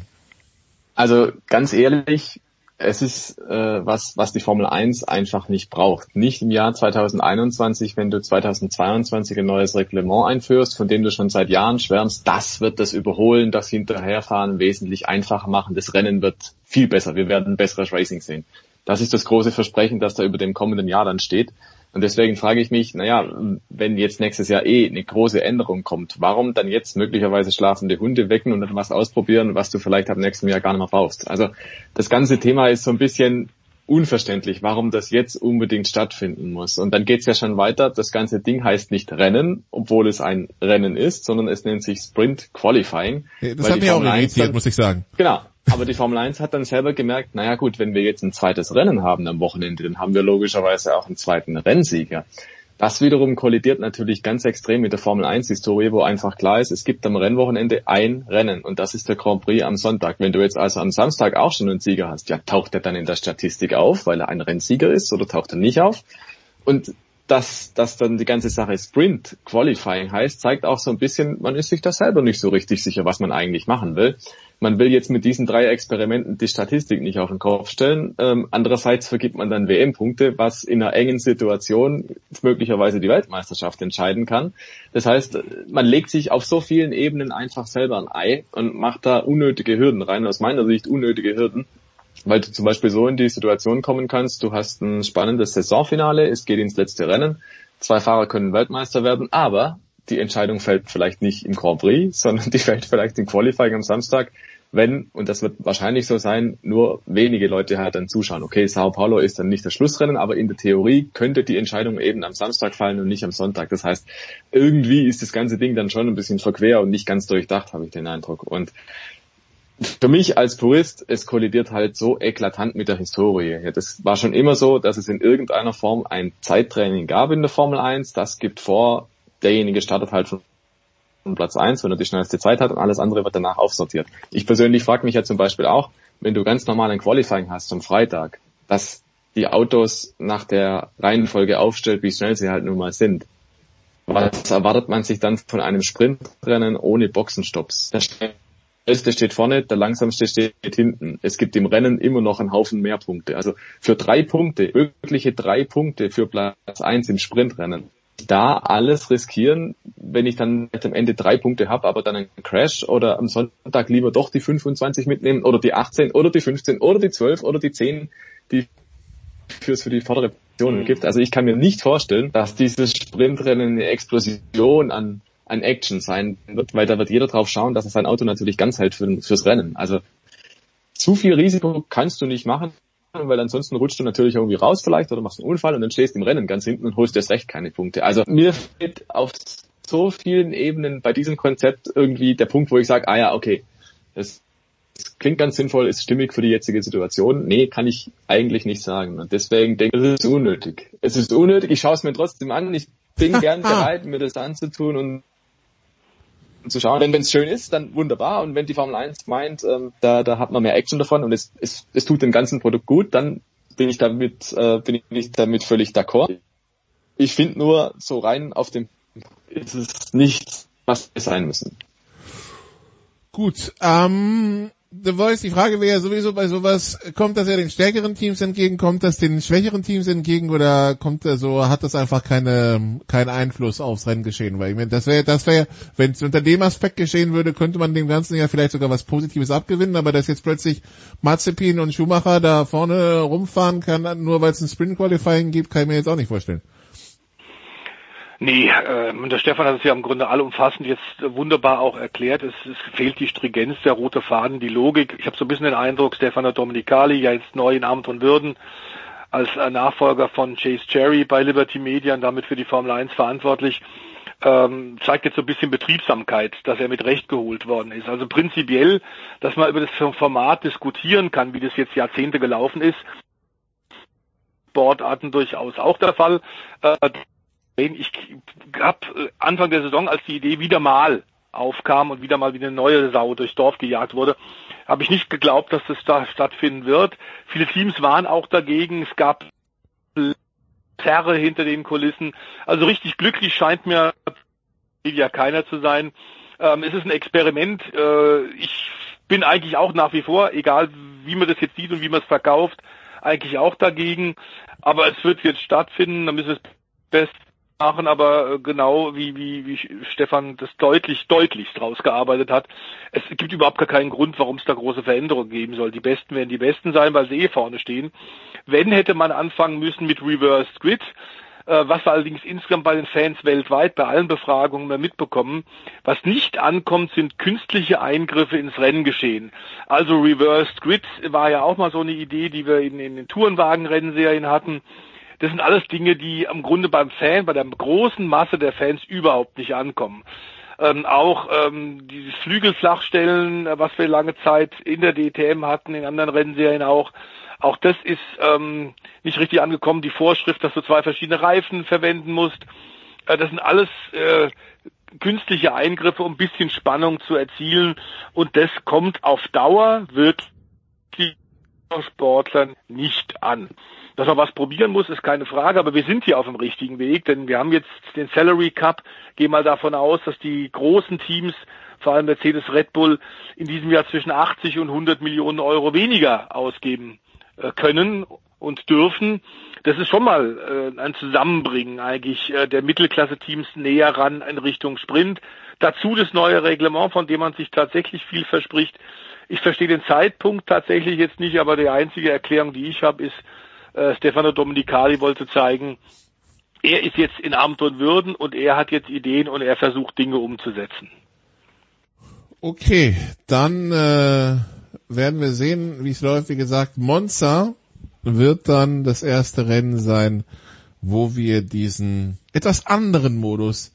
[SPEAKER 13] Also ganz ehrlich, es ist äh, was, was die Formel 1 einfach nicht braucht. Nicht im Jahr 2021, wenn du 2022 ein neues Reglement einführst, von dem du schon seit Jahren schwärmst, das wird das Überholen, das Hinterherfahren wesentlich einfacher machen. Das Rennen wird viel besser. Wir werden besseres Racing sehen. Das ist das große Versprechen, das da über dem kommenden Jahr dann steht. Und deswegen frage ich mich, naja, wenn jetzt nächstes Jahr eh eine große Änderung kommt, warum dann jetzt möglicherweise schlafende Hunde wecken und dann was ausprobieren, was du vielleicht ab nächstem Jahr gar nicht mehr brauchst? Also das ganze Thema ist so ein bisschen unverständlich, warum das jetzt unbedingt stattfinden muss. Und dann geht's ja schon weiter. Das ganze Ding heißt nicht Rennen, obwohl es ein Rennen ist, sondern es nennt sich Sprint Qualifying.
[SPEAKER 1] Das hat mich auch irritiert, muss ich sagen.
[SPEAKER 13] Genau. Aber die Formel 1 hat dann selber gemerkt, naja gut, wenn wir jetzt ein zweites Rennen haben am Wochenende, dann haben wir logischerweise auch einen zweiten Rennsieger. Das wiederum kollidiert natürlich ganz extrem mit der Formel 1 Historie, wo einfach klar ist, es gibt am Rennwochenende ein Rennen und das ist der Grand Prix am Sonntag. Wenn du jetzt also am Samstag auch schon einen Sieger hast, ja, taucht er dann in der Statistik auf, weil er ein Rennsieger ist oder taucht er nicht auf? Und dass, dass dann die ganze Sache Sprint Qualifying heißt, zeigt auch so ein bisschen, man ist sich da selber nicht so richtig sicher, was man eigentlich machen will. Man will jetzt mit diesen drei Experimenten die Statistik nicht auf den Kopf stellen. Ähm, andererseits vergibt man dann WM-Punkte, was in einer engen Situation möglicherweise die Weltmeisterschaft entscheiden kann. Das heißt, man legt sich auf so vielen Ebenen einfach selber ein Ei und macht da unnötige Hürden rein, aus meiner Sicht unnötige Hürden weil du zum Beispiel so in die Situation kommen kannst, du hast ein spannendes Saisonfinale, es geht ins letzte Rennen, zwei Fahrer können Weltmeister werden, aber die Entscheidung fällt vielleicht nicht im Grand Prix, sondern die fällt vielleicht im Qualifying am Samstag wenn, und das wird wahrscheinlich so sein, nur wenige Leute halt dann zuschauen. Okay, Sao Paulo ist dann nicht das Schlussrennen, aber in der Theorie könnte die Entscheidung eben am Samstag fallen und nicht am Sonntag. Das heißt, irgendwie ist das ganze Ding dann schon ein bisschen verquer und nicht ganz durchdacht, habe ich den Eindruck. Und für mich als Purist, es kollidiert halt so eklatant mit der Historie. Ja, das war schon immer so, dass es in irgendeiner Form ein Zeittraining gab in der Formel 1. Das gibt vor, derjenige startet halt von Platz 1, wenn er die schnellste Zeit hat und alles andere wird danach aufsortiert. Ich persönlich frage mich ja zum Beispiel auch, wenn du ganz normal ein Qualifying hast zum Freitag, dass die Autos nach der Reihenfolge aufstellt, wie schnell sie halt nun mal sind. Was erwartet man sich dann von einem Sprintrennen ohne Boxenstopps? Der schnellste steht vorne, der langsamste steht hinten. Es gibt im Rennen immer noch einen Haufen mehr Punkte. Also für drei Punkte, wirkliche drei Punkte für Platz 1 im Sprintrennen, da alles riskieren, wenn ich dann am Ende drei Punkte habe, aber dann einen Crash oder am Sonntag lieber doch die 25 mitnehmen oder die 18 oder die 15 oder die 12 oder die 10, die fürs für die vordere Position gibt. Also ich kann mir nicht vorstellen, dass dieses Sprintrennen eine Explosion an, an Action sein wird, weil da wird jeder drauf schauen, dass er sein Auto natürlich ganz hält für, fürs Rennen. Also zu viel Risiko kannst du nicht machen weil ansonsten rutscht du natürlich irgendwie raus vielleicht oder machst einen Unfall und dann stehst du im Rennen ganz hinten und holst erst recht keine Punkte. Also mir fehlt auf so vielen Ebenen bei diesem Konzept irgendwie der Punkt, wo ich sage, ah ja, okay, das, das klingt ganz sinnvoll, ist stimmig für die jetzige Situation. Nee, kann ich eigentlich nicht sagen. Und deswegen denke ich, es ist unnötig. Es ist unnötig, ich schaue es mir trotzdem an. Ich bin gern bereit, mir das anzutun und zu schauen. Wenn es schön ist, dann wunderbar. Und wenn die Formel 1 meint, ähm, da, da hat man mehr Action davon und es, es, es tut dem ganzen Produkt gut, dann bin ich damit, äh, bin ich damit völlig d'accord. Ich finde nur, so rein auf dem ist es nicht, was es sein müssen.
[SPEAKER 1] Gut, ähm, The Voice, die Frage wäre sowieso bei sowas, kommt das ja den stärkeren Teams entgegen, kommt das den schwächeren Teams entgegen oder kommt das so, hat das einfach keine, keinen Einfluss aufs Renngeschehen? Weil ich meine, das wäre, das wäre, wenn es unter dem Aspekt geschehen würde, könnte man dem Ganzen ja vielleicht sogar was Positives abgewinnen, aber dass jetzt plötzlich Mazepin und Schumacher da vorne rumfahren kann, nur weil es ein Sprint Qualifying gibt, kann ich mir jetzt auch nicht vorstellen.
[SPEAKER 11] Nee, äh, der Stefan hat es ja im Grunde allumfassend jetzt wunderbar auch erklärt. Es, es fehlt die Stringenz, der rote Faden, die Logik. Ich habe so ein bisschen den Eindruck, Stefano Domenicali, ja jetzt neu in Amt und Würden, als äh, Nachfolger von Chase Cherry bei Liberty Media und damit für die Formel 1 verantwortlich, ähm, zeigt jetzt so ein bisschen Betriebsamkeit, dass er mit Recht geholt worden ist. Also prinzipiell, dass man über das Format diskutieren kann, wie das jetzt Jahrzehnte gelaufen ist, Sportarten durchaus auch der Fall. Äh, ich habe äh, Anfang der Saison, als die Idee wieder mal aufkam und wieder mal wie eine neue Sau durchs Dorf gejagt wurde, habe ich nicht geglaubt, dass das da stattfinden wird. Viele Teams waren auch dagegen. Es gab Zerre hinter den Kulissen. Also richtig glücklich scheint mir ja keiner zu sein. Ähm, es ist ein Experiment. Äh, ich bin eigentlich auch nach wie vor, egal wie man das jetzt sieht und wie man es verkauft, eigentlich auch dagegen. Aber es wird jetzt stattfinden. Da müssen wir best machen, aber äh, genau wie, wie, wie Stefan das deutlich, deutlichst rausgearbeitet hat. Es gibt überhaupt gar keinen Grund, warum es da große Veränderungen geben soll. Die Besten werden die Besten sein, weil sie eh vorne stehen. Wenn hätte man anfangen müssen mit Reverse Grid, äh, was wir allerdings insgesamt bei den Fans weltweit bei allen Befragungen mehr mitbekommen. Was nicht ankommt, sind künstliche Eingriffe ins Renngeschehen. Also Reversed Grid war ja auch mal so eine Idee, die wir in, in den Tourenwagen-Rennserien hatten. Das sind alles Dinge, die im Grunde beim Fan, bei der großen Masse der Fans überhaupt nicht ankommen. Ähm, auch ähm, dieses Flügelflachstellen, äh, was wir lange Zeit in der DTM hatten, in anderen Rennserien auch, auch das ist ähm, nicht richtig angekommen. Die Vorschrift, dass du zwei verschiedene Reifen verwenden musst, äh, das sind alles äh, künstliche Eingriffe, um ein bisschen Spannung zu erzielen. Und das kommt auf Dauer wirklich Sportlern nicht an. Dass man was probieren muss, ist keine Frage, aber wir sind hier auf dem richtigen Weg, denn wir haben jetzt den Salary Cup. Gehen mal davon aus, dass die großen Teams, vor allem Mercedes Red Bull, in diesem Jahr zwischen 80 und 100 Millionen Euro weniger ausgeben äh, können und dürfen. Das ist schon mal äh, ein Zusammenbringen eigentlich äh, der Mittelklasse-Teams näher ran in Richtung Sprint. Dazu das neue Reglement, von dem man sich tatsächlich viel verspricht. Ich verstehe den Zeitpunkt tatsächlich jetzt nicht, aber die einzige Erklärung, die ich habe, ist, äh, Stefano Domenicali wollte zeigen, er ist jetzt in Amt und Würden und er hat jetzt Ideen und er versucht Dinge umzusetzen.
[SPEAKER 1] Okay, dann äh, werden wir sehen, wie es läuft. Wie gesagt, Monza wird dann das erste Rennen sein, wo wir diesen etwas anderen Modus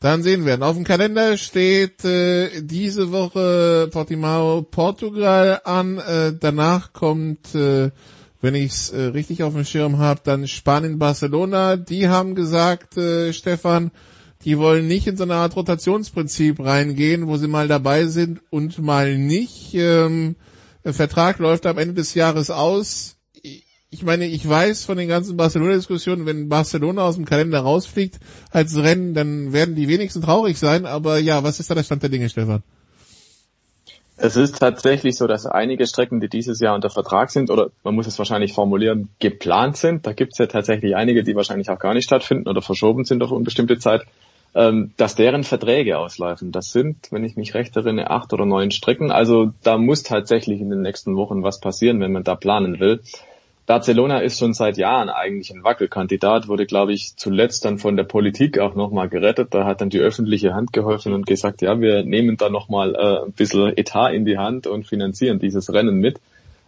[SPEAKER 1] dann sehen werden. Auf dem Kalender steht äh, diese Woche Portimao Portugal an. Äh, danach kommt, äh, wenn ich es äh, richtig auf dem Schirm habe, dann Spanien Barcelona. Die haben gesagt, äh, Stefan, die wollen nicht in so eine Art Rotationsprinzip reingehen, wo sie mal dabei sind und mal nicht. Ähm, der Vertrag läuft am Ende des Jahres aus. Ich meine, ich weiß von den ganzen Barcelona-Diskussionen, wenn Barcelona aus dem Kalender rausfliegt als Rennen, dann werden die wenigsten traurig sein. Aber ja, was ist da der Stand der Dinge, Stefan?
[SPEAKER 13] Es ist tatsächlich so, dass einige Strecken, die dieses Jahr unter Vertrag sind, oder man muss es wahrscheinlich formulieren, geplant sind. Da gibt es ja tatsächlich einige, die wahrscheinlich auch gar nicht stattfinden oder verschoben sind auf unbestimmte Zeit ähm, dass deren Verträge ausläufen. Das sind, wenn ich mich recht erinnere, acht oder neun Strecken. Also da muss tatsächlich in den nächsten Wochen was passieren, wenn man da planen will. Barcelona ist schon seit Jahren eigentlich ein Wackelkandidat, wurde, glaube ich, zuletzt dann von der Politik auch nochmal gerettet. Da hat dann die öffentliche Hand geholfen und gesagt, ja, wir nehmen da nochmal äh, ein bisschen Etat in die Hand und finanzieren dieses Rennen mit.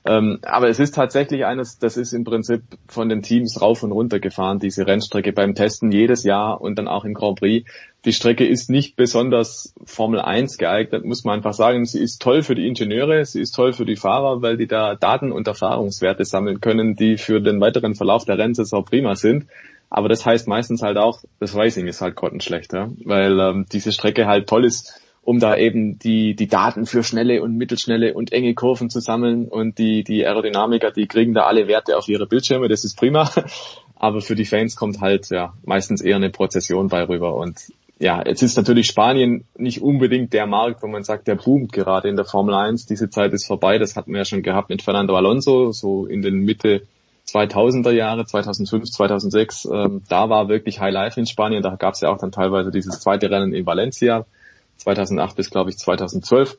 [SPEAKER 13] Ähm, aber es ist tatsächlich eines, das ist im Prinzip von den Teams rauf und runter gefahren, diese Rennstrecke beim Testen jedes Jahr und dann auch im Grand Prix. Die Strecke ist nicht besonders Formel 1 geeignet, muss man einfach sagen. Sie ist toll für die Ingenieure, sie ist toll für die Fahrer, weil die da Daten und Erfahrungswerte sammeln können, die für den weiteren Verlauf der Rennsaison prima sind. Aber das heißt meistens halt auch, das Racing ist halt grottenschlecht, weil ähm, diese Strecke halt toll ist um da eben die, die Daten für schnelle und mittelschnelle und enge Kurven zu sammeln und die, die Aerodynamiker, die kriegen da alle Werte auf ihre Bildschirme, das ist prima. Aber für die Fans kommt halt ja meistens eher eine Prozession bei rüber und ja, jetzt ist natürlich Spanien nicht unbedingt der Markt, wo man sagt, der boomt gerade in der Formel 1. Diese Zeit ist vorbei. Das hatten wir ja schon gehabt mit Fernando Alonso, so in den Mitte 2000er Jahre, 2005, 2006. Ähm, da war wirklich High Life in Spanien. Da gab es ja auch dann teilweise dieses zweite Rennen in Valencia. 2008 bis, glaube ich, 2012.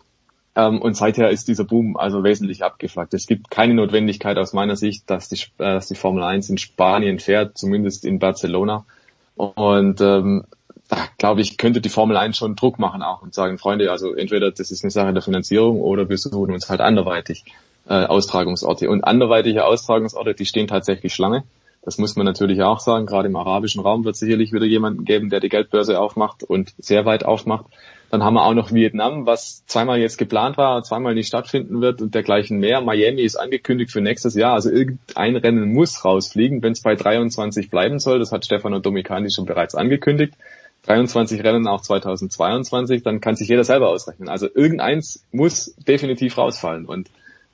[SPEAKER 13] Ähm, und seither ist dieser Boom also wesentlich abgeflaggt. Es gibt keine Notwendigkeit aus meiner Sicht, dass die, äh, dass die Formel 1 in Spanien fährt, zumindest in Barcelona. Und ähm, da glaube ich, könnte die Formel 1 schon Druck machen auch und sagen, Freunde, also entweder das ist eine Sache der Finanzierung oder wir suchen uns halt anderweitig äh, Austragungsorte. Und anderweitige Austragungsorte, die stehen tatsächlich Schlange. Das muss man natürlich auch sagen. Gerade im arabischen Raum wird sicherlich wieder jemanden geben, der die Geldbörse aufmacht und sehr weit aufmacht. Dann haben wir auch noch Vietnam, was zweimal jetzt geplant war, zweimal nicht stattfinden wird und dergleichen mehr. Miami ist angekündigt für nächstes Jahr. Also irgendein Rennen muss rausfliegen, wenn es bei 23 bleiben soll. Das hat Stefano Domicani schon bereits angekündigt. 23 Rennen auch 2022, dann kann sich jeder selber ausrechnen. Also irgendeins muss definitiv rausfallen. Und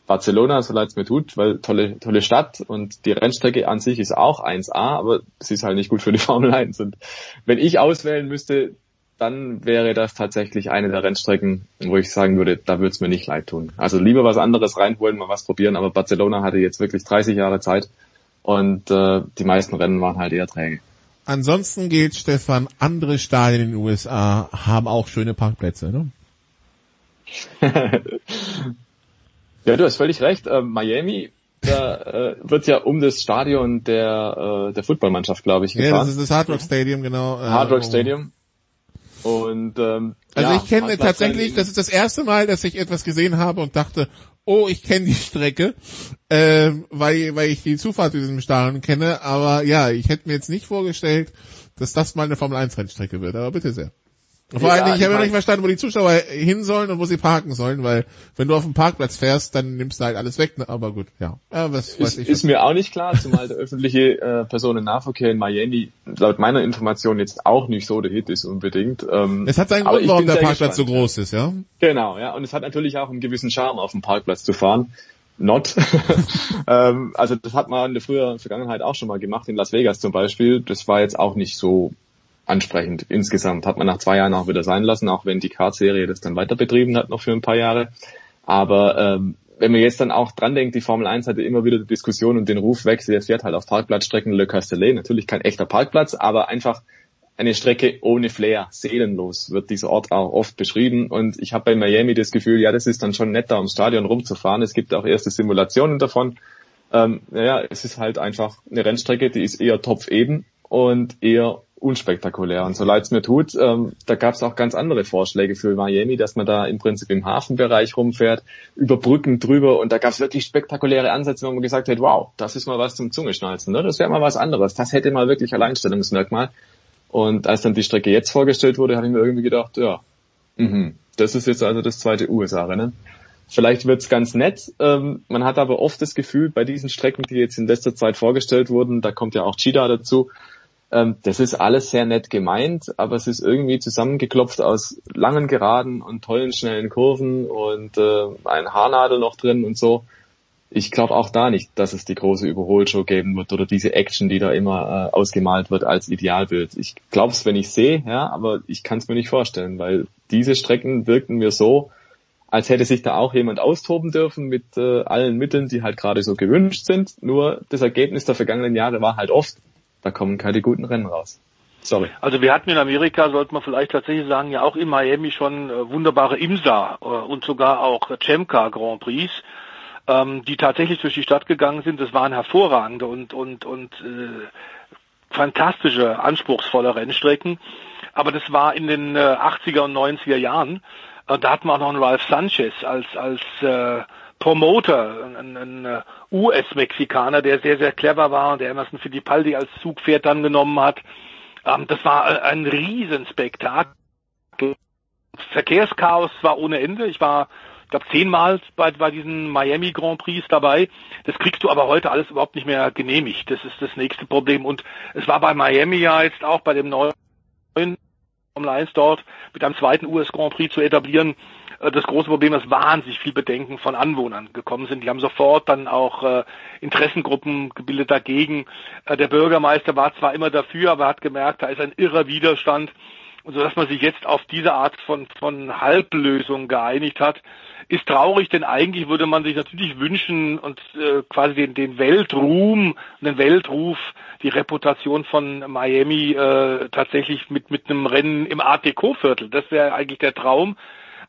[SPEAKER 13] Barcelona, so leid es mir tut, weil tolle, tolle Stadt und die Rennstrecke an sich ist auch 1A, aber sie ist halt nicht gut für die Formel 1. Und wenn ich auswählen müsste, dann wäre das tatsächlich eine der Rennstrecken, wo ich sagen würde, da würde es mir nicht leid tun. Also lieber was anderes reinholen, mal was probieren, aber Barcelona hatte jetzt wirklich 30 Jahre Zeit und äh, die meisten Rennen waren halt eher träge.
[SPEAKER 1] Ansonsten geht Stefan, andere Stadien in den USA haben auch schöne Parkplätze, ne?
[SPEAKER 13] ja, du hast völlig recht. Äh, Miami, da äh, wird ja um das Stadion der, äh, der Footballmannschaft, glaube ich, gefahren.
[SPEAKER 1] Ja, das ist das Hard Rock Stadium, genau.
[SPEAKER 13] Hard Rock Stadium. Und ähm,
[SPEAKER 1] also
[SPEAKER 13] ja,
[SPEAKER 1] ich kenne tatsächlich, das ist das erste Mal, dass ich etwas gesehen habe und dachte, oh, ich kenne die Strecke, äh, weil, weil ich die Zufahrt zu diesem Stadion kenne. Aber ja, ich hätte mir jetzt nicht vorgestellt, dass das mal eine Formel 1 Rennstrecke wird. Aber bitte sehr. Vor allen Dingen, ich habe ja noch nicht verstanden, wo die Zuschauer hin sollen und wo sie parken sollen, weil wenn du auf dem Parkplatz fährst, dann nimmst du halt alles weg. Ne? Aber gut, ja. ja was,
[SPEAKER 13] ist, ich, ist mir auch nicht klar, zumal der öffentliche äh, Personennahverkehr in Miami laut meiner Information jetzt auch nicht so der Hit ist unbedingt. Ähm,
[SPEAKER 1] es hat seinen Grund, warum der Parkplatz gespannt, so groß ist, ja?
[SPEAKER 13] Genau, ja. Und es hat natürlich auch einen gewissen Charme, auf dem Parkplatz zu fahren. Not. ähm, also das hat man in der früheren Vergangenheit auch schon mal gemacht, in Las Vegas zum Beispiel. Das war jetzt auch nicht so ansprechend. Insgesamt hat man nach zwei Jahren auch wieder sein lassen, auch wenn die Kart-Serie das dann weiter betrieben hat, noch für ein paar Jahre. Aber ähm, wenn man jetzt dann auch dran denkt, die Formel 1 hatte immer wieder die Diskussion und den Ruf weg, sie fährt halt auf Parkplatzstrecken Le Castellet, natürlich kein echter Parkplatz, aber einfach eine Strecke ohne Flair, seelenlos wird dieser Ort auch oft beschrieben und ich habe bei Miami das Gefühl, ja, das ist dann schon netter, ums Stadion rumzufahren. Es gibt auch erste Simulationen davon. Ähm, naja, es ist halt einfach eine Rennstrecke, die ist eher topfeben und eher unspektakulär. Und so leid es mir tut, ähm, da gab es auch ganz andere Vorschläge für Miami, dass man da im Prinzip im Hafenbereich rumfährt, über Brücken drüber und da gab es wirklich spektakuläre Ansätze, wo man gesagt hat, wow, das ist mal was zum Zungeschnalzen, ne? das wäre mal was anderes, das hätte mal wirklich Alleinstellungsmerkmal. Und als dann die Strecke jetzt vorgestellt wurde, habe ich mir irgendwie gedacht, ja, mh, das ist jetzt also das zweite USA-Rennen. Vielleicht wird's ganz nett. Ähm, man hat aber oft das Gefühl, bei diesen Strecken, die jetzt in letzter Zeit vorgestellt wurden, da kommt ja auch Cheetah dazu, ähm, das ist alles sehr nett gemeint, aber es ist irgendwie zusammengeklopft aus langen Geraden und tollen, schnellen Kurven und äh, ein Haarnadel noch drin und so. Ich glaube auch da nicht, dass es die große Überholshow geben wird oder diese Action, die da immer äh, ausgemalt wird als Idealbild. Ich glaube es, wenn ich sehe, ja, aber ich kann es mir nicht vorstellen, weil diese Strecken wirkten mir so, als hätte sich da auch jemand austoben dürfen mit äh, allen Mitteln, die halt gerade so gewünscht sind. Nur das Ergebnis der vergangenen Jahre war halt oft, da kommen keine guten Rennen raus. Sorry.
[SPEAKER 11] Also wir hatten in Amerika, sollte man vielleicht tatsächlich sagen, ja auch in Miami schon äh, wunderbare IMSA äh, und sogar auch Chemka Grand Prix, ähm, die tatsächlich durch die Stadt gegangen sind. Das waren hervorragende und und und äh, fantastische, anspruchsvolle Rennstrecken. Aber das war in den äh, 80er und 90er Jahren. Äh, da hatten wir auch noch einen Ralph Sanchez als als äh, Promoter, ein, ein, ein US-Mexikaner, der sehr, sehr clever war und der Emerson Fittipaldi als Zugpferd dann genommen hat. Ähm, das war ein Riesenspektakel. Verkehrschaos war ohne Ende. Ich war, ich glaube, zehnmal bei, bei diesen Miami Grand Prix dabei. Das kriegst du aber heute alles überhaupt nicht mehr genehmigt. Das ist das nächste Problem. Und es war bei Miami ja jetzt auch bei dem neuen Formel 1 dort mit einem zweiten US Grand Prix zu etablieren, äh, das große Problem, dass wahnsinnig viel Bedenken von Anwohnern gekommen sind. Die haben sofort dann auch äh, Interessengruppen gebildet dagegen. Äh, der Bürgermeister war zwar immer dafür, aber hat gemerkt, da ist ein irrer Widerstand. Und so dass man sich jetzt auf diese Art von, von Halblösung geeinigt hat, ist traurig, denn eigentlich würde man sich natürlich wünschen und äh, quasi den, den Weltruhm, den Weltruf, die Reputation von Miami äh, tatsächlich mit, mit einem Rennen im Art Deco-Viertel. Das wäre eigentlich der Traum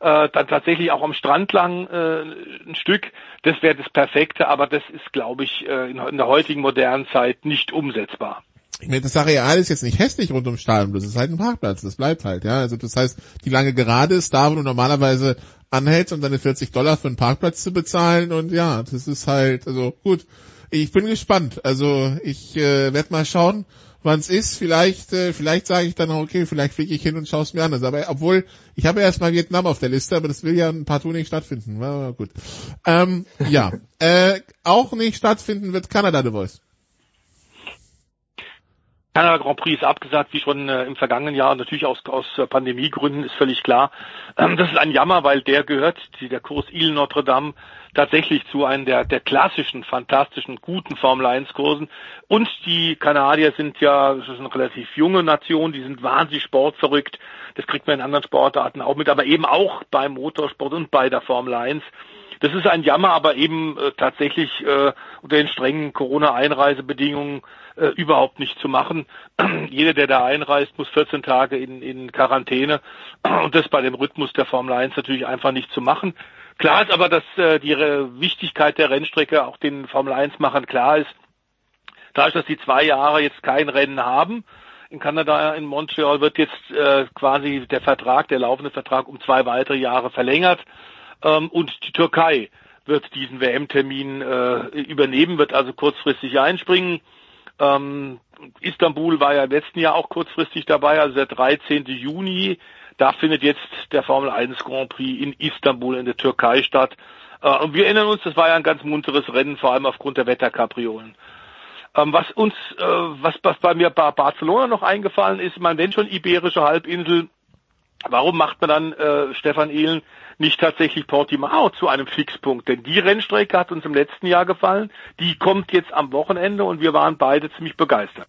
[SPEAKER 11] äh, dann tatsächlich auch am Strand lang äh, ein Stück. Das wäre das Perfekte, aber das ist, glaube ich, äh, in, in, der heutigen modernen Zeit nicht umsetzbar.
[SPEAKER 1] Ich meine, das Areal ist jetzt nicht hässlich rund um Stadionbus, es ist halt ein Parkplatz, das bleibt halt, ja. Also das heißt, die lange Gerade ist da, wo du normalerweise anhältst, um deine 40 Dollar für einen Parkplatz zu bezahlen und ja, das ist halt, also gut. Ich bin gespannt. Also ich äh, werde mal schauen, wann es ist. Vielleicht, äh, vielleicht sage ich dann auch, okay, vielleicht fliege ich hin und schaue es mir an. Also, aber obwohl, ich habe erstmal Vietnam auf der Liste, aber das will ja ein paar nicht stattfinden. Na, gut. Ähm, ja. Äh, auch nicht stattfinden wird Kanada The Voice.
[SPEAKER 11] Kanada Grand Prix ist abgesagt, wie schon äh, im vergangenen Jahr, natürlich aus, aus äh, Pandemiegründen, ist völlig klar. Ähm, das ist ein Jammer, weil der gehört, die, der Kurs Ile Notre Dame, tatsächlich zu einem der, der klassischen, fantastischen, guten Formel 1 Kursen. Und die Kanadier sind ja, das ist eine relativ junge Nation, die sind wahnsinnig sportverrückt. Das kriegt man in anderen Sportarten auch mit, aber eben auch beim Motorsport und bei der Formel 1. Das ist ein Jammer, aber eben äh, tatsächlich äh, unter den strengen Corona-Einreisebedingungen äh, überhaupt nicht zu machen. Jeder, der da einreist, muss 14 Tage in, in Quarantäne und das bei dem Rhythmus der Formel 1 natürlich einfach nicht zu machen. Klar ist aber, dass äh, die Wichtigkeit der Rennstrecke auch den Formel 1-Machern klar ist. Dadurch, dass sie zwei Jahre jetzt kein Rennen haben, in Kanada, in Montreal wird jetzt äh, quasi der Vertrag, der laufende Vertrag um zwei weitere Jahre verlängert. Ähm, und die Türkei wird diesen WM-Termin äh, übernehmen, wird also kurzfristig einspringen. Ähm, Istanbul war ja im letzten Jahr auch kurzfristig dabei, also der 13. Juni da findet jetzt der Formel 1 Grand Prix in Istanbul in der Türkei statt. Äh, und wir erinnern uns, das war ja ein ganz munteres Rennen, vor allem aufgrund der Wetterkapriolen. Ähm, was uns, äh, was, was bei mir bei Barcelona noch eingefallen ist, man wenn schon Iberische Halbinsel, warum macht man dann, äh, Stefan Ehlen, nicht tatsächlich Portimao zu einem Fixpunkt? Denn die Rennstrecke hat uns im letzten Jahr gefallen, die kommt jetzt am Wochenende und wir waren beide ziemlich begeistert.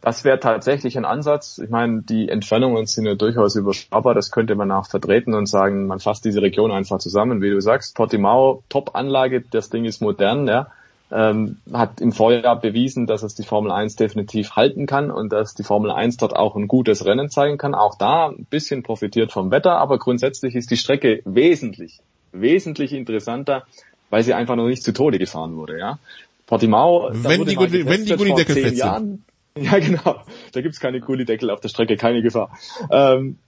[SPEAKER 13] Das wäre tatsächlich ein Ansatz. Ich meine, die Entfernungen sind ja durchaus überschaubar. Das könnte man auch vertreten und sagen, man fasst diese Region einfach zusammen. Wie du sagst, Portimao, Top-Anlage, das Ding ist modern, ja. Ähm, hat im Vorjahr bewiesen, dass es die Formel 1 definitiv halten kann und dass die Formel 1 dort auch ein gutes Rennen zeigen kann. Auch da ein bisschen profitiert vom Wetter, aber grundsätzlich ist die Strecke wesentlich, wesentlich interessanter, weil sie einfach noch nicht zu Tode gefahren wurde, ja. Portimao,
[SPEAKER 1] wenn die, wenn die Gullideckel fett sind.
[SPEAKER 13] Ja, genau. Da gibt's keine Kuhlideckel auf der Strecke, keine Gefahr. Ähm,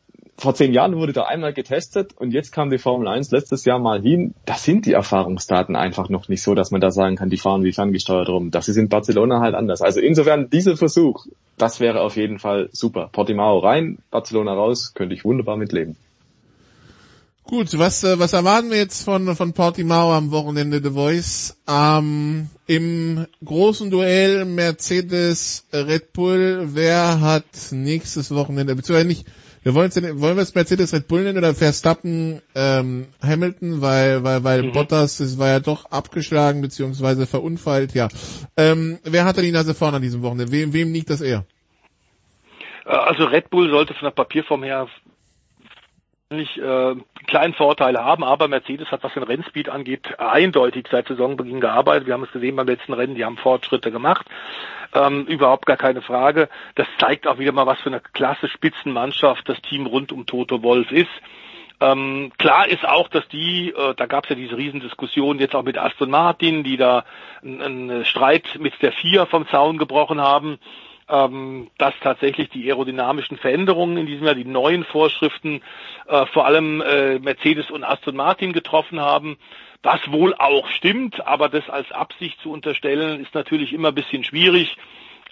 [SPEAKER 13] vor zehn Jahren wurde da einmal getestet und jetzt kam die Formel 1 letztes Jahr mal hin. Da sind die Erfahrungsdaten einfach noch nicht so, dass man da sagen kann, die fahren wie ferngesteuert rum. Das ist in Barcelona halt anders. Also insofern dieser Versuch, das wäre auf jeden Fall super. Portimao rein, Barcelona raus, könnte ich wunderbar mitleben.
[SPEAKER 1] Gut, was, äh, was erwarten wir jetzt von, von Portimao am Wochenende The Voice? Ähm, Im großen Duell Mercedes Red Bull, wer hat nächstes Wochenende, beziehungsweise nicht, wir wollen wollen wir es Mercedes Red Bull nennen oder Verstappen ähm, Hamilton, weil weil weil mhm. Bottas das war ja doch abgeschlagen beziehungsweise verunfallt, ja. Ähm, wer hat denn die Nase vorne an diesem Wochenende? Wem, wem liegt das eher?
[SPEAKER 11] Äh, also Red Bull sollte von der Papierform her nicht äh, kleinen Vorteile haben, aber Mercedes hat, was den Rennspeed angeht, eindeutig seit Saisonbeginn gearbeitet. Wir haben es gesehen beim letzten Rennen, die haben Fortschritte gemacht. Ähm, überhaupt gar keine Frage. Das zeigt auch wieder mal, was für eine klasse Spitzenmannschaft das Team rund um Toto Wolf ist. Ähm, klar ist auch, dass die, äh, da gab es ja diese Riesendiskussion jetzt auch mit Aston Martin, die da einen Streit mit der Vier vom Zaun gebrochen haben dass tatsächlich die aerodynamischen Veränderungen in diesem Jahr, die neuen Vorschriften, äh, vor allem äh, Mercedes und Aston Martin getroffen haben. Was wohl auch stimmt, aber das als Absicht zu unterstellen, ist natürlich immer ein bisschen schwierig.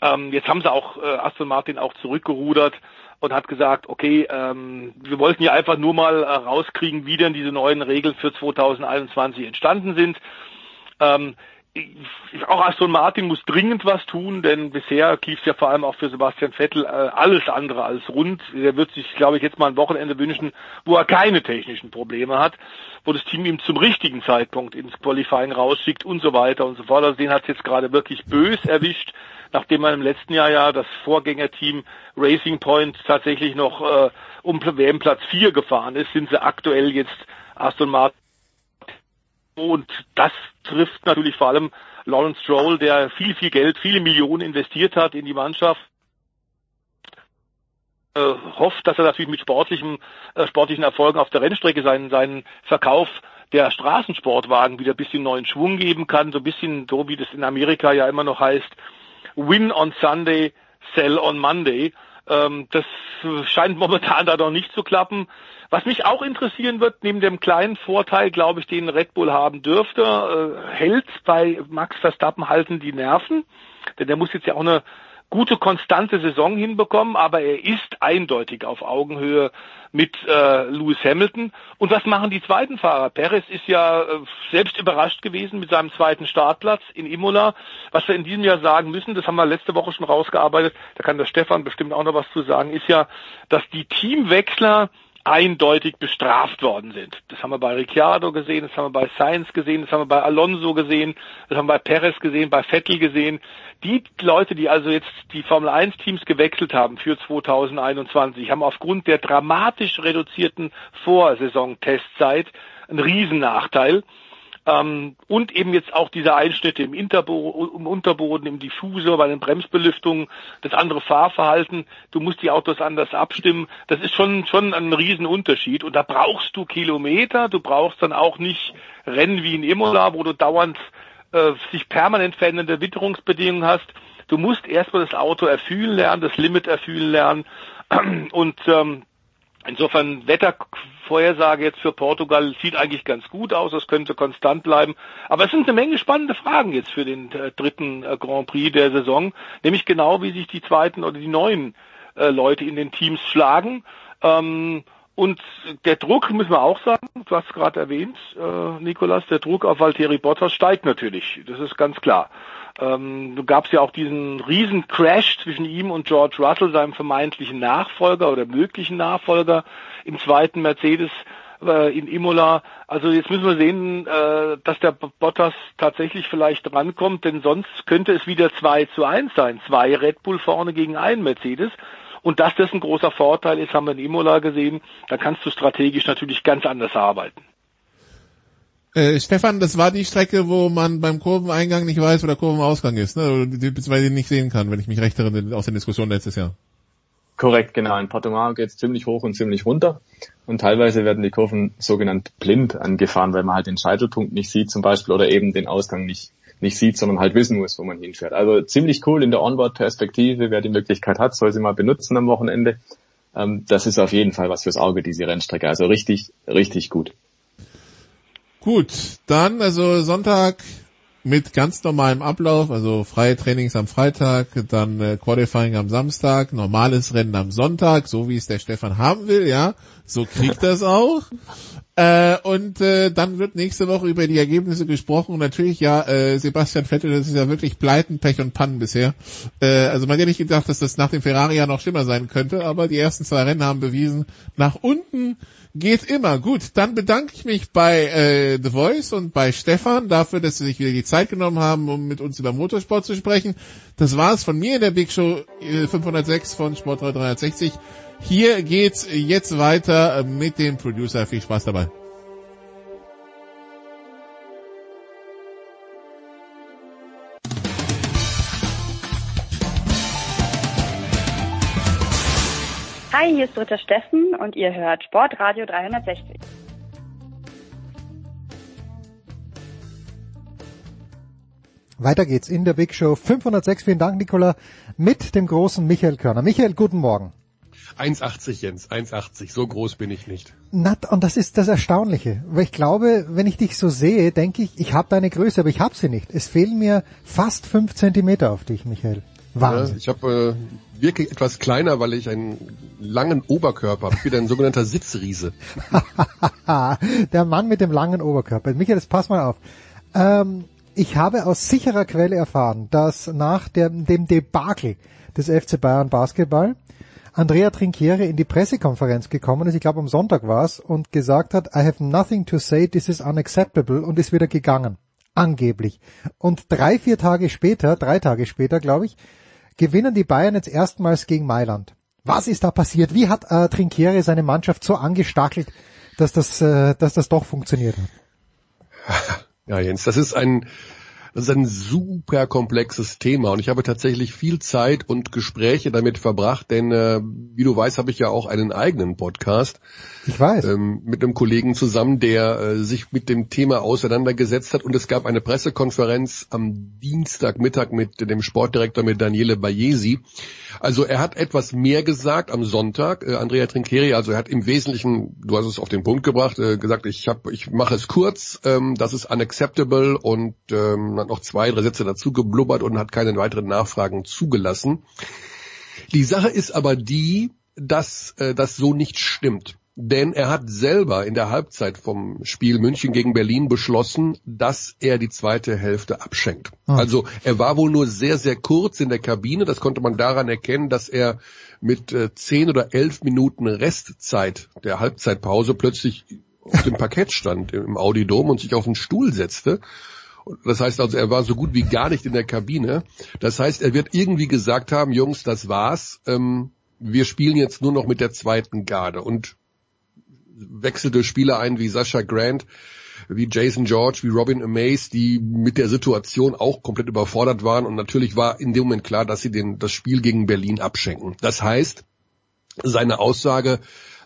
[SPEAKER 11] Ähm, jetzt haben sie auch äh, Aston Martin auch zurückgerudert und hat gesagt, okay, ähm, wir wollten ja einfach nur mal äh, rauskriegen, wie denn diese neuen Regeln für 2021 entstanden sind. Ähm, auch Aston Martin muss dringend was tun, denn bisher lief es ja vor allem auch für Sebastian Vettel äh, alles andere als rund. Er wird sich, glaube ich, jetzt mal ein Wochenende wünschen, wo er keine technischen Probleme hat, wo das Team ihm zum richtigen Zeitpunkt ins Qualifying rausschickt und so weiter und so fort. Also den hat es jetzt gerade wirklich bös erwischt, nachdem man im letzten Jahr ja das Vorgängerteam Racing Point tatsächlich noch äh, um WM-Platz 4 gefahren ist, sind sie aktuell jetzt Aston Martin und das trifft natürlich vor allem Lawrence Stroll, der viel, viel Geld, viele Millionen investiert hat in die Mannschaft. Äh, hofft, dass er natürlich mit sportlichem, äh, sportlichen Erfolgen auf der Rennstrecke seinen, seinen Verkauf der Straßensportwagen wieder ein bisschen neuen Schwung geben kann, so ein bisschen so wie das in Amerika ja immer noch heißt, win on Sunday, sell on Monday. Ähm, das scheint momentan da noch nicht zu klappen. Was mich auch interessieren wird, neben dem kleinen Vorteil, glaube ich, den Red Bull haben dürfte, äh, hält bei Max Verstappen halten die Nerven, denn der muss jetzt ja auch eine gute konstante Saison hinbekommen, aber er ist eindeutig auf Augenhöhe mit äh, Lewis Hamilton. Und was machen die zweiten Fahrer? Perez ist ja äh, selbst überrascht gewesen mit seinem zweiten Startplatz in Imola. Was wir in diesem Jahr sagen müssen, das haben wir letzte Woche schon rausgearbeitet, da kann der Stefan bestimmt auch noch was zu sagen, ist ja, dass die Teamwechsler eindeutig bestraft worden sind. Das haben wir bei Ricciardo gesehen, das haben wir bei Sainz gesehen, das haben wir bei Alonso gesehen, das haben wir bei Perez gesehen, bei Vettel gesehen. Die Leute, die also jetzt die Formel 1 Teams gewechselt haben für 2021, haben aufgrund der dramatisch reduzierten Vorsaison-Testzeit einen Riesennachteil. Ähm, und eben jetzt auch diese Einschnitte im, Interbo im Unterboden, im Diffusor, bei den Bremsbelüftungen, das andere Fahrverhalten, du musst die Autos anders abstimmen. Das ist schon, schon ein Riesenunterschied. Und da brauchst du Kilometer, du brauchst dann auch nicht Rennen wie in Imola, wo du dauernd äh, sich permanent verändernde Witterungsbedingungen hast. Du musst erstmal das Auto erfühlen lernen, das Limit erfühlen lernen. Und ähm, Insofern Wettervorhersage jetzt für Portugal sieht eigentlich ganz gut aus, es könnte konstant bleiben. Aber es sind eine Menge spannende Fragen jetzt für den äh, dritten äh, Grand Prix der Saison, nämlich genau wie sich die zweiten oder die neuen äh, Leute in den Teams schlagen. Ähm, und der Druck, müssen wir auch sagen, du hast gerade erwähnt, äh, Nikolas, der Druck auf Valtteri Bottas steigt natürlich. Das ist ganz klar. Ähm, du gab's ja auch diesen riesen Crash zwischen ihm und George Russell, seinem vermeintlichen Nachfolger oder möglichen Nachfolger im zweiten Mercedes äh, in Imola. Also jetzt müssen wir sehen, äh, dass der Bottas tatsächlich vielleicht drankommt, denn sonst könnte es wieder 2 zu 1 sein. Zwei Red Bull vorne gegen einen Mercedes. Und dass das ein großer Vorteil ist, haben wir in Imola gesehen. Da kannst du strategisch natürlich ganz anders arbeiten.
[SPEAKER 1] Äh, Stefan, das war die Strecke, wo man beim Kurveneingang nicht weiß, wo der Kurvenausgang ist, ne? beziehungsweise nicht sehen kann, wenn ich mich recht erinnere aus der Diskussion letztes Jahr.
[SPEAKER 13] Korrekt, genau. In Portimao geht es ziemlich hoch und ziemlich runter. Und teilweise werden die Kurven sogenannt blind angefahren, weil man halt den Scheitelpunkt nicht sieht zum Beispiel oder eben den Ausgang nicht, nicht sieht, sondern halt wissen muss, wo man hinfährt. Also ziemlich cool in der Onboard-Perspektive. Wer die Möglichkeit hat, soll sie mal benutzen am Wochenende. Ähm, das ist auf jeden Fall was fürs Auge, diese Rennstrecke. Also richtig, richtig gut.
[SPEAKER 1] Gut, dann also Sonntag mit ganz normalem Ablauf, also freie Trainings am Freitag, dann äh, Qualifying am Samstag, normales Rennen am Sonntag, so wie es der Stefan haben will, ja, so kriegt das auch. Äh, und äh, dann wird nächste Woche über die Ergebnisse gesprochen. Und natürlich, ja, äh, Sebastian Vettel, das ist ja wirklich Pleiten, Pech und Pannen bisher. Äh, also man hat ja nicht gedacht, dass das nach dem Ferrari ja noch schlimmer sein könnte, aber die ersten zwei Rennen haben bewiesen, nach unten geht immer. Gut, dann bedanke ich mich bei äh, The Voice und bei Stefan dafür, dass sie sich wieder die Zeit genommen haben, um mit uns über Motorsport zu sprechen. Das war's von mir in der Big Show äh, 506 von Sport 360. Hier geht's jetzt weiter mit dem Producer. Viel Spaß dabei.
[SPEAKER 9] Hi, hier ist Dritter Steffen und ihr hört Sportradio 360.
[SPEAKER 14] Weiter geht's in der Big Show 506. Vielen Dank, Nicola, mit dem großen Michael Körner. Michael, guten Morgen.
[SPEAKER 15] 1,80 Jens, 1,80. So groß bin ich nicht.
[SPEAKER 14] Na, und das ist das Erstaunliche. Weil ich glaube, wenn ich dich so sehe, denke ich, ich habe deine Größe, aber ich habe sie nicht. Es fehlen mir fast fünf Zentimeter auf dich, Michael. Wahnsinn.
[SPEAKER 15] Ja, ich habe äh, wirklich etwas kleiner, weil ich einen langen Oberkörper habe. Ich bin ein sogenannter Sitzriese.
[SPEAKER 14] Der Mann mit dem langen Oberkörper. Michael, jetzt pass mal auf. Ähm, ich habe aus sicherer Quelle erfahren, dass nach der, dem Debakel des FC Bayern Basketball Andrea Trinchiere in die Pressekonferenz gekommen ist, ich glaube am Sonntag war es, und gesagt hat, I have nothing to say, this is unacceptable und ist wieder gegangen. Angeblich. Und drei, vier Tage später, drei Tage später, glaube ich, gewinnen die Bayern jetzt erstmals gegen Mailand. Was ist da passiert? Wie hat äh, Trinchiere seine Mannschaft so angestachelt, dass das, äh, dass das doch funktioniert hat?
[SPEAKER 15] Ja, Jens, das ist ein, das ist ein super komplexes Thema und ich habe tatsächlich viel Zeit und Gespräche damit verbracht, denn äh, wie du weißt, habe ich ja auch einen eigenen Podcast.
[SPEAKER 14] Ich weiß.
[SPEAKER 15] Ähm, mit einem Kollegen zusammen, der äh, sich mit dem Thema auseinandergesetzt hat und es gab eine Pressekonferenz am Dienstagmittag mit dem Sportdirektor mit Daniele Bayesi. Also er hat etwas mehr gesagt am Sonntag, äh, Andrea Trincheri, also er hat im Wesentlichen, du hast es auf den Punkt gebracht, äh, gesagt, ich hab, ich mache es kurz, ähm, das ist unacceptable und ähm, hat noch zwei, drei Sätze dazu geblubbert und hat keine weiteren Nachfragen zugelassen. Die Sache ist aber die, dass äh, das so nicht stimmt. Denn er hat selber in der Halbzeit vom Spiel München gegen Berlin beschlossen, dass er die zweite Hälfte abschenkt.
[SPEAKER 14] Ah.
[SPEAKER 15] Also er war wohl nur sehr, sehr kurz in der Kabine. Das konnte man daran erkennen, dass er mit äh, zehn oder elf Minuten Restzeit der Halbzeitpause plötzlich auf dem Parkett stand im Audi Dom und sich auf den Stuhl setzte. Das heißt also, er war so gut wie gar nicht in der Kabine. Das heißt, er wird irgendwie gesagt haben, Jungs, das war's. Ähm, wir spielen jetzt nur noch mit der zweiten Garde und wechselte Spieler ein wie Sascha Grant, wie Jason George, wie Robin Amaze, die mit der Situation auch komplett überfordert waren und natürlich war in dem Moment klar, dass sie den, das Spiel gegen Berlin abschenken. Das heißt, seine Aussage,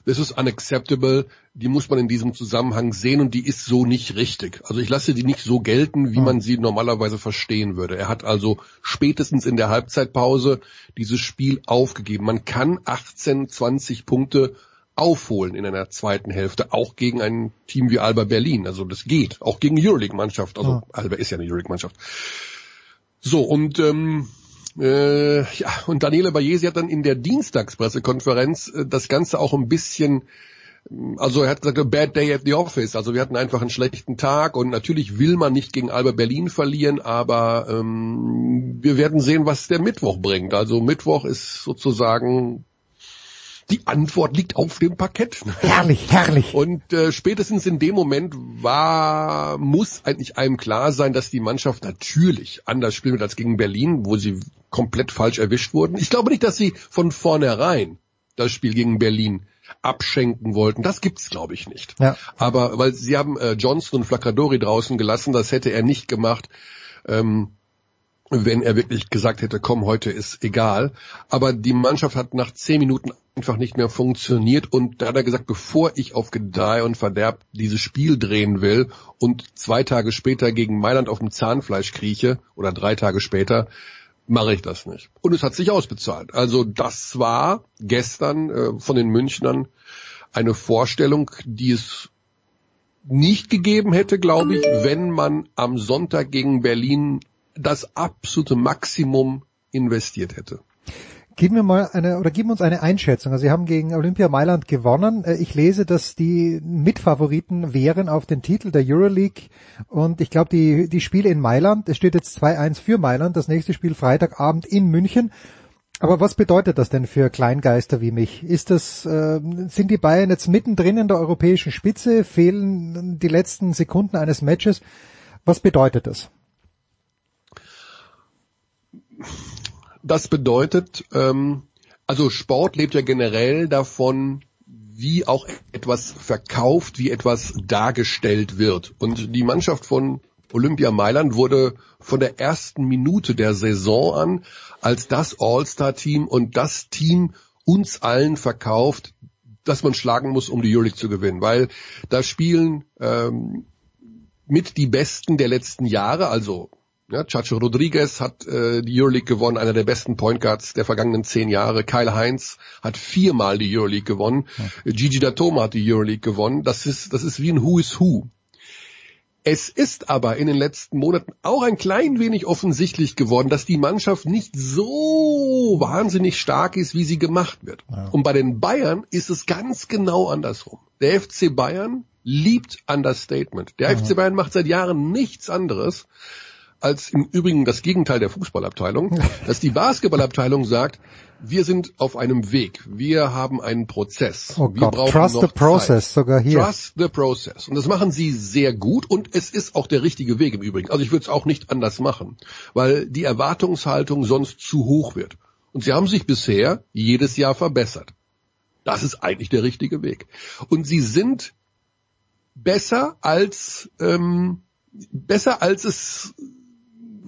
[SPEAKER 15] this is unacceptable, die muss man in diesem Zusammenhang sehen und die ist so nicht richtig. Also ich lasse die nicht so gelten, wie man sie normalerweise verstehen würde. Er hat also spätestens in der Halbzeitpause dieses Spiel aufgegeben. Man kann 18, 20 Punkte aufholen in einer zweiten Hälfte, auch gegen ein Team wie Alba Berlin. Also das geht, auch gegen Euroleague-Mannschaft. Also
[SPEAKER 14] Ja.
[SPEAKER 15] Alba ist ja eine Euroleague-Mannschaft. So, und ähm, äh, ja, und Daniele Bayesi hat dann in der Dienstagspressekonferenz äh, das Ganze auch ein bisschen also er hat gesagt, a bad day at the office. Also wir hatten einfach einen schlechten Tag und natürlich will man nicht gegen Alba Berlin verlieren, aber ähm, wir werden sehen, was der Mittwoch bringt. Also Mittwoch ist sozusagen die Antwort liegt auf dem Parkett.
[SPEAKER 14] Herrlich, herrlich.
[SPEAKER 15] Und äh, spätestens in dem Moment war, muss eigentlich einem klar sein, dass die Mannschaft natürlich anders spielen wird als gegen Berlin, wo sie komplett falsch erwischt wurden. Ich glaube nicht, dass sie von vornherein das Spiel gegen Berlin abschenken wollten. Das gibt's, glaube ich, nicht.
[SPEAKER 14] Ja.
[SPEAKER 15] Aber weil sie haben äh, Johnson und Flacadori draußen gelassen, das hätte er nicht gemacht. Ähm, wenn er wirklich gesagt hätte, komm, heute ist egal. Aber die Mannschaft hat nach zehn Minuten einfach nicht mehr funktioniert und da hat er gesagt, bevor ich auf Gedeih und Verderb dieses Spiel drehen will und zwei Tage später gegen Mailand auf dem Zahnfleisch krieche oder drei Tage später, mache ich das nicht. Und es hat sich ausbezahlt. Also das war gestern äh, von den Münchnern eine Vorstellung, die es nicht gegeben hätte, glaube ich, wenn man am Sonntag gegen Berlin das absolute Maximum investiert hätte.
[SPEAKER 14] Gib mir mal eine oder gib uns eine Einschätzung. Also Sie haben gegen Olympia Mailand gewonnen. Äh, ich lese, dass die Mitfavoriten wären auf den Titel der Euroleague und ich glaube die die Spiele in Mailand, es steht jetzt 2-1 für Mailand, das nächste Spiel Freitagabend in München. Aber was bedeutet das denn für Kleingeister wie mich? Ist das äh, sind die Bayern jetzt mittendrin in der europäischen Spitze, fehlen die letzten Sekunden eines Matches? Was bedeutet das?
[SPEAKER 15] Das bedeutet, ähm, also Sport lebt ja generell davon, wie auch etwas verkauft, wie etwas dargestellt wird. Und die Mannschaft von Olympia Mailand wurde von der ersten Minute der Saison an als das All-Star-Team und das Team uns allen verkauft, dass man schlagen muss, um die Euroleague zu gewinnen. Weil da spielen ähm, mit die Besten der letzten Jahre, also ja, Chacho Rodriguez hat äh, die Euroleague gewonnen, einer der besten Point Guards der vergangenen zehn Jahre. Kyle Heinz hat viermal die Euroleague gewonnen. Ja. Gigi Datoma hat die Euroleague gewonnen. Das ist, das ist wie ein Who is Who. Es ist aber in den letzten Monaten auch ein klein wenig offensichtlich geworden, dass die Mannschaft nicht so wahnsinnig stark ist, wie sie gemacht wird. Ja. Und bei den Bayern ist es ganz genau andersrum. Der FC Bayern liebt Understatement. Der ja. FC Bayern macht seit Jahren nichts anderes, als im Übrigen das Gegenteil der Fußballabteilung, dass die Basketballabteilung sagt, wir sind auf einem Weg, wir haben einen Prozess.
[SPEAKER 14] Oh wir Gott, trust the process, Zeit. sogar hier.
[SPEAKER 15] Trust the process. Und das machen sie sehr gut und es ist auch der richtige Weg im Übrigen. Also ich würde es auch nicht anders machen, weil die Erwartungshaltung sonst zu hoch wird. Und sie haben sich bisher jedes Jahr verbessert. Das ist eigentlich der richtige Weg. Und sie sind besser als ähm, besser als es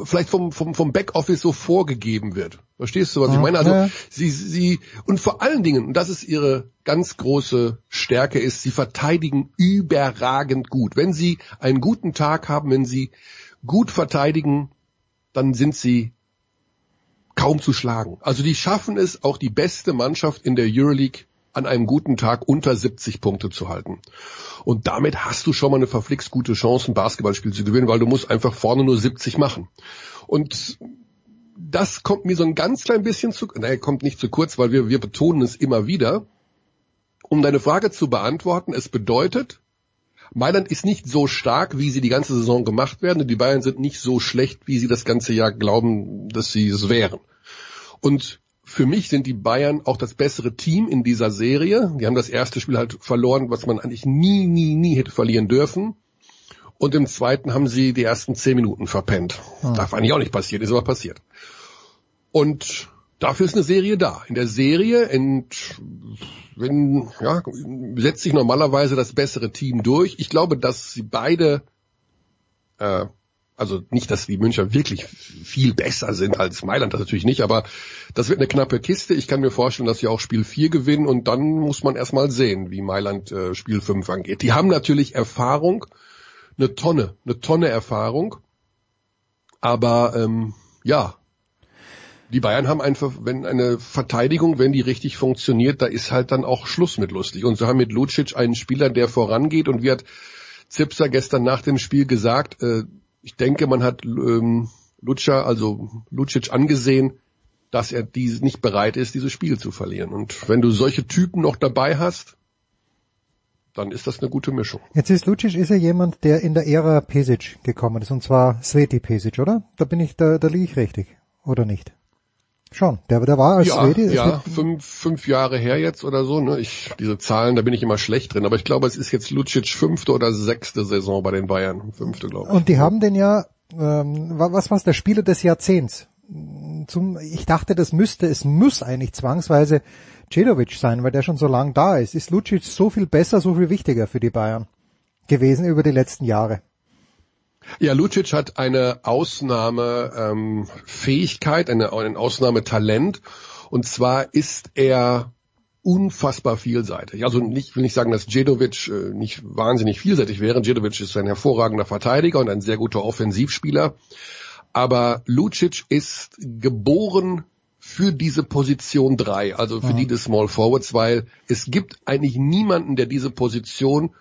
[SPEAKER 15] vielleicht vom, vom, vom Backoffice so vorgegeben wird. Verstehst du, was ich meine? Also sie, sie, und vor allen Dingen, und das ist ihre ganz große Stärke, ist, sie verteidigen überragend gut. Wenn sie einen guten Tag haben, wenn sie gut verteidigen, dann sind sie kaum zu schlagen. Also die schaffen es, auch die beste Mannschaft in der Euroleague an einem guten Tag unter 70 Punkte zu halten. Und damit hast du schon mal eine verflixt gute Chance, ein Basketballspiel zu gewinnen, weil du musst einfach vorne nur 70 machen. Und das kommt mir so ein ganz klein bisschen zu, naja, kommt nicht zu kurz, weil wir, wir betonen es immer wieder. Um deine Frage zu beantworten, es bedeutet, Mailand ist nicht so stark, wie sie die ganze Saison gemacht werden, und die Bayern sind nicht so schlecht, wie sie das ganze Jahr glauben, dass sie es wären. Und für mich sind die Bayern auch das bessere Team in dieser Serie. Die haben das erste Spiel halt verloren, was man eigentlich nie, nie, nie hätte verlieren dürfen. Und im zweiten haben sie die ersten zehn Minuten verpennt. Hm. Darf eigentlich auch nicht passieren, ist aber passiert. Und dafür ist eine Serie da. In der Serie ent, wenn, ja, setzt sich normalerweise das bessere Team durch. Ich glaube, dass sie beide äh, also nicht, dass die Müncher wirklich viel besser sind als Mailand, das natürlich nicht, aber das wird eine knappe Kiste. Ich kann mir vorstellen, dass sie auch Spiel 4 gewinnen und dann muss man erstmal sehen, wie Mailand äh, Spiel 5 angeht. Die haben natürlich Erfahrung, eine Tonne, eine Tonne Erfahrung, aber ähm, ja, die Bayern haben einfach, wenn eine Verteidigung, wenn die richtig funktioniert, da ist halt dann auch Schluss mit lustig. Und sie haben mit Lucic einen Spieler, der vorangeht und wie hat Zipser gestern nach dem Spiel gesagt, äh, ich denke, man hat ähm, Lutscher, also Lucic angesehen, dass er dies nicht bereit ist, dieses Spiel zu verlieren. Und wenn du solche Typen noch dabei hast, dann ist das eine gute Mischung.
[SPEAKER 14] Jetzt ist Lucic ist ja jemand, der in der Ära Pesic gekommen ist, und zwar Sveti Pesic, oder? Da bin ich, da, da liege ich richtig, oder nicht? Schon, der, der war als
[SPEAKER 15] ja, Sveti. Ja, fünf, fünf Jahre her jetzt oder so. Ne? Ich, diese Zahlen, da bin ich immer schlecht drin. Aber ich glaube, es ist jetzt Lucic fünfte oder sechste Saison bei den Bayern. Fünfte, glaube ich.
[SPEAKER 14] Und die haben den ja, ähm, was war der Spieler des Jahrzehnts? Zum, ich dachte, das müsste, es muss eigentlich zwangsweise Cedovic sein, weil der schon so lang da ist. Ist Lucic so viel besser, so viel wichtiger für die Bayern gewesen über die letzten Jahre?
[SPEAKER 15] Ja, Lucic hat eine Ausnahmefähigkeit, ähm, eine, ein Ausnahmetalent. Und zwar ist er unfassbar vielseitig. Also nicht, will nicht sagen, dass Djedovic äh, nicht wahnsinnig vielseitig wäre. Djedovic ist ein hervorragender Verteidiger und ein sehr guter Offensivspieler. Aber Lucic ist geboren für diese Position drei, also für
[SPEAKER 14] Mhm.
[SPEAKER 15] die des Small Forwards, weil es gibt eigentlich niemanden, der diese Position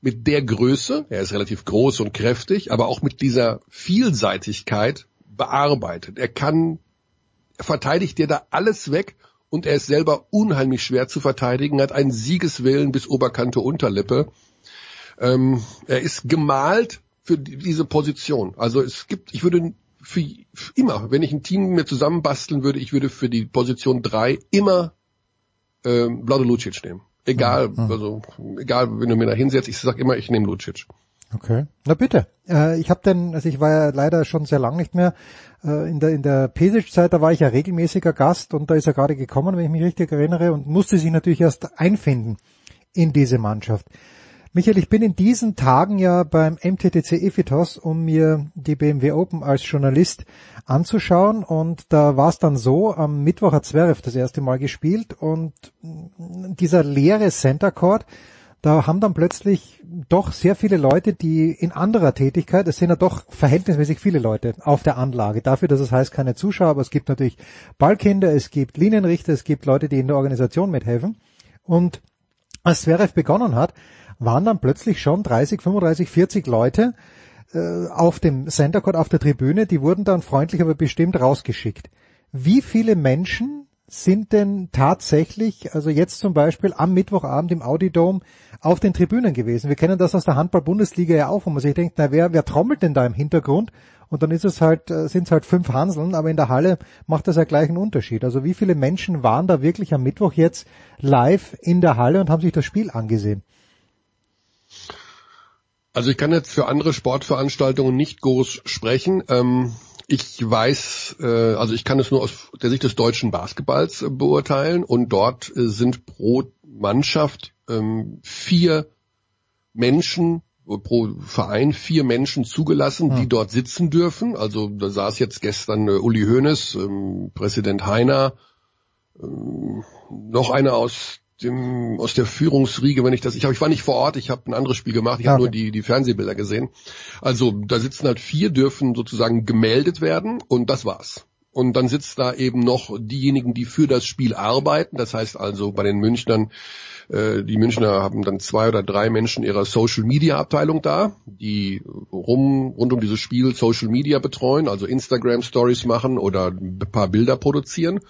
[SPEAKER 15] mit der Größe, er ist relativ groß und kräftig, aber auch mit dieser Vielseitigkeit bearbeitet. Er kann, er verteidigt dir da alles weg und er ist selber unheimlich schwer zu verteidigen, hat einen Siegeswillen bis Oberkante Unterlippe. Ähm, er ist gemalt für die- diese Position. Also es gibt, ich würde für, für immer, wenn ich ein Team mir zusammenbasteln würde, ich würde für die Position drei immer ähm, Vlado Lucic nehmen. Egal, also egal, wenn du mir da hinsetzt, ich sag immer, ich nehme Lucic.
[SPEAKER 14] Okay. Na bitte. Äh, ich habe denn, also ich war ja leider schon sehr lang nicht mehr äh, in der in der Pesic-Zeit, da war ich ja regelmäßiger Gast und da ist er gerade gekommen, wenn ich mich richtig erinnere, und musste sich natürlich erst einfinden in diese Mannschaft. Michael, ich bin in diesen Tagen ja beim MTTC Efitos, um mir die BMW Open als Journalist anzuschauen. Und da war es dann so, am Mittwoch hat Zverev das erste Mal gespielt und dieser leere Center Court, da haben dann plötzlich doch sehr viele Leute, die in anderer Tätigkeit, es sind ja doch verhältnismäßig viele Leute auf der Anlage, dafür, dass es heißt keine Zuschauer, aber es gibt natürlich Ballkinder, es gibt Linienrichter, es gibt Leute, die in der Organisation mithelfen. Und als Zverev begonnen hat, waren dann plötzlich schon 30, 35, 40 Leute äh, auf dem Center Court, auf der Tribüne, die wurden dann freundlich, aber bestimmt rausgeschickt. Wie viele Menschen sind denn tatsächlich, also jetzt zum Beispiel am Mittwochabend im Audi Dome auf den Tribünen gewesen? Wir kennen das aus der Handball-Bundesliga ja auch, wo man sich denkt, na wer, wer trommelt denn da im Hintergrund? Und dann ist es halt, äh, sind es halt fünf Hanseln, aber in der Halle macht das ja gleich einen Unterschied. Also wie viele Menschen waren da wirklich am Mittwoch jetzt live in der Halle und haben sich das Spiel angesehen?
[SPEAKER 15] Also ich kann jetzt für andere Sportveranstaltungen nicht groß sprechen. Ähm, ich weiß, äh, also ich kann es nur aus der Sicht des deutschen Basketballs äh, beurteilen und dort äh, sind pro Mannschaft ähm, vier Menschen pro Verein vier Menschen zugelassen, die dort sitzen dürfen. Also da saß jetzt gestern äh, Uli Hoeneß, ähm, Präsident Heiner, ähm, noch einer aus dem aus der Führungsriege, wenn ich das, ich habe, ich war nicht vor Ort, ich habe ein anderes Spiel gemacht, ich habe
[SPEAKER 14] Okay.
[SPEAKER 15] nur die die Fernsehbilder gesehen. Also da sitzen halt vier, dürfen sozusagen gemeldet werden und das war's. Und dann sitzt da eben noch diejenigen, die für das Spiel arbeiten. Das heißt also bei den Münchnern, äh, die Münchner haben dann zwei oder drei Menschen ihrer Social Media Abteilung da, die rum, rund um dieses Spiel Social Media betreuen, also Instagram Stories machen oder ein paar Bilder produzieren.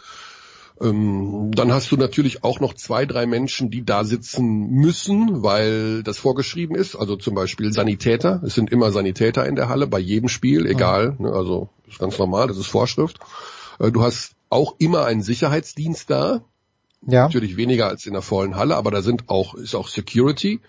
[SPEAKER 15] Ähm, dann hast du natürlich auch noch zwei, drei Menschen, die da sitzen müssen, weil das vorgeschrieben ist. Also zum Beispiel Sanitäter. Es sind immer Sanitäter in der Halle bei jedem Spiel, egal. Ne, also ist ganz normal, das ist Vorschrift. Äh, du hast auch immer einen Sicherheitsdienst da.
[SPEAKER 14] Ja.
[SPEAKER 15] Natürlich weniger als in der vollen Halle, aber da sind auch, ist auch Security.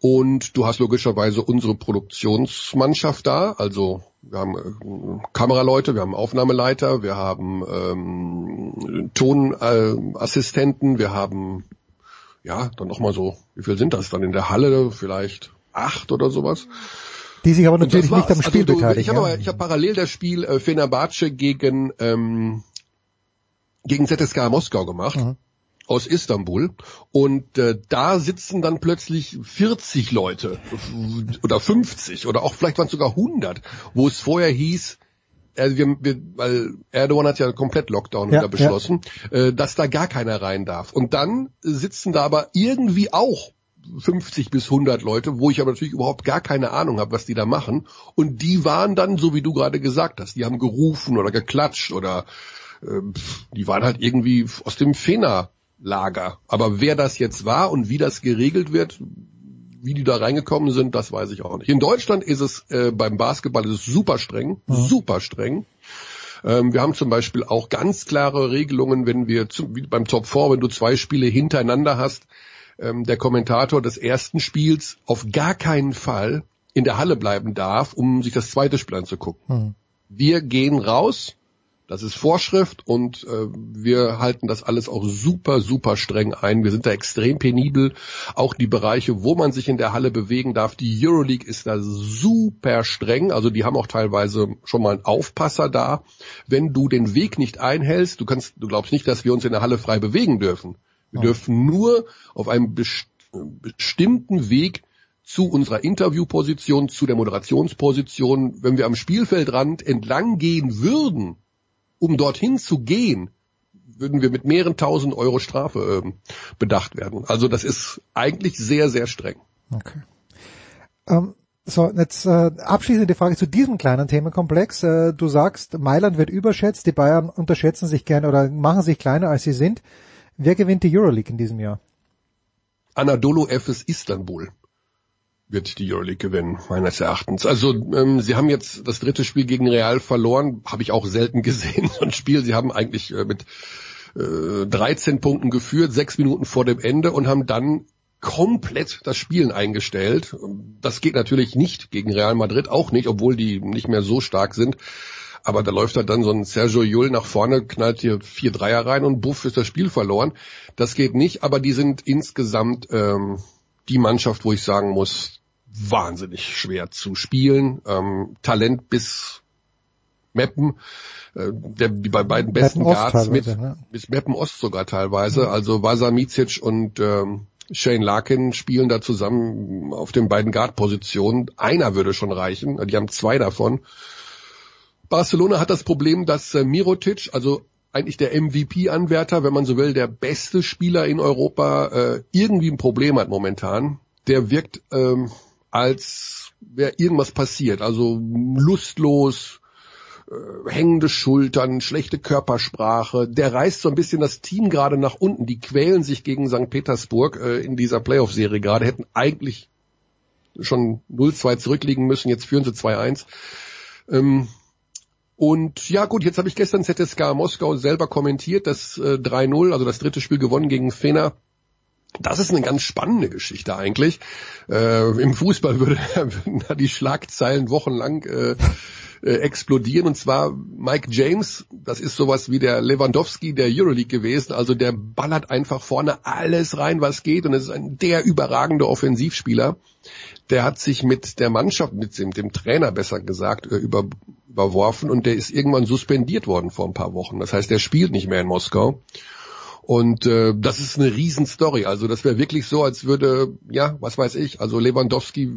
[SPEAKER 15] Und du hast logischerweise unsere Produktionsmannschaft da, also wir haben äh, Kameraleute, wir haben Aufnahmeleiter, wir haben ähm, Tonassistenten, Assistenten, wir haben ja dann noch mal so, wie viel sind das dann in der Halle? Vielleicht acht oder sowas.
[SPEAKER 14] Die sich aber natürlich nicht am
[SPEAKER 15] war's.
[SPEAKER 14] Spiel
[SPEAKER 15] also
[SPEAKER 14] beteiligen.
[SPEAKER 15] Ich habe
[SPEAKER 14] ja.
[SPEAKER 15] habe parallel das Spiel äh, Fenerbahce gegen ähm, gegen ZSK Moskau gemacht
[SPEAKER 14] Mhm.
[SPEAKER 15] Aus Istanbul und äh, da sitzen dann plötzlich 40 Leute oder 50 oder auch vielleicht waren es sogar 100, wo es vorher hieß, äh, wir, wir, weil Erdogan hat ja komplett Lockdown
[SPEAKER 14] Ja,
[SPEAKER 15] wieder beschlossen, äh, dass da gar keiner rein darf. Und dann sitzen da aber irgendwie auch 50 bis 100 Leute, wo ich aber natürlich überhaupt gar keine Ahnung habe, was die da machen. Und die waren dann, so wie du gerade gesagt hast, die haben gerufen oder geklatscht oder äh, die waren halt irgendwie aus dem Fener-Lager. Aber wer das jetzt war und wie das geregelt wird, wie die da reingekommen sind, das weiß ich auch nicht. In Deutschland ist es äh, beim Basketball ist es super streng, super streng. Ähm, wir haben zum Beispiel auch ganz klare Regelungen, wenn wir zum, wie beim Top 4, wenn du zwei Spiele hintereinander hast, ähm, der Kommentator des ersten Spiels auf gar keinen Fall in der Halle bleiben darf, um sich das zweite Spiel anzugucken.
[SPEAKER 14] Hm.
[SPEAKER 15] Wir gehen raus, das ist Vorschrift und äh, wir halten das alles auch super, super streng ein. Wir sind da extrem penibel. Auch die Bereiche, wo man sich in der Halle bewegen darf, die Euroleague ist da super streng. Also die haben auch teilweise schon mal einen Aufpasser da. Wenn du den Weg nicht einhältst, du kannst, du glaubst nicht, dass wir uns in der Halle frei bewegen dürfen. Wir dürfen nur auf einem best bestimmten Weg zu unserer Interviewposition, zu der Moderationsposition, wenn wir am Spielfeldrand entlang gehen würden, um dorthin zu gehen, würden wir mit mehreren tausend Euro Strafe äh, bedacht werden. Also das ist eigentlich sehr, sehr streng.
[SPEAKER 14] Okay. Ähm, so, jetzt äh, abschließende Frage zu diesem kleinen Themenkomplex. Äh, du sagst, Mailand wird überschätzt, die Bayern unterschätzen sich gerne oder machen sich kleiner als sie sind. Wer gewinnt die Euroleague in diesem Jahr?
[SPEAKER 15] Anadolu Efes Istanbul wird die Euroleague gewinnen, meines Erachtens. Also ähm, sie haben jetzt das dritte Spiel gegen Real verloren, habe ich auch selten gesehen, so ein Spiel. Sie haben eigentlich äh, mit äh, 13 Punkten geführt, sechs Minuten vor dem Ende und haben dann komplett das Spielen eingestellt. Das geht natürlich nicht gegen Real Madrid, auch nicht, obwohl die nicht mehr so stark sind. Aber da läuft halt dann so ein Sergio Jull nach vorne, knallt hier vier Dreier rein und buff ist das Spiel verloren. Das geht nicht, aber die sind insgesamt ähm, die Mannschaft, wo ich sagen muss, wahnsinnig schwer zu spielen. Ähm, Talent bis Meppen, äh, der, die bei beiden besten Guards mit, ne? bis Meppen Ost sogar teilweise. Also Vasamicic und ähm, Shane Larkin spielen da zusammen auf den beiden Guard-Positionen. Einer würde schon reichen. Die haben zwei davon. Barcelona hat das Problem, dass äh, Mirotic, also eigentlich der MVP-Anwärter, wenn man so will, der beste Spieler in Europa, äh, irgendwie ein Problem hat momentan. Der wirkt ähm, als wäre irgendwas passiert. Also lustlos, äh, hängende Schultern, schlechte Körpersprache. Der reißt so ein bisschen das Team gerade nach unten. Die quälen sich gegen St. Petersburg äh, in dieser Playoff-Serie gerade, hätten eigentlich schon 0-2 zurückliegen müssen, jetzt führen sie 2-1. Ähm, und ja gut, jetzt habe ich gestern ZSK Moskau selber kommentiert, das äh, 3-0, also das dritte Spiel gewonnen gegen Fener. Das ist eine ganz spannende Geschichte eigentlich. Äh, Im Fußball würde, würden da die Schlagzeilen wochenlang äh, äh, explodieren. Und zwar Mike James, das ist sowas wie der Lewandowski der Euroleague gewesen. Also der ballert einfach vorne alles rein, was geht. Und es ist ein der überragende Offensivspieler. Der hat sich mit der Mannschaft, mit dem, dem Trainer besser gesagt, äh, über, überworfen und der ist irgendwann suspendiert worden vor ein paar Wochen. Das heißt, der spielt nicht mehr in Moskau. Und äh, das ist eine Riesenstory. Also das wäre wirklich so, als würde, ja, was weiß ich, also Lewandowski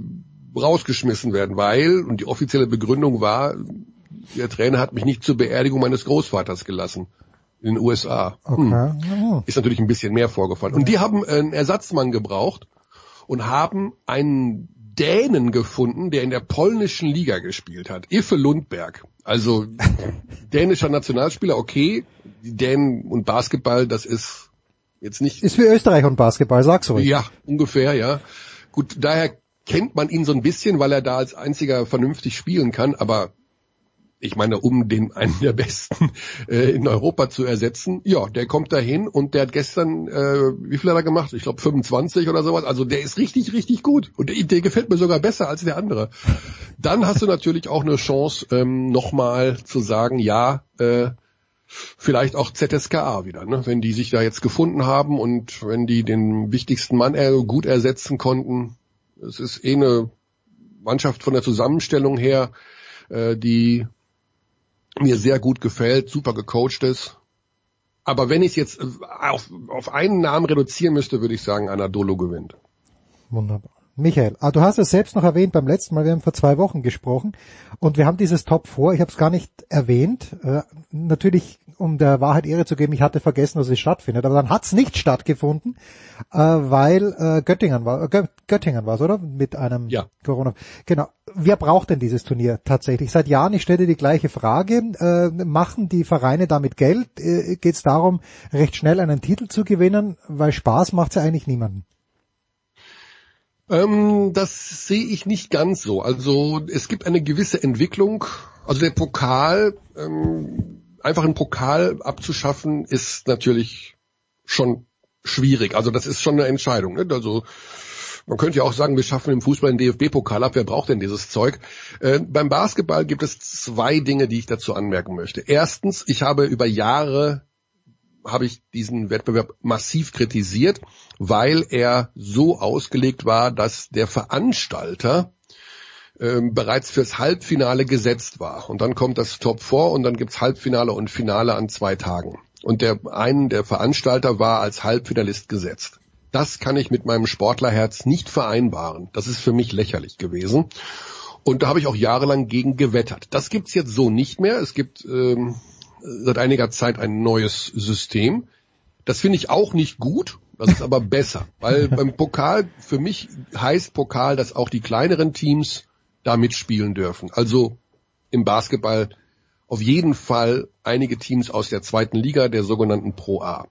[SPEAKER 15] rausgeschmissen werden, weil, und die offizielle Begründung war, der Trainer hat mich nicht zur Beerdigung meines Großvaters gelassen in den USA. Hm. Okay. Ist natürlich ein bisschen mehr vorgefallen. Und die haben einen Ersatzmann gebraucht und haben einen Dänen gefunden, der in der polnischen Liga gespielt hat. Iffe Lundberg. Also dänischer Nationalspieler, okay. Die Dänen und Basketball, das ist jetzt nicht.
[SPEAKER 14] Ist wie Österreich und Basketball, sag's ruhig.
[SPEAKER 15] Ja, ungefähr, ja. Gut, daher kennt man ihn so ein bisschen, weil er da als einziger vernünftig spielen kann, aber ich meine, um den einen der besten äh, in Europa zu ersetzen, ja, der kommt dahin und der hat gestern, äh, wie viel hat er gemacht? Ich glaube 25 oder sowas. Also der ist richtig, richtig gut und der, der gefällt mir sogar besser als der andere. Dann hast du natürlich auch eine Chance, ähm, nochmal zu sagen, ja, äh, vielleicht auch ZSKA wieder, ne? wenn die sich da jetzt gefunden haben und wenn die den wichtigsten Mann gut ersetzen konnten, es ist eh eine Mannschaft von der Zusammenstellung her, äh, die mir sehr gut gefällt, super gecoacht ist. Aber wenn ich es jetzt auf, auf einen Namen reduzieren müsste, würde ich sagen, Anadolu gewinnt.
[SPEAKER 14] Wunderbar. Michael, ah, du hast es selbst noch erwähnt beim letzten Mal, wir haben vor zwei Wochen gesprochen und wir haben dieses Top 4, ich habe es gar nicht erwähnt, äh, natürlich um der Wahrheit Ehre zu geben, ich hatte vergessen, dass es stattfindet, aber dann hat es nicht stattgefunden, äh, weil äh, Göttingen war, äh, Göttingen war oder? Mit einem
[SPEAKER 15] ja.
[SPEAKER 14] Corona. Genau. Wer braucht denn dieses Turnier tatsächlich? Seit Jahren, ich stelle die gleiche Frage, äh, machen die Vereine damit Geld? Äh, Geht es darum, recht schnell einen Titel zu gewinnen? Weil Spaß macht ja eigentlich niemanden.
[SPEAKER 15] Ähm, das sehe ich nicht ganz so. Also es gibt eine gewisse Entwicklung. Also der Pokal, ähm, einfach einen Pokal abzuschaffen, ist natürlich schon schwierig. Also das ist schon eine Entscheidung. Ne? Also man könnte ja auch sagen, wir schaffen im Fußball einen DFB-Pokal ab. Wer braucht denn dieses Zeug? Äh, beim Basketball gibt es zwei Dinge, die ich dazu anmerken möchte. Erstens, ich habe über Jahre habe ich diesen Wettbewerb massiv kritisiert, weil er so ausgelegt war, dass der Veranstalter äh, bereits fürs Halbfinale gesetzt war. Und dann kommt das Top 4 und dann gibt's Halbfinale und Finale an zwei Tagen. und der einen der Veranstalter war als Halbfinalist gesetzt. Das kann ich mit meinem Sportlerherz nicht vereinbaren. Das ist für mich lächerlich gewesen. Und da habe ich auch jahrelang gegen gewettert. Das gibt's jetzt so nicht mehr. Es gibt ähm, seit einiger Zeit ein neues System. Das finde ich auch nicht gut. Das ist aber besser, weil beim Pokal für mich heißt Pokal, dass auch die kleineren Teams da mitspielen dürfen. Also im Basketball auf jeden Fall einige Teams aus der zweiten Liga, der sogenannten Pro A.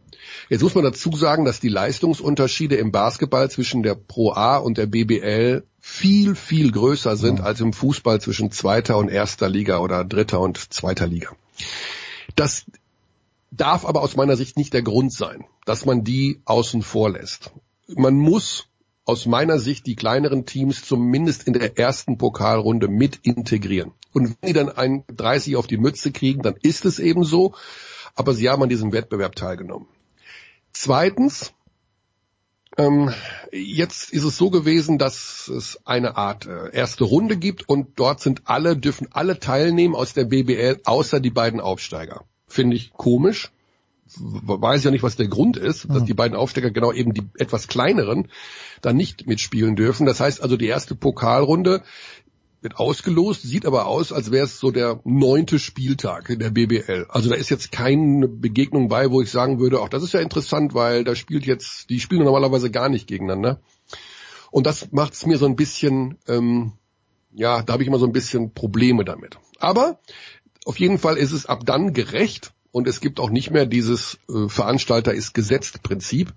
[SPEAKER 15] Jetzt muss man dazu sagen, dass die Leistungsunterschiede im Basketball zwischen der Pro A und der BBL viel, viel größer sind als im Fußball zwischen zweiter und erster Liga oder dritter und zweiter Liga. Das darf aber aus meiner Sicht nicht der Grund sein, dass man die außen vor lässt. Man muss aus meiner Sicht die kleineren Teams zumindest in der ersten Pokalrunde mit integrieren. Und wenn die dann ein 30 auf die Mütze kriegen, dann ist es eben so. Aber sie haben an diesem Wettbewerb teilgenommen. Zweitens, ähm, jetzt ist es so gewesen, dass es eine Art äh, erste Runde gibt und dort sind alle, dürfen alle teilnehmen aus der BBL, außer die beiden Aufsteiger. Finde ich komisch. Weiß ja nicht, was der Grund ist, dass die beiden Aufsteiger genau eben die etwas kleineren dann nicht mitspielen dürfen. Das heißt also, die erste Pokalrunde wird ausgelost, sieht aber aus, als wäre es so der neunte Spieltag in der BBL. Also da ist jetzt keine Begegnung bei, wo ich sagen würde, auch das ist ja interessant, weil da spielt jetzt, die spielen normalerweise gar nicht gegeneinander. Und das macht es mir so ein bisschen, ähm, ja, da habe ich immer so ein bisschen Probleme damit. Aber auf jeden Fall ist es ab dann gerecht und es gibt auch nicht mehr dieses äh, Veranstalter ist gesetzt Prinzip.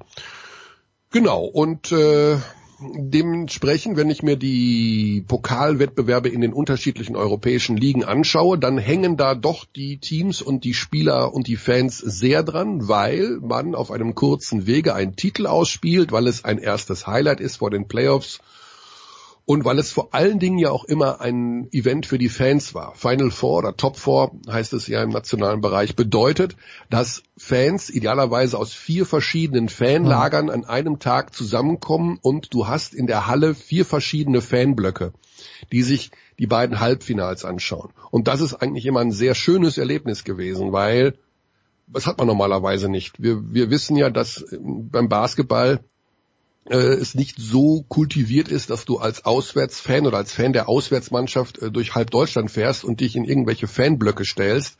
[SPEAKER 15] Genau, und äh, dementsprechend, wenn ich mir die Pokalwettbewerbe in den unterschiedlichen europäischen Ligen anschaue, dann hängen da doch die Teams und die Spieler und die Fans sehr dran, weil man auf einem kurzen Wege einen Titel ausspielt, weil es ein erstes Highlight ist vor den Playoffs und weil es vor allen Dingen ja auch immer ein Event für die Fans war. Final Four oder Top Four heißt es ja im nationalen Bereich, bedeutet, dass Fans idealerweise aus vier verschiedenen Fanlagern an einem Tag zusammenkommen und du hast in der Halle vier verschiedene Fanblöcke, die sich die beiden Halbfinals anschauen. Und das ist eigentlich immer ein sehr schönes Erlebnis gewesen, weil das hat man normalerweise nicht. Wir, wir wissen ja, dass beim Basketball es nicht so kultiviert ist, dass du als Auswärtsfan oder als Fan der Auswärtsmannschaft äh, durch halb Deutschland fährst und dich in irgendwelche Fanblöcke stellst,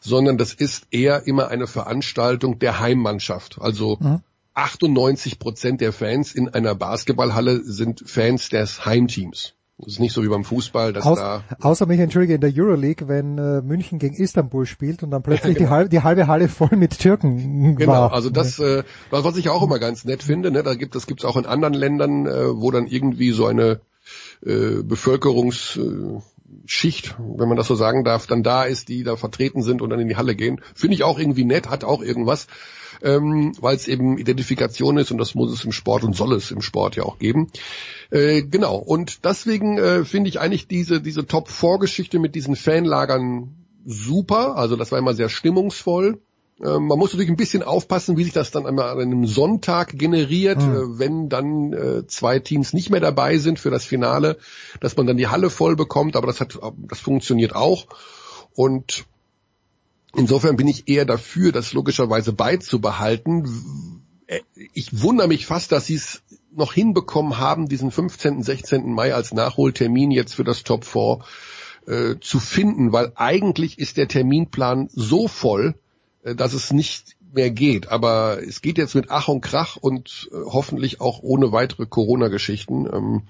[SPEAKER 15] sondern das ist eher immer eine Veranstaltung der Heimmannschaft. Also mhm. 98 Prozent der Fans in einer Basketballhalle sind Fans des Heimteams. Das ist nicht so wie beim Fußball, dass
[SPEAKER 14] Aus,
[SPEAKER 15] da
[SPEAKER 14] außer mich entschuldige in der Euroleague, wenn äh, München gegen Istanbul spielt und dann plötzlich ja, genau. die, halbe, die halbe Halle voll mit Türken
[SPEAKER 15] Genau,
[SPEAKER 14] war.
[SPEAKER 15] also das, äh, was ich auch immer ganz nett finde, ne, da gibt das gibt's auch in anderen Ländern, äh, wo dann irgendwie so eine äh, Bevölkerungsschicht, wenn man das so sagen darf, dann da ist, die da vertreten sind und dann in die Halle gehen. Finde ich auch irgendwie nett, hat auch irgendwas, ähm, weil es eben Identifikation ist und das muss es im Sport und soll es im Sport ja auch geben. Äh, genau. Und deswegen äh, finde ich eigentlich diese, diese Top-4-Geschichte mit diesen Fanlagern super. Also das war immer sehr stimmungsvoll. Äh, man muss natürlich ein bisschen aufpassen, wie sich das dann einmal an einem Sonntag generiert, mhm. äh, wenn dann äh, zwei Teams nicht mehr dabei sind für das Finale, dass man dann die Halle voll bekommt, aber das hat, das funktioniert auch. Und insofern bin ich eher dafür, das logischerweise beizubehalten. Äh, ich wundere mich fast, dass sie es noch hinbekommen haben, diesen 15., 16. Mai als Nachholtermin jetzt für das Top 4 äh, zu finden, weil eigentlich ist der Terminplan so voll, äh, dass es nicht mehr geht. Aber es geht jetzt mit Ach und Krach und äh, hoffentlich auch ohne weitere Corona-Geschichten. Ähm,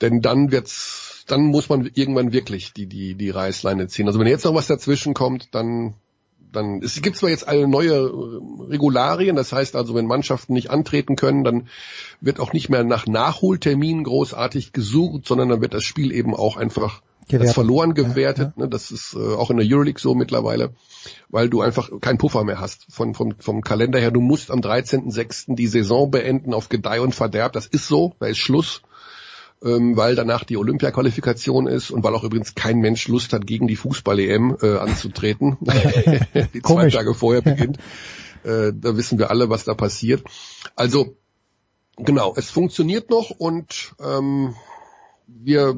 [SPEAKER 15] denn dann wird's, dann muss man irgendwann wirklich die, die, die Reißleine ziehen. Also wenn jetzt noch was dazwischen kommt, dann dann es gibt zwar jetzt eine neue äh, Regularien, das heißt also, wenn Mannschaften nicht antreten können, dann wird auch nicht mehr nach Nachholterminen großartig gesucht, sondern dann wird das Spiel eben auch einfach als verloren gewertet. Ja, ja. Ne, das ist äh, auch in der Euroleague so mittlerweile, weil du einfach keinen Puffer mehr hast von, vom, vom Kalender her. Du musst am 13.06. die Saison beenden auf Gedeih und Verderb. Das ist so, da ist Schluss ähm, weil danach die Olympia-Qualifikation ist und weil auch übrigens kein Mensch Lust hat, gegen die Fußball-EM äh, anzutreten, die zwei Tage vorher beginnt. Äh, da wissen wir alle, was da passiert. Also genau, es funktioniert noch und ähm, wir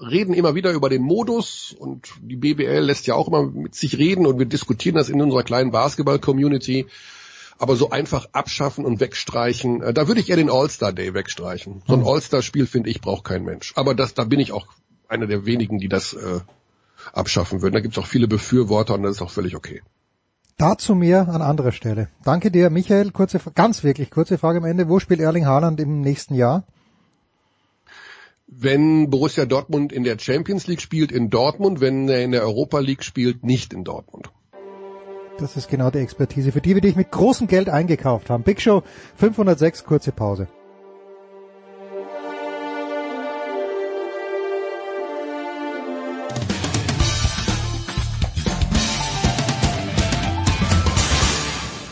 [SPEAKER 15] reden immer wieder über den Modus und die BBL lässt ja auch immer mit sich reden und wir diskutieren das in unserer kleinen Basketball-Community. Aber so einfach abschaffen und wegstreichen, äh, da würde ich eher den All-Star Day wegstreichen. So ein
[SPEAKER 14] Mhm.
[SPEAKER 15] All-Star-Spiel, finde ich, braucht kein Mensch. Aber das, da bin ich auch einer der wenigen, die das äh, abschaffen würden. Da gibt es auch viele Befürworter und das ist auch völlig okay.
[SPEAKER 14] Dazu mehr an anderer Stelle. Danke dir, Michael. Kurze, ganz wirklich kurze Frage am Ende. Wo spielt Erling Haaland im nächsten Jahr?
[SPEAKER 15] Wenn Borussia Dortmund in der Champions League spielt, in Dortmund. Wenn er in der Europa League spielt, nicht in Dortmund.
[SPEAKER 14] Das ist genau die Expertise, für die wir dich mit großem Geld eingekauft haben. Big Show 506, kurze Pause.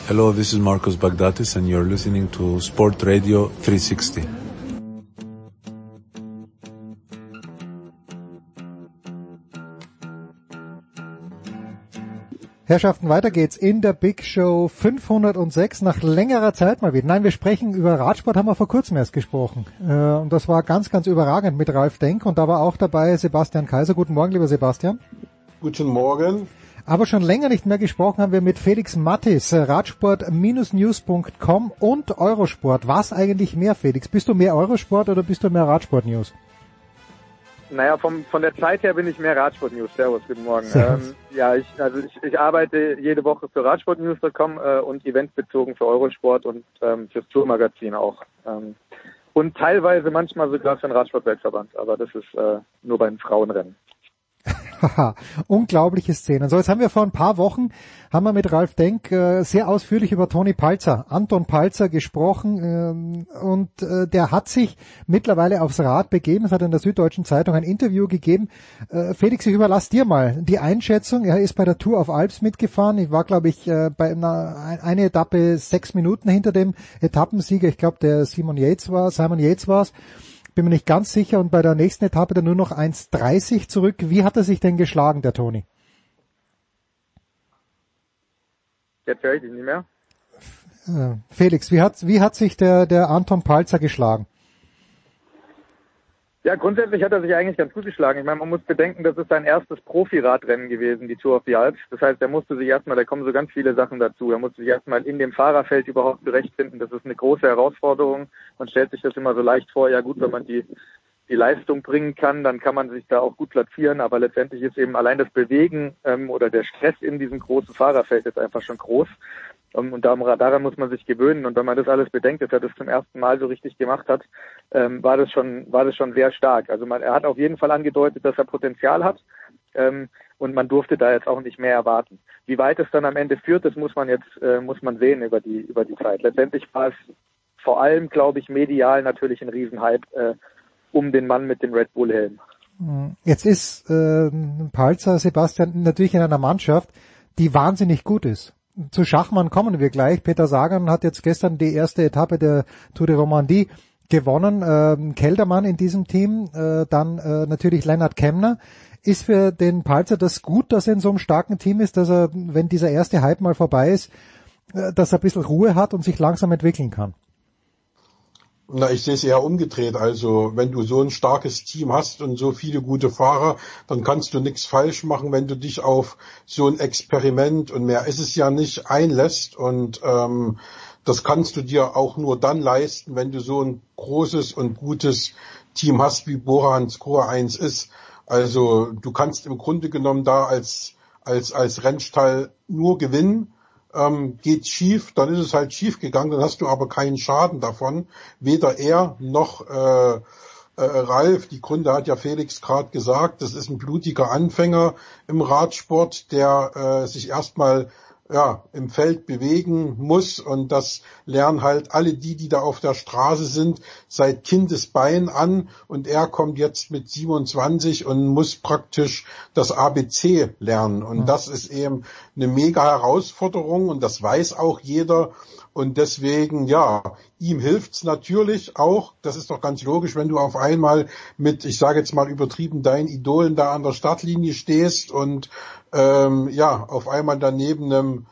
[SPEAKER 16] Hello, this is Marcos Bagdatis and you're listening to Sport Radio 360.
[SPEAKER 14] Herrschaften, weiter geht's in der Big Show 506 nach längerer Zeit mal wieder. Nein, wir sprechen über Radsport, haben wir vor kurzem erst gesprochen. Äh, Und das war ganz, ganz überragend mit Ralf Denk und da war auch dabei Sebastian Kaiser. Guten Morgen, lieber Sebastian.
[SPEAKER 17] Guten Morgen.
[SPEAKER 14] Aber schon länger nicht mehr gesprochen haben wir mit Felix Mattis, äh, Radsport-News.com und Eurosport. Was eigentlich mehr, Felix? Bist du mehr Eurosport oder bist du mehr Radsport-News?
[SPEAKER 18] Naja, vom, von der Zeit her bin ich mehr Radsport News. Servus, guten Morgen.
[SPEAKER 14] Servus.
[SPEAKER 18] Ähm, ja, ich, also ich, ich arbeite jede Woche für Radsportnews.com äh, und eventbezogen für Eurosport und ähm, fürs Tourmagazin auch. Ähm, und teilweise manchmal sogar für den Radsportweltverband, aber das ist äh, nur bei den Frauenrennen.
[SPEAKER 14] Haha, unglaubliche Szenen. So, jetzt haben wir vor ein paar Wochen, haben wir mit Ralf Denk äh, sehr ausführlich über Toni Palzer, Anton Palzer gesprochen ähm, und äh, der hat sich mittlerweile aufs Rad begeben. Es hat in der Süddeutschen Zeitung ein Interview gegeben. Äh, Felix, ich überlasse dir mal die Einschätzung. Er ist bei der Tour auf Alps mitgefahren. Ich war, glaube ich, äh, bei einer, eine Etappe sechs Minuten hinter dem Etappensieger. Ich glaube, der Simon Yates war, Simon Yates war's bin mir nicht ganz sicher und bei der nächsten Etappe dann nur noch 1,30 zurück. Wie hat er sich denn geschlagen, der Toni?
[SPEAKER 18] Jetzt höre ich dich nicht mehr.
[SPEAKER 14] Äh, Felix, wie hat, wie hat sich der, der Anton Palzer geschlagen?
[SPEAKER 18] Ja, grundsätzlich hat er sich eigentlich ganz gut geschlagen. Ich meine, man muss bedenken, das ist sein erstes Profiradrennen gewesen, die Tour of the Alps. Das heißt, er musste sich erstmal, da kommen so ganz viele Sachen dazu. Er musste sich erstmal in dem Fahrerfeld überhaupt zurechtfinden. Das ist eine große Herausforderung. Man stellt sich das immer so leicht vor, ja gut, wenn man die, die Leistung bringen kann, dann kann man sich da auch gut platzieren. Aber letztendlich ist eben allein das Bewegen ähm, oder der Stress in diesem großen Fahrerfeld jetzt einfach schon groß. Um, und daran, daran muss man sich gewöhnen. Und wenn man das alles bedenkt, dass er das zum ersten Mal so richtig gemacht hat, ähm, war das schon, war das schon sehr stark. Also man, er hat auf jeden Fall angedeutet, dass er Potenzial hat. Ähm, und man durfte da jetzt auch nicht mehr erwarten. Wie weit es dann am Ende führt, das muss man jetzt, äh, muss man sehen über die, über die Zeit. Letztendlich war es vor allem, glaube ich, medial natürlich ein Riesenhype äh, um den Mann mit dem Red Bull Helm.
[SPEAKER 14] Jetzt ist äh, Palzer Sebastian natürlich in einer Mannschaft, die wahnsinnig gut ist. Zu Schachmann kommen wir gleich. Peter Sagan hat jetzt gestern die erste Etappe der Tour de Romandie gewonnen. Ähm, Keldermann in diesem Team, äh, dann äh, natürlich Lennart Kemner. Ist für den Palzer das gut, dass er in so einem starken Team ist, dass er, wenn dieser erste Hype mal vorbei ist, äh, dass er ein bisschen Ruhe hat und sich langsam entwickeln kann?
[SPEAKER 17] Na, ich sehe es eher umgedreht. Also, wenn du so ein starkes Team hast und so viele gute Fahrer, dann kannst du nichts falsch machen, wenn du dich auf so ein Experiment und mehr ist es ja nicht einlässt. Und ähm, das kannst du dir auch nur dann leisten, wenn du so ein großes und gutes Team hast, wie Bora Hansgrohe 1 ist. Also, du kannst im Grunde genommen da als als als Rennstall nur gewinnen ähm, geht schief, dann ist es halt schief gegangen, dann hast du aber keinen Schaden davon. Weder er noch äh, äh, Ralf, die Gründe hat ja Felix gerade gesagt, das ist ein blutiger Anfänger im Radsport, der äh, sich erstmal ja, im Feld bewegen muss und das lernen halt alle die, die da auf der Straße sind, seit Kindesbein an. Und er kommt jetzt mit 27 und muss praktisch das ABC lernen. Und das ist eben eine mega Herausforderung und das weiß auch jeder. Und deswegen, ja, ihm hilft's natürlich auch, das ist doch ganz logisch, wenn du auf einmal mit, ich sage jetzt mal übertrieben, deinen Idolen da an der Startlinie stehst und ähm, ja, auf einmal daneben einem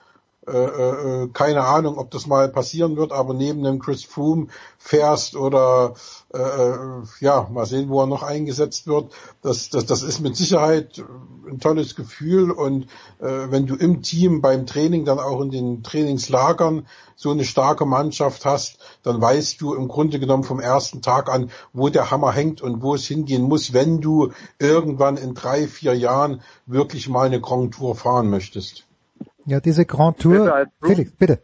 [SPEAKER 17] äh, äh, keine Ahnung, ob das mal passieren wird, aber neben dem Chris Froome fährst oder äh, äh, ja, mal sehen, wo er noch eingesetzt wird. Das, das, das ist mit Sicherheit ein tolles Gefühl und äh, wenn du im Team beim Training dann auch in den Trainingslagern so eine starke Mannschaft hast, dann weißt du im Grunde genommen vom ersten Tag an, wo der Hammer hängt und wo es hingehen muss, wenn du irgendwann in drei, vier Jahren wirklich mal eine Grand Tour fahren möchtest.
[SPEAKER 14] Ja, diese Grand Tour. Felix, bitte.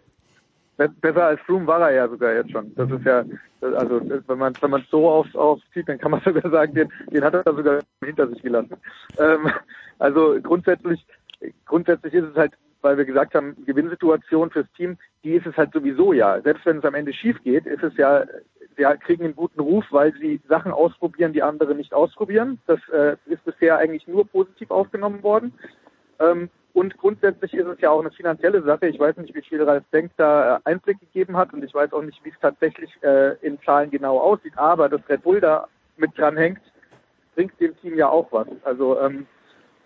[SPEAKER 18] Besser als Froome war er ja sogar jetzt schon. Das ist ja, also wenn man wenn man so auf, aufzieht, dann kann man sogar sagen, den, den hat er sogar hinter sich gelassen. Ähm, also grundsätzlich, grundsätzlich ist es halt, weil wir gesagt haben, Gewinnsituation fürs Team, die ist es halt sowieso ja. Selbst wenn es am Ende schief geht, ist es ja, wir kriegen einen guten Ruf, weil sie Sachen ausprobieren, die andere nicht ausprobieren. Das äh, ist bisher eigentlich nur positiv aufgenommen worden. Ähm, und grundsätzlich ist es ja auch eine finanzielle Sache. Ich weiß nicht, wie viel Ralf Denk da äh, Einblick gegeben hat und ich weiß auch nicht, wie es tatsächlich äh, in Zahlen genau aussieht. Aber dass Red Bull da mit dranhängt, bringt dem Team ja auch was. Also ähm,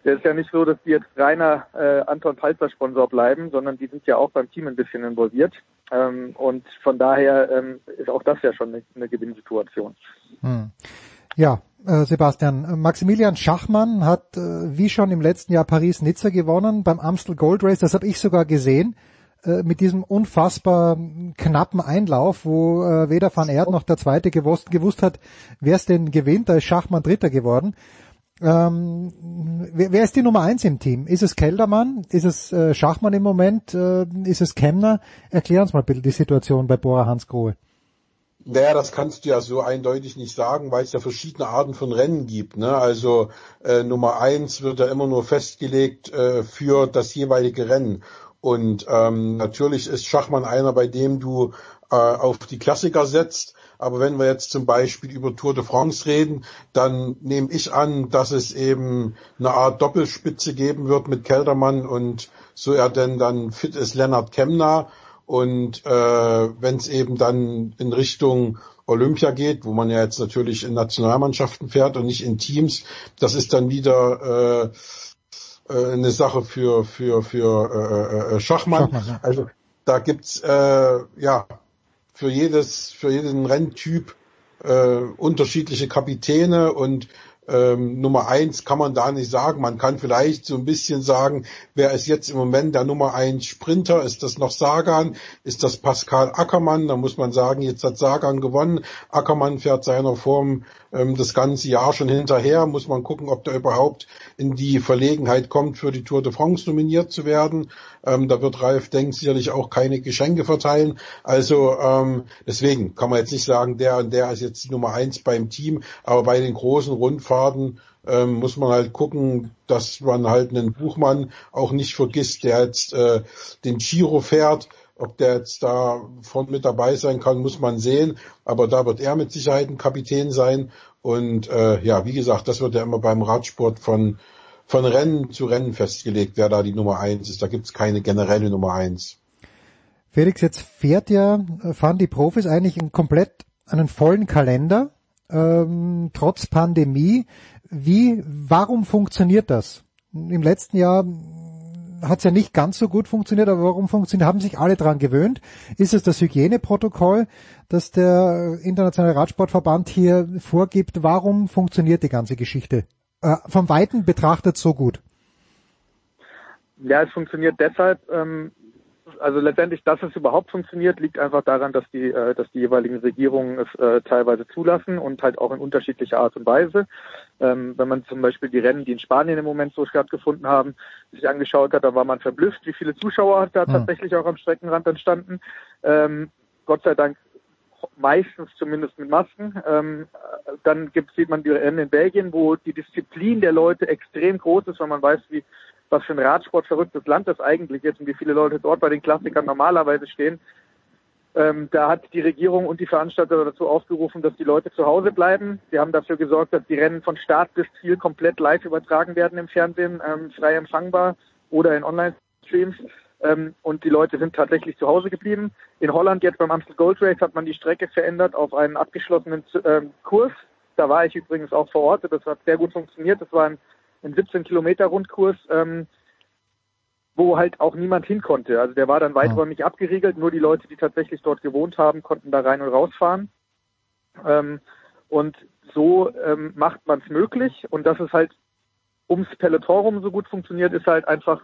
[SPEAKER 18] der ist ja nicht so, dass die jetzt reiner äh, Anton Palzer Sponsor bleiben, sondern die sind ja auch beim Team ein bisschen involviert. Ähm, und von daher ähm, ist auch das ja schon eine, eine Gewinnsituation.
[SPEAKER 14] Hm. Ja, äh, Sebastian, Maximilian Schachmann hat äh, wie schon im letzten Jahr Paris-Nizza gewonnen beim Amstel Gold Race. Das habe ich sogar gesehen äh, mit diesem unfassbar knappen Einlauf, wo weder Van Erd noch der Zweite gewusst, gewusst hat, wer es denn gewinnt. Da ist Schachmann Dritter geworden. Ähm, wer, wer, ist die Nummer eins im Team? Ist es Keldermann? Ist es äh, Schachmann im Moment? Äh, ist es Kemner? Erklär uns mal bitte die Situation bei Bora Hans Grohe.
[SPEAKER 17] Naja, das kannst du ja so eindeutig nicht sagen, weil es ja verschiedene Arten von Rennen gibt. Ne? Also äh, Nummer eins wird ja immer nur festgelegt äh, für das jeweilige Rennen. Und ähm, natürlich ist Schachmann einer, bei dem du äh, auf die Klassiker setzt. Aber wenn wir jetzt zum Beispiel über Tour de France reden, dann nehme ich an, dass es eben eine Art Doppelspitze geben wird mit Keldermann und so er denn dann fit ist Lennart Kemner und äh, wenn es eben dann in Richtung Olympia geht, wo man ja jetzt natürlich in Nationalmannschaften fährt und nicht in Teams, das ist dann wieder äh, äh, eine Sache für für für äh, äh, Schachmann. Schachmann ja. Also da gibt's äh, ja für jedes für jeden Renntyp äh, unterschiedliche Kapitäne und ähm, Nummer eins kann man da nicht sagen. Man kann vielleicht so ein bisschen sagen, wer ist jetzt im Moment der Nummer eins Sprinter? Ist das noch Sagan? Ist das Pascal Ackermann? Da muss man sagen, jetzt hat Sagan gewonnen. Ackermann fährt seiner Form ähm, das ganze Jahr schon hinterher. Muss man gucken, ob der überhaupt in die Verlegenheit kommt, für die Tour de France nominiert zu werden. Ähm, da wird Ralf Denk sicherlich auch keine Geschenke verteilen. Also ähm, deswegen kann man jetzt nicht sagen, der und der ist jetzt die Nummer eins beim Team. Aber bei den großen Rundfahrten ähm, muss man halt gucken, dass man halt einen Buchmann auch nicht vergisst, der jetzt äh, den Giro fährt. Ob der jetzt da von mit dabei sein kann, muss man sehen. Aber da wird er mit Sicherheit ein Kapitän sein. Und äh, ja, wie gesagt, das wird ja immer beim Radsport von von Rennen zu Rennen festgelegt, wer da die Nummer eins ist. Da gibt's keine generelle Nummer eins.
[SPEAKER 14] Felix, jetzt fährt ja, fahren die Profis eigentlich einen komplett einen vollen Kalender, ähm, trotz Pandemie. Wie, warum funktioniert das? Im letzten Jahr hat es ja nicht ganz so gut funktioniert, aber warum funktioniert, haben sich alle dran gewöhnt? Ist es das Hygieneprotokoll, das der internationale Radsportverband hier vorgibt? Warum funktioniert die ganze Geschichte äh, vom Weiten betrachtet so gut?
[SPEAKER 18] Ja, es funktioniert deshalb, ähm, also letztendlich, dass es überhaupt funktioniert, liegt einfach daran, dass die, äh, dass die jeweiligen Regierungen es äh, teilweise zulassen und halt auch in unterschiedlicher Art und Weise. Ähm, wenn man zum Beispiel die Rennen, die in Spanien im Moment so stattgefunden haben, sich angeschaut hat, da war man verblüfft, wie viele Zuschauer da hm. tatsächlich auch am Streckenrand entstanden. Ähm, Gott sei Dank meistens zumindest mit Masken. Ähm, dann gibt, sieht man die Rennen in Belgien, wo die Disziplin der Leute extrem groß ist, weil man weiß, wie was für ein Radsport verrücktes Land das eigentlich ist und wie viele Leute dort bei den Klassikern normalerweise stehen. Ähm, da hat die Regierung und die Veranstalter dazu aufgerufen, dass die Leute zu Hause bleiben. Sie haben dafür gesorgt, dass die Rennen von Start bis Ziel komplett live übertragen werden im Fernsehen, ähm, frei empfangbar oder in Online-Streams ähm, und die Leute sind tatsächlich zu Hause geblieben. In Holland jetzt beim Amstel Gold Race hat man die Strecke verändert auf einen abgeschlossenen ähm, Kurs. Da war ich übrigens auch vor Ort. Das hat sehr gut funktioniert. Das war ein, ein 17 Kilometer Rundkurs, ähm, wo halt auch niemand hin konnte. Also der war dann weiträumig abgeriegelt, nur die Leute, die tatsächlich dort gewohnt haben, konnten da rein und rausfahren. Ähm, und so ähm, macht man es möglich und dass es halt ums Peloton rum so gut funktioniert, ist halt einfach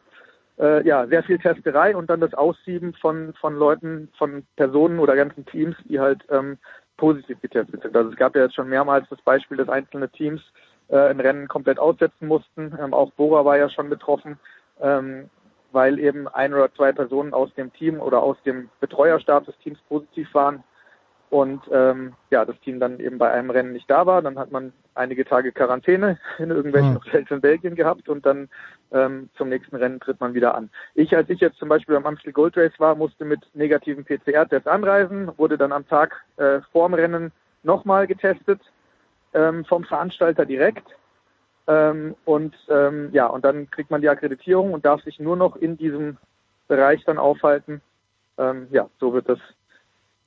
[SPEAKER 18] äh, ja sehr viel Testerei und dann das Aussieben von von Leuten, von Personen oder ganzen Teams, die halt ähm, positiv getestet sind. Also es gab ja jetzt schon mehrmals das Beispiel, dass einzelne Teams äh, ein Rennen komplett aussetzen mussten. Ähm, auch Bora war ja schon betroffen, ähm, weil eben ein oder zwei Personen aus dem Team oder aus dem Betreuerstab des Teams positiv waren und ähm, ja, das Team dann eben bei einem Rennen nicht da war. Dann hat man einige Tage Quarantäne in irgendwelchen
[SPEAKER 14] Hm.
[SPEAKER 18] Hotels in Belgien gehabt und dann ähm, zum nächsten Rennen tritt man wieder an. Ich, als ich jetzt zum Beispiel beim Amstel Gold Race war, musste mit negativen PCR-Test anreisen, wurde dann am Tag äh, vorm Rennen nochmal getestet ähm, vom Veranstalter direkt. Ähm, und ähm, ja, und dann kriegt man die Akkreditierung und darf sich nur noch in diesem Bereich dann aufhalten. Ähm, ja, so wird das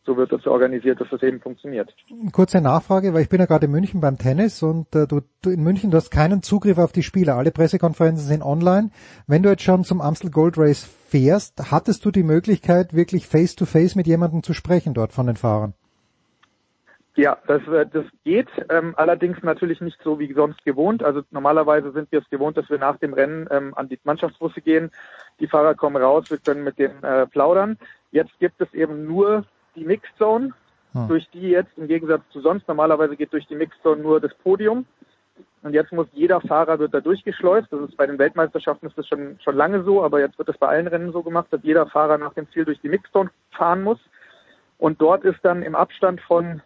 [SPEAKER 18] so wird das organisiert, dass das eben funktioniert.
[SPEAKER 14] Kurze Nachfrage, weil ich bin ja gerade in München beim Tennis und äh, du, du in München, du hast keinen Zugriff auf die Spieler. Alle Pressekonferenzen sind online. Wenn du jetzt schon zum Amstel Gold Race fährst, hattest du die Möglichkeit, wirklich face to face mit jemandem zu sprechen dort von den Fahrern?
[SPEAKER 18] Ja, das, äh, das geht, ähm, allerdings natürlich nicht so wie sonst gewohnt. Also normalerweise sind wir es gewohnt, dass wir nach dem Rennen ähm, an die Mannschaftsbusse gehen. Die Fahrer kommen raus, wir können mit denen äh, plaudern. Jetzt gibt es eben nur die Mixed Zone,
[SPEAKER 14] Hm.
[SPEAKER 18] durch die jetzt im Gegensatz zu sonst normalerweise geht durch die Mixed Zone nur das Podium. Und jetzt muss jeder Fahrer wird da durchgeschleust. Das ist bei den Weltmeisterschaften ist das schon schon lange so, aber jetzt wird das bei allen Rennen so gemacht, dass jeder Fahrer nach dem Ziel durch die Mixed Zone fahren muss. Und dort ist dann im Abstand von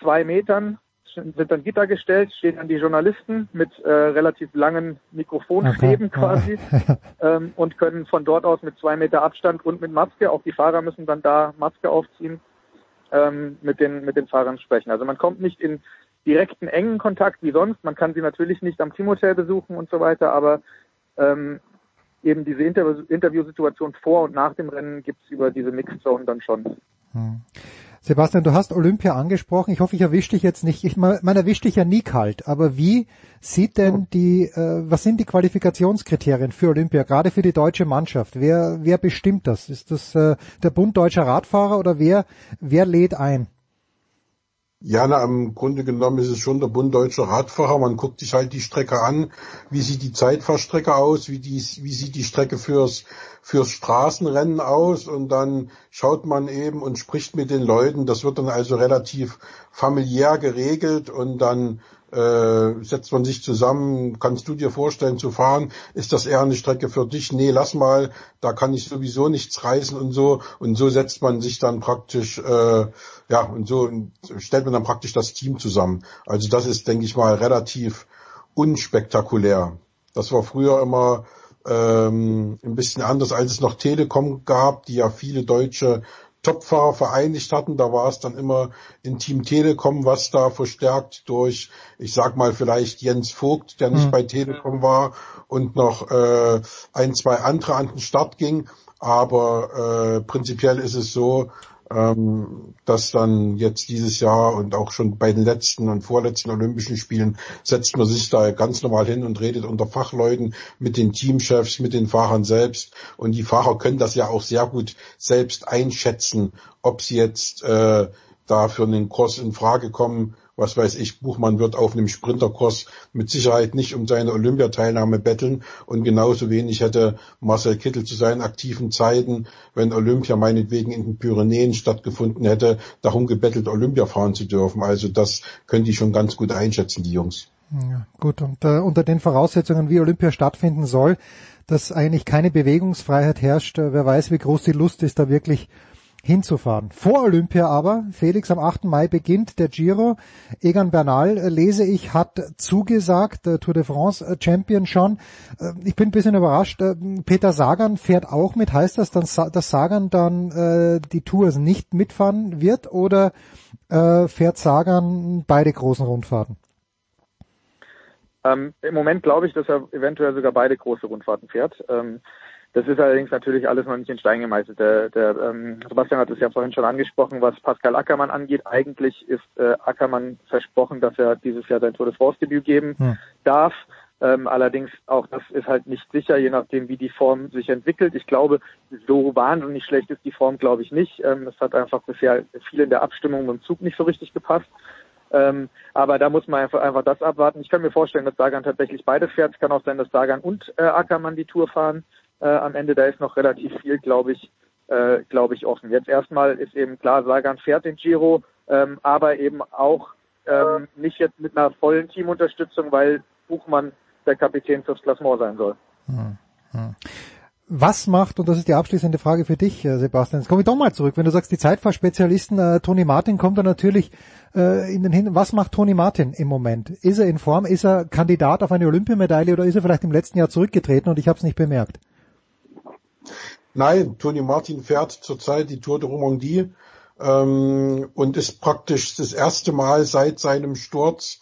[SPEAKER 18] zwei Metern sind dann Gitter gestellt, stehen dann die Journalisten mit äh, relativ langen Mikrofonstäben
[SPEAKER 14] Okay,
[SPEAKER 18] quasi ähm, und können von dort aus mit zwei Meter Abstand und mit Maske, auch die Fahrer müssen dann da Maske aufziehen, ähm, mit den mit den Fahrern sprechen. Also man kommt nicht in direkten engen Kontakt wie sonst. Man kann sie natürlich nicht am Teamhotel besuchen und so weiter, aber ähm, eben diese Interview Interviewsituation vor und nach dem Rennen gibt's über diese Mixed Zone dann schon.
[SPEAKER 14] Hm. Sebastian, du hast Olympia angesprochen. Ich hoffe, ich erwische dich jetzt nicht. Ich meine, man erwischt dich ja nie kalt. Aber wie sieht denn die, äh, was sind die Qualifikationskriterien für Olympia, gerade für die deutsche Mannschaft? Wer, wer bestimmt das? Ist das äh, der Bund deutscher Radfahrer oder wer, wer lädt ein?
[SPEAKER 17] Ja, na, im Grunde genommen ist es schon der Bund Deutscher Radfahrer. Man guckt sich halt die Strecke an. Wie sieht die Zeitfahrstrecke aus? Wie, die, wie sieht die Strecke fürs, fürs Straßenrennen aus? Und dann schaut man eben und spricht mit den Leuten. Das wird dann also relativ familiär geregelt und dann äh, setzt man sich zusammen, kannst du dir vorstellen zu fahren, ist das eher eine Strecke für dich? Nee, lass mal, da kann ich sowieso nichts reißen und so. Und so setzt man sich dann praktisch, äh, ja, und so stellt man dann praktisch das Team zusammen. Also das ist, denke ich mal, relativ unspektakulär. Das war früher immer ähm, ein bisschen anders, als es noch Telekom gab, die ja viele deutsche Topfahrer vereinigt hatten. Da war es dann immer in Team Telekom, was da verstärkt durch, ich sag mal vielleicht Jens Vogt, der nicht
[SPEAKER 14] Mhm.
[SPEAKER 17] bei Telekom war und noch äh, ein, zwei andere an den Start ging. Aber äh, prinzipiell ist es so, ähm, dass dann jetzt dieses Jahr und auch schon bei den letzten und vorletzten Olympischen Spielen setzt man sich da ganz normal hin und redet unter Fachleuten mit den Teamchefs, mit den Fahrern selbst. Und die Fahrer können das ja auch sehr gut selbst einschätzen, ob sie jetzt äh, da für einen Kurs in Frage kommen. Was weiß ich, Buchmann wird auf einem Sprinterkurs mit Sicherheit nicht um seine Olympiateilnahme betteln und genauso wenig hätte Marcel Kittel zu seinen aktiven Zeiten, wenn Olympia meinetwegen in den Pyrenäen stattgefunden hätte, darum gebettelt, Olympia fahren zu dürfen. Also das können die schon ganz gut einschätzen, die Jungs.
[SPEAKER 14] Ja, gut, und äh, unter den Voraussetzungen, wie Olympia stattfinden soll, dass eigentlich keine Bewegungsfreiheit herrscht, äh, wer weiß, wie groß die Lust ist, da wirklich hinzufahren. Vor Olympia aber, Felix, am 8. Mai beginnt der Giro. Egan Bernal, äh, lese ich, hat zugesagt, äh, Tour de France äh, Champion schon. Ich bin ein bisschen überrascht. Peter Sagan fährt auch mit. Heißt das, dann, dass Sagan dann die Tours nicht mitfahren wird oder äh, fährt Sagan beide großen Rundfahrten?
[SPEAKER 18] Ähm, Im Moment glaube ich, dass er eventuell sogar beide große Rundfahrten fährt. Ähm, das ist allerdings natürlich alles noch nicht in Stein gemeißelt. Der, der ähm, Sebastian hat es ja vorhin schon angesprochen, was Pascal Ackermann angeht. Eigentlich ist äh, Ackermann versprochen, dass er dieses Jahr sein Tour de France-Debüt geben
[SPEAKER 14] Hm.
[SPEAKER 18] darf. Ähm, allerdings auch das ist halt nicht sicher, je nachdem wie die Form sich entwickelt. Ich glaube, so wahnsinnig schlecht ist die Form, glaube ich nicht. Ähm, es hat einfach bisher viel in der Abstimmung mit dem Zug nicht so richtig gepasst. Ähm, aber da muss man einfach, einfach das abwarten. Ich kann mir vorstellen, dass Sagan tatsächlich beides fährt. Es kann auch sein, dass Sagan und äh, Ackermann die Tour fahren. Äh, am Ende da ist noch relativ viel, glaube ich, äh, glaube ich, offen. Jetzt erstmal ist eben klar, Sagan fährt den Giro, ähm, aber eben auch ähm, nicht jetzt mit einer vollen Teamunterstützung, weil Buchmann der Kapitän fürs Klassement sein soll. Hm,
[SPEAKER 14] hm. Was macht, und das ist die abschließende Frage für dich, äh, Sebastian, jetzt komme ich doch mal zurück, wenn du sagst, die Zeitfahrspezialisten, äh, Toni Martin kommt da natürlich äh, in den Hin. Was macht Toni Martin im Moment? Ist er in Form? Ist er Kandidat auf eine Olympiamedaille oder ist er vielleicht im letzten Jahr zurückgetreten und ich habe es nicht bemerkt?
[SPEAKER 17] Nein, Toni Martin fährt zurzeit die Tour de Romandie ähm, und ist praktisch das erste Mal seit seinem Sturz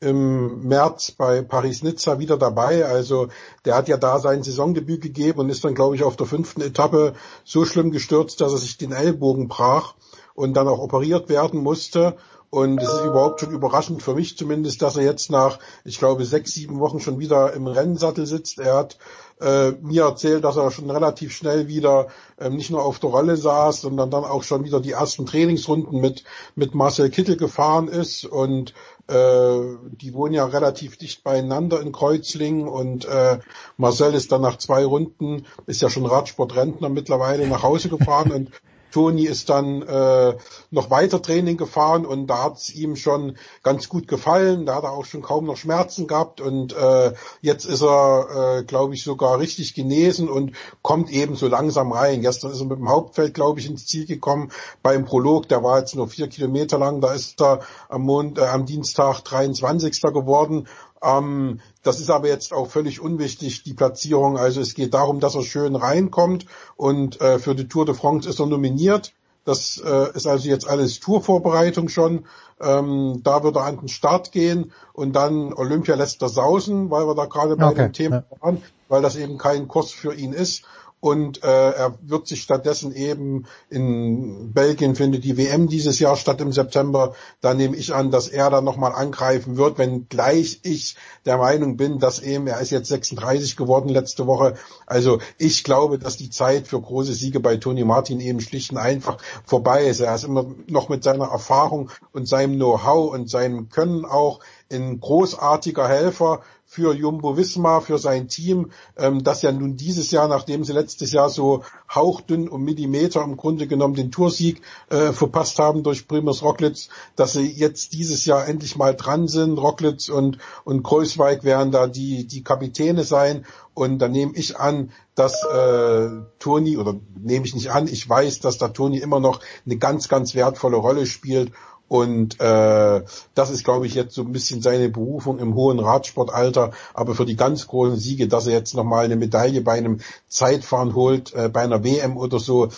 [SPEAKER 17] im März bei Paris-Nizza wieder dabei. Also der hat ja da sein Saisondebüt gegeben und ist dann, glaube ich, auf der fünften Etappe so schlimm gestürzt, dass er sich den Ellbogen brach und dann auch operiert werden musste. Und es ist überhaupt schon überraschend für mich zumindest, dass er jetzt nach, ich glaube, sechs, sieben Wochen schon wieder im Rennsattel sitzt. Er hat äh, mir erzählt, dass er schon relativ schnell wieder ähm, nicht nur auf der Rolle saß, sondern dann auch schon wieder die ersten Trainingsrunden mit, mit Marcel Kittel gefahren ist. Und äh, die wohnen ja relativ dicht beieinander in Kreuzlingen. Und äh, Marcel ist dann nach zwei Runden, ist ja schon Radsportrentner mittlerweile nach Hause gefahren. Und Toni ist dann äh, noch weiter Training gefahren und da hat es ihm schon ganz gut gefallen. Da hat er auch schon kaum noch Schmerzen gehabt und äh, jetzt ist er, äh, glaube ich, sogar richtig genesen und kommt eben so langsam rein. Gestern ist er mit dem Hauptfeld, glaube ich, ins Ziel gekommen beim Prolog. Der war jetzt nur vier Kilometer lang. Da ist er am, Mond, äh, am Dienstag 23. geworden ähm, das ist aber jetzt auch völlig unwichtig, die Platzierung. Also es geht darum, dass er schön reinkommt und äh, für die Tour de France ist er nominiert. Das äh, ist also jetzt alles Tourvorbereitung schon. Ähm, da wird er an den Start gehen und dann Olympia lässt er sausen, weil wir da gerade bei okay, dem Thema waren, weil das eben kein Kurs für ihn ist und äh, er wird sich stattdessen eben in Belgien findet die WM dieses Jahr statt im September. Da nehme ich an, dass er dann nochmal angreifen wird, wenn gleich ich der Meinung bin, dass eben, er ist jetzt 36 geworden letzte Woche. Also ich glaube, dass die Zeit für große Siege bei Toni Martin eben schlicht und einfach vorbei ist. Er ist immer noch mit seiner Erfahrung und seinem Know-how und seinem Können auch ein großartiger Helfer für Jumbo Visma, für sein Team, ähm, das ja nun dieses Jahr, nachdem sie letztes Jahr so hauchdünn um Millimeter im Grunde genommen den Toursieg äh, verpasst haben durch Primus Rocklitz, dass sie jetzt dieses Jahr endlich mal dran sind. Rocklitz und, und Kreuzweig werden da die, die Kapitäne sein. Und da nehme ich an, dass äh, Toni, oder nehme ich nicht an, ich weiß, dass da Toni immer noch eine ganz, ganz wertvolle Rolle spielt und äh, das ist, glaube ich, jetzt so ein bisschen seine Berufung im hohen Radsportalter. Aber für die ganz großen Siege, dass er jetzt nochmal eine Medaille bei einem Zeitfahren holt, äh, bei einer WM oder so.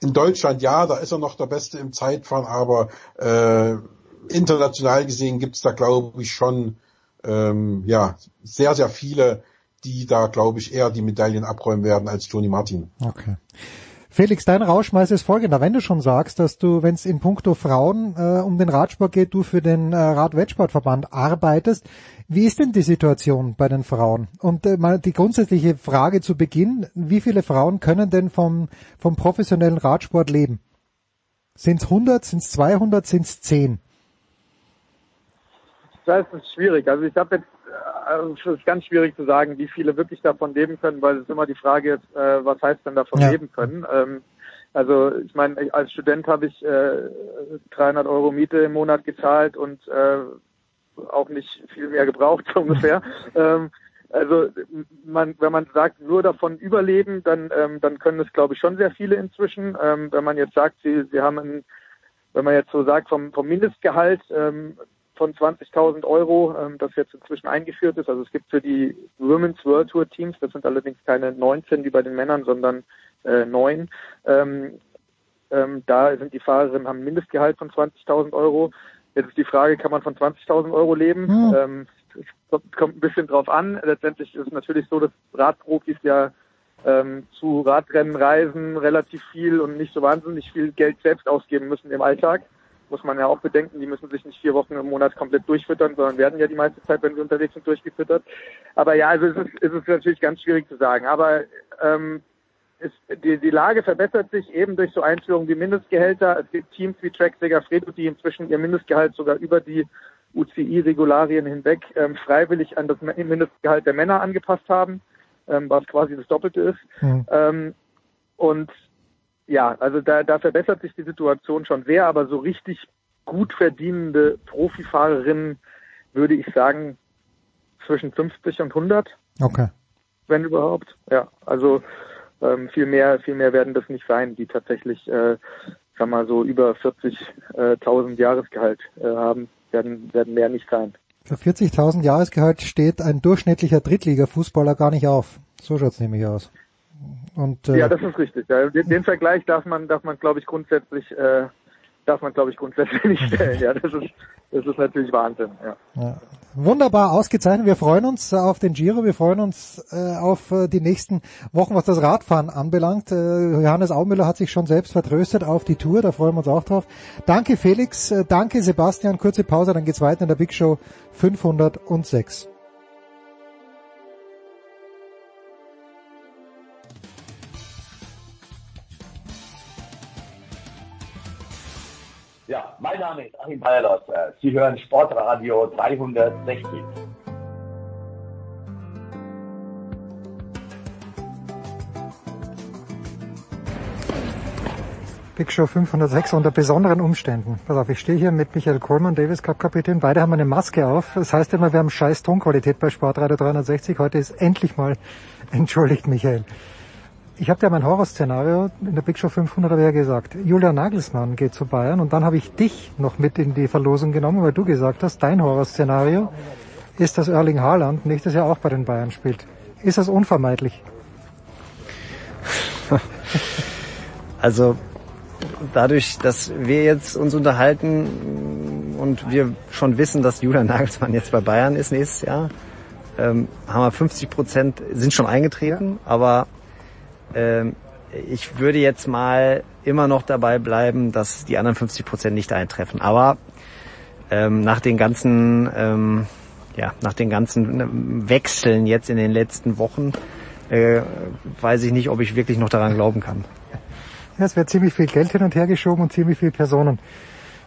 [SPEAKER 17] In Deutschland ja, da ist er noch der Beste im Zeitfahren, aber äh, international gesehen gibt's da, glaube ich, schon ähm, ja sehr, sehr viele, die da, glaube ich, eher die Medaillen abräumen werden als Toni Martin.
[SPEAKER 14] Okay. Felix, dein Rauschmeißer ist folgender. Wenn du schon sagst, dass du, wenn es in puncto Frauen äh, um den Radsport geht, du für den äh, Radwettsportverband arbeitest, wie ist denn die Situation bei den Frauen? Und äh, mal die grundsätzliche Frage zu Beginn, wie viele Frauen können denn vom, vom professionellen Radsport leben? Sind es 100, sind es 200, sind es 10?
[SPEAKER 18] Das ist schwierig. Also ich habe jetzt also es ist ganz schwierig zu sagen, wie viele wirklich davon leben können, weil es ist immer die Frage ist, äh, was heißt denn davon ja. leben können. Ähm, also ich meine, als Student habe ich äh, 300 Euro Miete im Monat gezahlt und äh, auch nicht viel mehr gebraucht so ungefähr. ähm, also man, wenn man sagt, nur davon überleben, dann, ähm, dann können es, glaube ich, schon sehr viele inzwischen. Ähm, wenn man jetzt sagt, sie, sie haben ein, wenn man jetzt so sagt, vom, vom Mindestgehalt ähm, von 20.000 Euro, ähm, das jetzt inzwischen eingeführt ist. Also es gibt für die Women's World Tour Teams, das sind allerdings keine 19 wie bei den Männern, sondern äh, 9. Ähm, ähm, da sind die Fahrerinnen haben ein Mindestgehalt von 20.000 Euro. Jetzt ist die Frage, kann man von 20.000 Euro leben? Hm. Ähm, kommt, kommt ein bisschen drauf an. Letztendlich ist es natürlich so, dass Radprofis ja ähm, zu Radrennen reisen relativ viel und nicht so wahnsinnig viel Geld selbst ausgeben müssen im Alltag. Muss man ja auch bedenken, die müssen sich nicht vier Wochen im Monat komplett durchfüttern, sondern werden ja die meiste Zeit, wenn sie unterwegs sind, durchgefüttert. Aber ja, also es ist, es ist natürlich ganz schwierig zu sagen. Aber ähm, ist, die, die Lage verbessert sich eben durch so Einführungen wie Mindestgehälter. Es gibt Teams wie Track Segafredo, die inzwischen ihr Mindestgehalt sogar über die UCI-Regularien hinweg ähm, freiwillig an das Mindestgehalt der Männer angepasst haben, ähm, was quasi das Doppelte ist. Mhm. Ähm, und ja, also da, da verbessert sich die Situation schon sehr, aber so richtig gut verdienende Profifahrerinnen würde ich sagen zwischen 50 und 100.
[SPEAKER 14] Okay.
[SPEAKER 18] Wenn überhaupt. Ja, also ähm, viel mehr, viel mehr werden das nicht sein, die tatsächlich, äh, sag mal so über 40.000 Jahresgehalt äh, haben, werden, werden mehr nicht sein.
[SPEAKER 14] Für 40.000 Jahresgehalt steht ein durchschnittlicher Drittliga-Fußballer gar nicht auf. So schaut's nämlich aus. Und,
[SPEAKER 18] äh, ja, das ist richtig. Den, den Vergleich darf man, darf man, glaube ich, grundsätzlich, äh, darf man, glaube ich, grundsätzlich nicht stellen. Ja, das ist, das ist natürlich Wahnsinn. Ja.
[SPEAKER 14] ja. Wunderbar ausgezeichnet. Wir freuen uns auf den Giro. Wir freuen uns äh, auf äh, die nächsten Wochen, was das Radfahren anbelangt. Äh, Johannes Aumüller hat sich schon selbst vertröstet auf die Tour. Da freuen wir uns auch drauf. Danke Felix, äh, danke Sebastian. Kurze Pause, dann geht's weiter in der Big Show 506.
[SPEAKER 19] mein Name ist Achim Bayerlos. Sie hören Sportradio 360.
[SPEAKER 14] Big Show 506 unter besonderen Umständen. Pass auf, ich stehe hier mit Michael Kohlmann, Davis Cup Kapitän. Beide haben eine Maske auf. Das heißt immer, wir haben scheiß Tonqualität bei Sportradio 360. Heute ist endlich mal entschuldigt, Michael ich habe ja mein Horrorszenario in der Big Show 500 habe ich ja gesagt, Julian Nagelsmann geht zu Bayern und dann habe ich dich noch mit in die Verlosung genommen, weil du gesagt hast, dein Horrorszenario ist, dass Erling Haaland nächstes Jahr auch bei den Bayern spielt. Ist das unvermeidlich?
[SPEAKER 20] also dadurch, dass wir jetzt uns unterhalten und wir schon wissen, dass Julian Nagelsmann jetzt bei Bayern ist nächstes Jahr, ähm, haben wir 50 Prozent sind schon eingetreten, ja. aber ich würde jetzt mal immer noch dabei bleiben, dass die anderen 50 Prozent nicht eintreffen. Aber ähm, nach den ganzen, ähm, ja, nach den ganzen ähm, Wechseln jetzt in den letzten Wochen äh, weiß ich nicht, ob ich wirklich noch daran glauben kann.
[SPEAKER 14] Ja, es wird ziemlich viel Geld hin und her geschoben und ziemlich viele Personen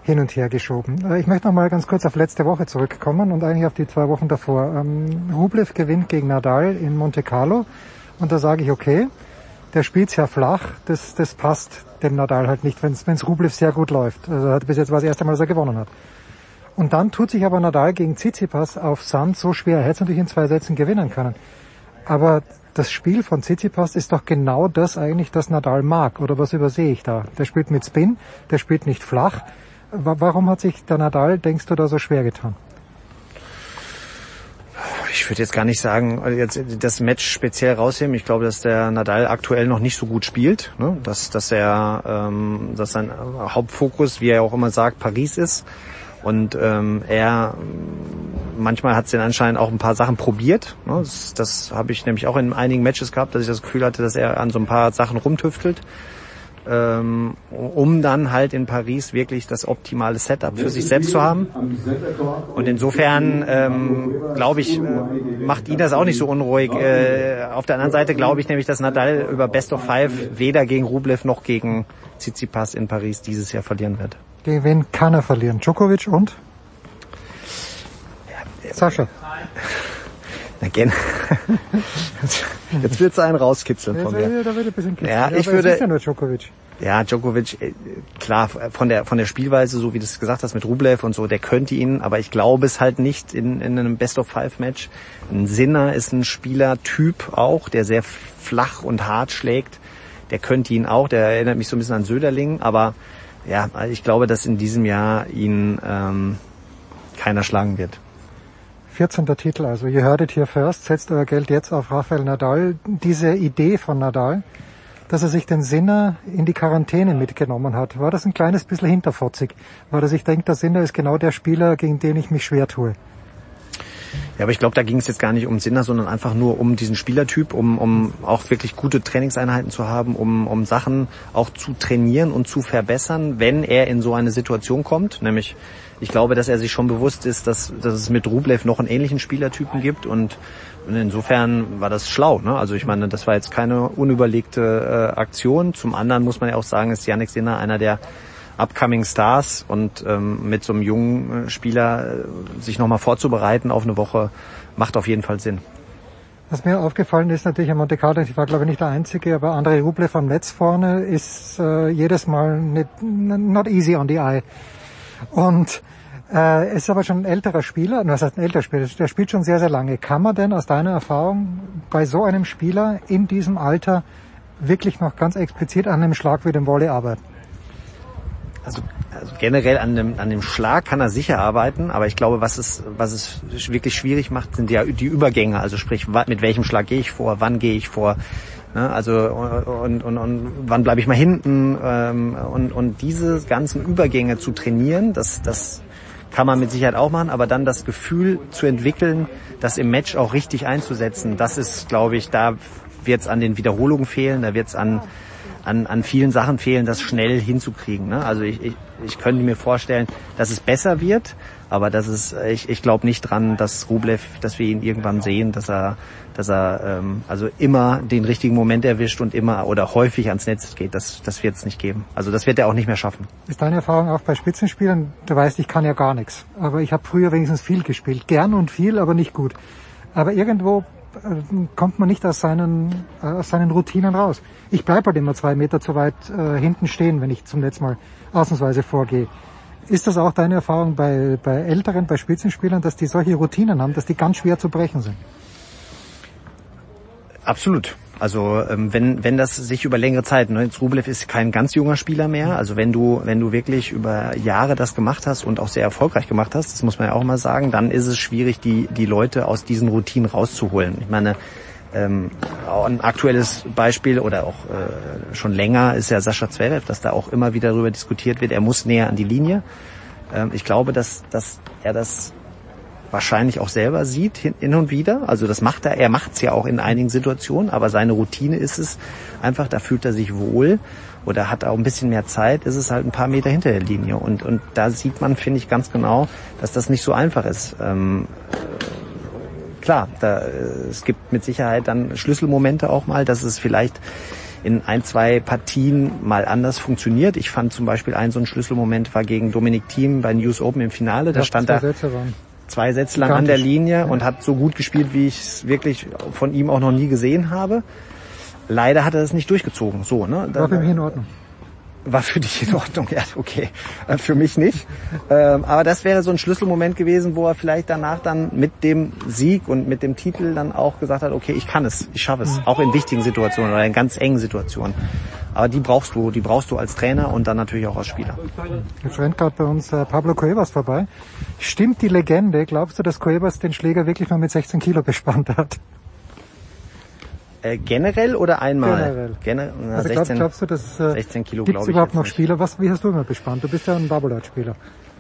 [SPEAKER 14] hin und her geschoben. Äh, ich möchte noch mal ganz kurz auf letzte Woche zurückkommen und eigentlich auf die zwei Wochen davor. Ähm, Rublev gewinnt gegen Nadal in Monte Carlo und da sage ich okay der spielt sehr flach, das, das passt dem Nadal halt nicht, wenn es Rublev sehr gut läuft. Also hat bis jetzt war das erste Mal, dass er gewonnen hat. Und dann tut sich aber Nadal gegen Tsitsipas auf Sand so schwer. Er hätte es natürlich in zwei Sätzen gewinnen können. Aber das Spiel von Tsitsipas ist doch genau das eigentlich, das Nadal mag. Oder was übersehe ich da? Der spielt mit Spin, der spielt nicht flach. Warum hat sich der Nadal, denkst du, da so schwer getan?
[SPEAKER 20] Ich würde jetzt gar nicht sagen, also jetzt das Match speziell rausheben. Ich glaube, dass der Nadal aktuell noch nicht so gut spielt, ne? dass, dass er, ähm, dass sein Hauptfokus, wie er auch immer sagt, Paris ist. Und ähm, er manchmal hat es den anscheinend auch ein paar Sachen probiert. Ne? Das, das habe ich nämlich auch in einigen Matches gehabt, dass ich das Gefühl hatte, dass er an so ein paar Sachen rumtüftelt ähm, um dann halt in Paris wirklich das optimale Setup für sich selbst zu haben. Und insofern ähm, glaube ich, macht ihn das auch nicht so unruhig. Äh, auf der anderen Seite glaube ich nämlich, dass Nadal über Best of Five weder gegen Rublev noch gegen Tsitsipas in Paris dieses Jahr verlieren wird.
[SPEAKER 14] Gegen wen kann er verlieren? Djokovic und? Sascha.
[SPEAKER 20] Again. Jetzt du einen rauskitzeln von mir.
[SPEAKER 14] Da wird ein bisschen kitzeln.
[SPEAKER 20] Ja, ich würde.
[SPEAKER 14] Ja, nur Djokovic.
[SPEAKER 20] ja, Djokovic, äh, klar, von der, von der Spielweise, so wie du es gesagt hast, mit Rublev und so, der könnte ihn, aber ich glaube es halt nicht in, in einem Best-of-Five-Match. Ein Sinner ist ein Spielertyp auch, der sehr flach und hart schlägt. Der könnte ihn auch, der erinnert mich so ein bisschen an Söderling, aber ja, ich glaube, dass in diesem Jahr ihn ähm, keiner schlagen wird.
[SPEAKER 14] 14. Titel, also ihr hörtet hier first, setzt euer Geld jetzt auf Rafael Nadal. Diese Idee von Nadal, dass er sich den Sinner in die Quarantäne mitgenommen hat, war das ein kleines bisschen hinterfotzig, weil er sich denkt, der Sinner ist genau der Spieler, gegen den ich mich schwer tue.
[SPEAKER 20] Ja, aber ich glaube, da ging es jetzt gar nicht um Sinner, sondern einfach nur um diesen Spielertyp, um, um auch wirklich gute Trainingseinheiten zu haben, um, um Sachen auch zu trainieren und zu verbessern, wenn er in so eine Situation kommt. Nämlich, ich glaube, dass er sich schon bewusst ist, dass, dass es mit Rublev noch einen ähnlichen Spielertypen gibt und und insofern war das schlau. Ne? Also ich meine, das war jetzt keine unüberlegte äh, Aktion. Zum anderen muss man ja auch sagen, ist Yannick Sinner einer der upcoming Stars und ähm, mit so einem jungen äh, Spieler äh, sich nochmal vorzubereiten auf eine Woche macht auf jeden Fall Sinn.
[SPEAKER 14] Was mir aufgefallen ist natürlich in Monte Carlo, ich war glaube ich nicht der Einzige, aber André Rublev von Metz vorne ist äh, jedes Mal nicht, not easy on the eye. Und äh, ist aber schon ein älterer Spieler, was heißt ein älterer Spieler, der spielt schon sehr, sehr lange. Kann man denn aus deiner Erfahrung bei so einem Spieler in diesem Alter wirklich noch ganz explizit an einem Schlag wie dem Volley arbeiten?
[SPEAKER 20] Also, also generell an dem, an dem Schlag kann er sicher arbeiten, aber ich glaube, was es, was es wirklich schwierig macht, sind ja die Übergänge. Also sprich, mit welchem Schlag gehe ich vor, wann gehe ich vor, ne? also und, und, und wann bleibe ich mal hinten ähm, und, und diese ganzen Übergänge zu trainieren, das, das kann man mit Sicherheit auch machen, aber dann das Gefühl zu entwickeln, das im Match auch richtig einzusetzen, das ist, glaube ich, da wird es an den Wiederholungen fehlen, da wird es an an, an vielen Sachen fehlen, das schnell hinzukriegen. Ne? Also ich, ich, ich könnte mir vorstellen, dass es besser wird, aber das ist, ich, ich glaube nicht dran, dass Rublev, dass wir ihn irgendwann sehen, dass er, dass er ähm, also immer den richtigen Moment erwischt und immer oder häufig ans Netz geht. Das, das wird es nicht geben. Also das wird er auch nicht mehr schaffen.
[SPEAKER 14] Ist deine Erfahrung auch bei Spitzenspielern? Du weißt, ich kann ja gar nichts, aber ich habe früher wenigstens viel gespielt, gern und viel, aber nicht gut. Aber irgendwo äh, kommt man nicht aus seinen, aus seinen Routinen raus. Ich bleibe halt immer zwei Meter zu weit äh, hinten stehen, wenn ich zum letzten Mal ausnahmsweise vorgehe. Ist das auch deine Erfahrung bei, bei älteren, bei Spitzenspielern, dass die solche Routinen haben, dass die ganz schwer zu brechen sind?
[SPEAKER 20] Absolut. Also ähm, wenn wenn das sich über längere Zeit, ne, Rublev ist kein ganz junger Spieler mehr. Also wenn du wenn du wirklich über Jahre das gemacht hast und auch sehr erfolgreich gemacht hast, das muss man ja auch mal sagen, dann ist es schwierig, die die Leute aus diesen Routinen rauszuholen. Ich meine, ähm, ein aktuelles Beispiel oder auch äh, schon länger ist ja Sascha Zverev, dass da auch immer wieder darüber diskutiert wird. Er muss näher an die Linie. Ähm, ich glaube, dass dass er das wahrscheinlich auch selber sieht hin und wieder. Also das macht er, er macht es ja auch in einigen Situationen, aber seine Routine ist es einfach, da fühlt er sich wohl oder hat auch ein bisschen mehr Zeit, ist es halt ein paar Meter hinter der Linie. Und, und da sieht man, finde ich, ganz genau, dass das nicht so einfach ist. Ähm, klar, da, es gibt mit Sicherheit dann Schlüsselmomente auch mal, dass es vielleicht in ein, zwei Partien mal anders funktioniert. Ich fand zum Beispiel ein so ein Schlüsselmoment war gegen Dominik Thiem bei News Open im Finale. Da stand er zwei Sätze lang an der Linie ja. und hat so gut gespielt, wie ich es wirklich von ihm auch noch nie gesehen habe. Leider hat er es nicht durchgezogen. So, ne?
[SPEAKER 14] War für mich in Ordnung.
[SPEAKER 20] War für dich in Ordnung, ja, okay. Äh, für mich nicht. Ähm, aber das wäre so ein Schlüsselmoment gewesen, wo er vielleicht danach dann mit dem Sieg und mit dem Titel dann auch gesagt hat, okay, ich kann es, ich schaffe es. Mhm. Auch in wichtigen Situationen oder in ganz engen Situationen. Aber die brauchst du, die brauchst du als Trainer und dann natürlich auch als Spieler.
[SPEAKER 14] Jetzt rennt gerade bei uns äh, Pablo Cuevas vorbei. Stimmt die Legende? Glaubst du, dass Cuevas den Schläger wirklich nur mit 16 Kilo bespannt hat?
[SPEAKER 20] Äh, generell oder einmal?
[SPEAKER 14] Generell.
[SPEAKER 20] Gener na,
[SPEAKER 14] also
[SPEAKER 20] 16,
[SPEAKER 14] glaubst du, dass äh,
[SPEAKER 20] 16 Kilo
[SPEAKER 14] gibt es
[SPEAKER 20] ich
[SPEAKER 14] überhaupt
[SPEAKER 20] jetzt
[SPEAKER 14] noch
[SPEAKER 20] nicht.
[SPEAKER 14] Spieler? Was, wie hast du immer bespannt? Du bist ja ein Babolat-Spieler.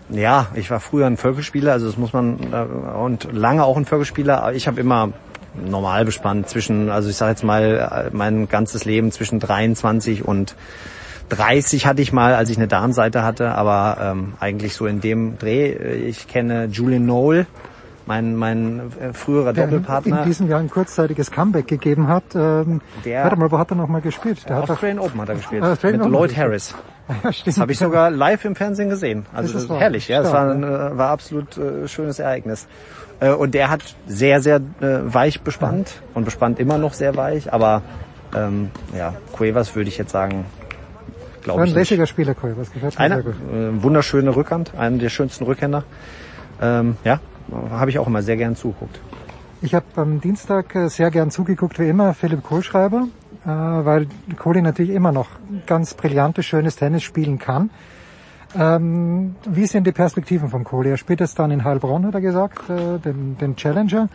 [SPEAKER 20] Ja, ich war früher ein Völkelspieler, also das muss man äh, und lange auch ein Völkelspieler. Aber ich habe immer normal bespannt zwischen, also ich sage jetzt mal, äh, mein ganzes Leben zwischen 23 und 30 hatte ich mal, als ich eine Darmseite hatte, aber ähm, eigentlich so in dem Dreh. Äh, Ich kenne Julian Noel, mein, mein äh, früherer
[SPEAKER 14] Der
[SPEAKER 20] Doppelpartner.
[SPEAKER 14] in diesem Jahr ein kurzzeitiges Comeback gegeben hat. Ähm,
[SPEAKER 20] Der-
[SPEAKER 14] warte mal, wo hat er noch mal gespielt? Der hat
[SPEAKER 20] Australian Open hat er gespielt.
[SPEAKER 14] Ah, Australian
[SPEAKER 20] mit
[SPEAKER 14] Open
[SPEAKER 20] Lloyd Harris.
[SPEAKER 14] Ja.
[SPEAKER 20] Das habe ich sogar live im Fernsehen gesehen. Also
[SPEAKER 14] Das ist
[SPEAKER 20] das herrlich, ja. Das war ein äh, war absolut äh, schönes Ereignis. Äh, und der hat sehr, sehr äh, weich bespannt und bespannt immer noch sehr weich. Aber ähm, ja, Cuevas würde ich jetzt sagen, glaube
[SPEAKER 14] ein
[SPEAKER 20] ich nicht.
[SPEAKER 14] lässiger Spieler, Cuevas. Gefällt mir
[SPEAKER 20] Einer,
[SPEAKER 14] sehr gut.
[SPEAKER 20] äh, wunderschöne Rückhand, einer der schönsten Rückhänder. Ähm, ja, habe ich auch immer sehr gern zugeguckt.
[SPEAKER 14] Ich habe am Dienstag äh, sehr gern zugeguckt, wie immer, Philipp Kohlschreiber, äh, weil Kohli natürlich immer noch ganz brillantes, schönes Tennis spielen kann. Ähm, wie sind die Perspektiven von Kohli? Er spielt jetzt dann in Heilbronn, hat er gesagt, äh, den, den Challenger.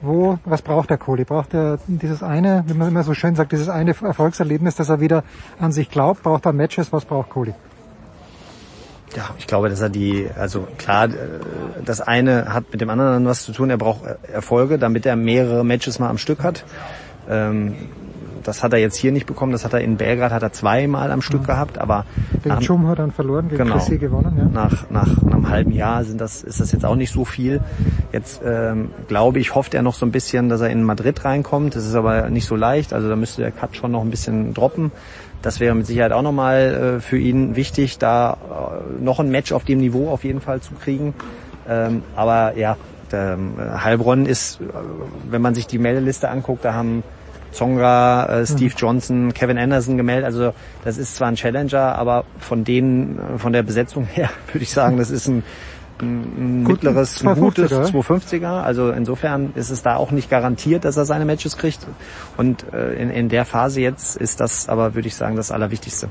[SPEAKER 14] Wo, was braucht der Kohli? Braucht er dieses eine, wie man immer so schön sagt, dieses eine Erfolgserlebnis, dass er wieder an sich glaubt? Braucht er Matches? Was braucht Kohli?
[SPEAKER 20] Ja, ich glaube, dass er die, also klar, äh, das eine hat mit dem anderen was zu tun. Er braucht Erfolge, damit er mehrere Matches mal am Stück hat. Ähm, das hat er jetzt hier nicht bekommen. Das hat er in Belgrad hat er zweimal am Stück gehabt, aber
[SPEAKER 14] Den
[SPEAKER 20] nach,
[SPEAKER 14] Chum hat dann verloren, gegen
[SPEAKER 20] Genau.
[SPEAKER 14] Chrissy gewonnen. Ja.
[SPEAKER 20] nach, nach einem halben Jahr sind das, ist das jetzt auch nicht so viel. Jetzt ähm, glaube ich, hofft er noch so ein bisschen, dass er in Madrid reinkommt. Das ist aber nicht so leicht. Also da müsste der Cut schon noch ein bisschen droppen. Das wäre mit Sicherheit auch nochmal äh, für ihn wichtig, da äh, noch ein Match auf dem Niveau auf jeden Fall zu kriegen. Ähm, aber ja, der, äh, Heilbronn ist, äh, wenn man sich die Meldeliste anguckt, da haben Zonga, äh, Steve Johnson, Kevin Anderson gemeldet. Also das ist zwar ein Challenger, aber von denen, äh, von der Besetzung her würde ich sagen, das ist ein, ein, mittleres, ein
[SPEAKER 14] 250er,
[SPEAKER 20] gutes
[SPEAKER 14] ja.
[SPEAKER 20] 250er. Also insofern ist es da auch nicht garantiert, dass er seine Matches kriegt. Und äh, in, in der Phase jetzt ist das aber, würde ich sagen, das Allerwichtigste.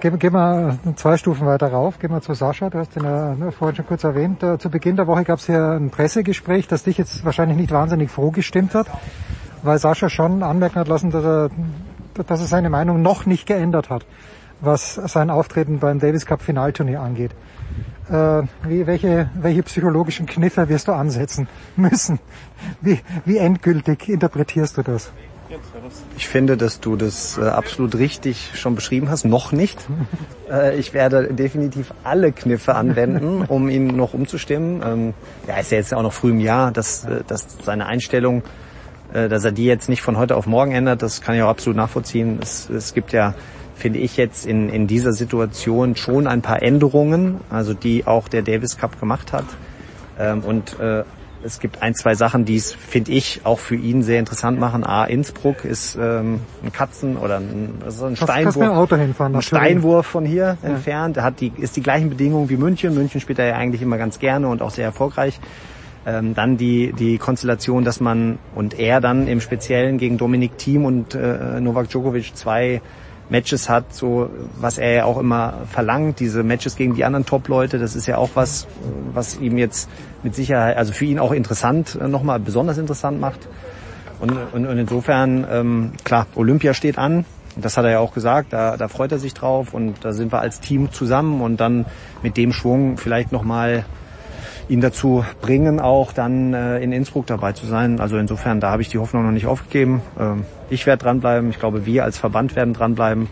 [SPEAKER 14] Gehen, gehen wir zwei Stufen weiter rauf, gehen wir zu Sascha, du hast ihn ja ne, vorhin schon kurz erwähnt. Äh, Zu Beginn der Woche gab es hier ein Pressegespräch, das dich jetzt wahrscheinlich nicht wahnsinnig froh gestimmt hat, weil Sascha schon anmerken hat lassen, dass er, dass er seine Meinung noch nicht geändert hat, was sein Auftreten beim Davis Cup Finalturnier angeht. Äh, wie, welche, welche psychologischen Kniffe wirst du ansetzen müssen? Wie, wie endgültig interpretierst du das?
[SPEAKER 20] Ich finde, dass du das äh, absolut richtig schon beschrieben hast. Noch nicht. Äh, ich werde definitiv alle Kniffe anwenden, um ihn noch umzustimmen. Ähm, ja, ist ja jetzt auch noch früh im Jahr, dass, äh, dass seine Einstellung, äh, dass er die jetzt nicht von heute auf morgen ändert, das kann ich auch absolut nachvollziehen. Es, es gibt ja, finde ich jetzt in, in dieser Situation schon ein paar Änderungen, also die auch der Davis Cup gemacht hat. Ähm, und äh, es gibt ein, zwei Sachen, die es, finde ich, auch für ihn sehr interessant machen. A, Innsbruck ist ähm, ein Katzen- oder ein, also ein Steinwurf, ein Steinwurf von hier
[SPEAKER 14] Ja.
[SPEAKER 20] entfernt. Er hat die, ist die gleichen Bedingungen wie München. München spielt er ja eigentlich immer ganz gerne und auch sehr erfolgreich. Ähm, dann die, die Konstellation, dass man und er dann im Speziellen gegen Dominik Thiem und äh, Novak Djokovic zwei Matches hat, so was er ja auch immer verlangt, diese Matches gegen die anderen Top-Leute, das ist ja auch was, was ihm jetzt mit Sicherheit, also für ihn auch interessant, äh, nochmal besonders interessant macht. Und, und, und insofern, ähm, klar, Olympia steht an, das hat er ja auch gesagt, da, da freut er sich drauf und da sind wir als Team zusammen und dann mit dem Schwung vielleicht nochmal ihn dazu bringen, auch dann äh, in Innsbruck dabei zu sein. Also insofern, da habe ich die Hoffnung noch nicht aufgegeben. Ähm, ich werde dranbleiben, ich glaube, wir als Verband werden dranbleiben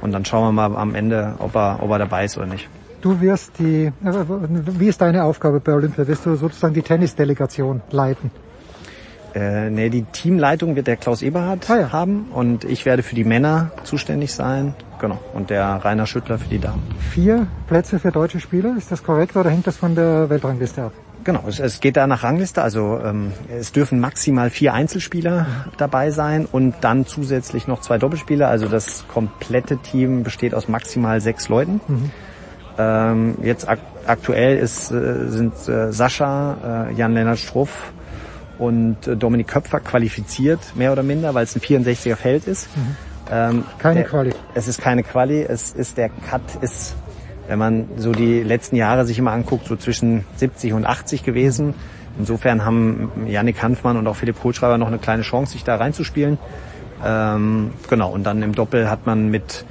[SPEAKER 20] und dann schauen wir mal am Ende, ob er, ob er dabei ist oder nicht.
[SPEAKER 14] Du wirst die, äh, wie ist deine Aufgabe bei Olympia? Wirst du sozusagen die Tennisdelegation leiten?
[SPEAKER 20] Äh, nee, die Teamleitung wird der Klaus Eberhardt haben und ich werde für die Männer zuständig sein. Genau. Und der Rainer Schüttler für die Damen.
[SPEAKER 14] Vier Plätze für deutsche Spieler, ist das korrekt oder hängt das von der Weltrangliste ab?
[SPEAKER 20] Genau, es, es geht da nach Rangliste. Also ähm, es dürfen maximal vier Einzelspieler dabei sein und dann zusätzlich noch zwei Doppelspieler. Also das komplette Team besteht aus maximal sechs Leuten.
[SPEAKER 14] Mhm.
[SPEAKER 20] Ähm, jetzt ak aktuell ist, äh, sind äh, Sascha, äh, Jan-Lennart Struff und äh, Dominik Köpfer qualifiziert, mehr oder minder, weil es ein 64er Feld ist. Ähm,
[SPEAKER 14] Keine
[SPEAKER 20] der,
[SPEAKER 14] Quali.
[SPEAKER 20] Es ist keine Quali, es ist der Cut ist, wenn man so die letzten Jahre sich immer anguckt, so zwischen 70 und 80 gewesen. Insofern haben Yannick Hanfmann und auch Philipp Kohlschreiber noch eine kleine Chance, sich da reinzuspielen. Ähm, genau, und dann im Doppel hat man mit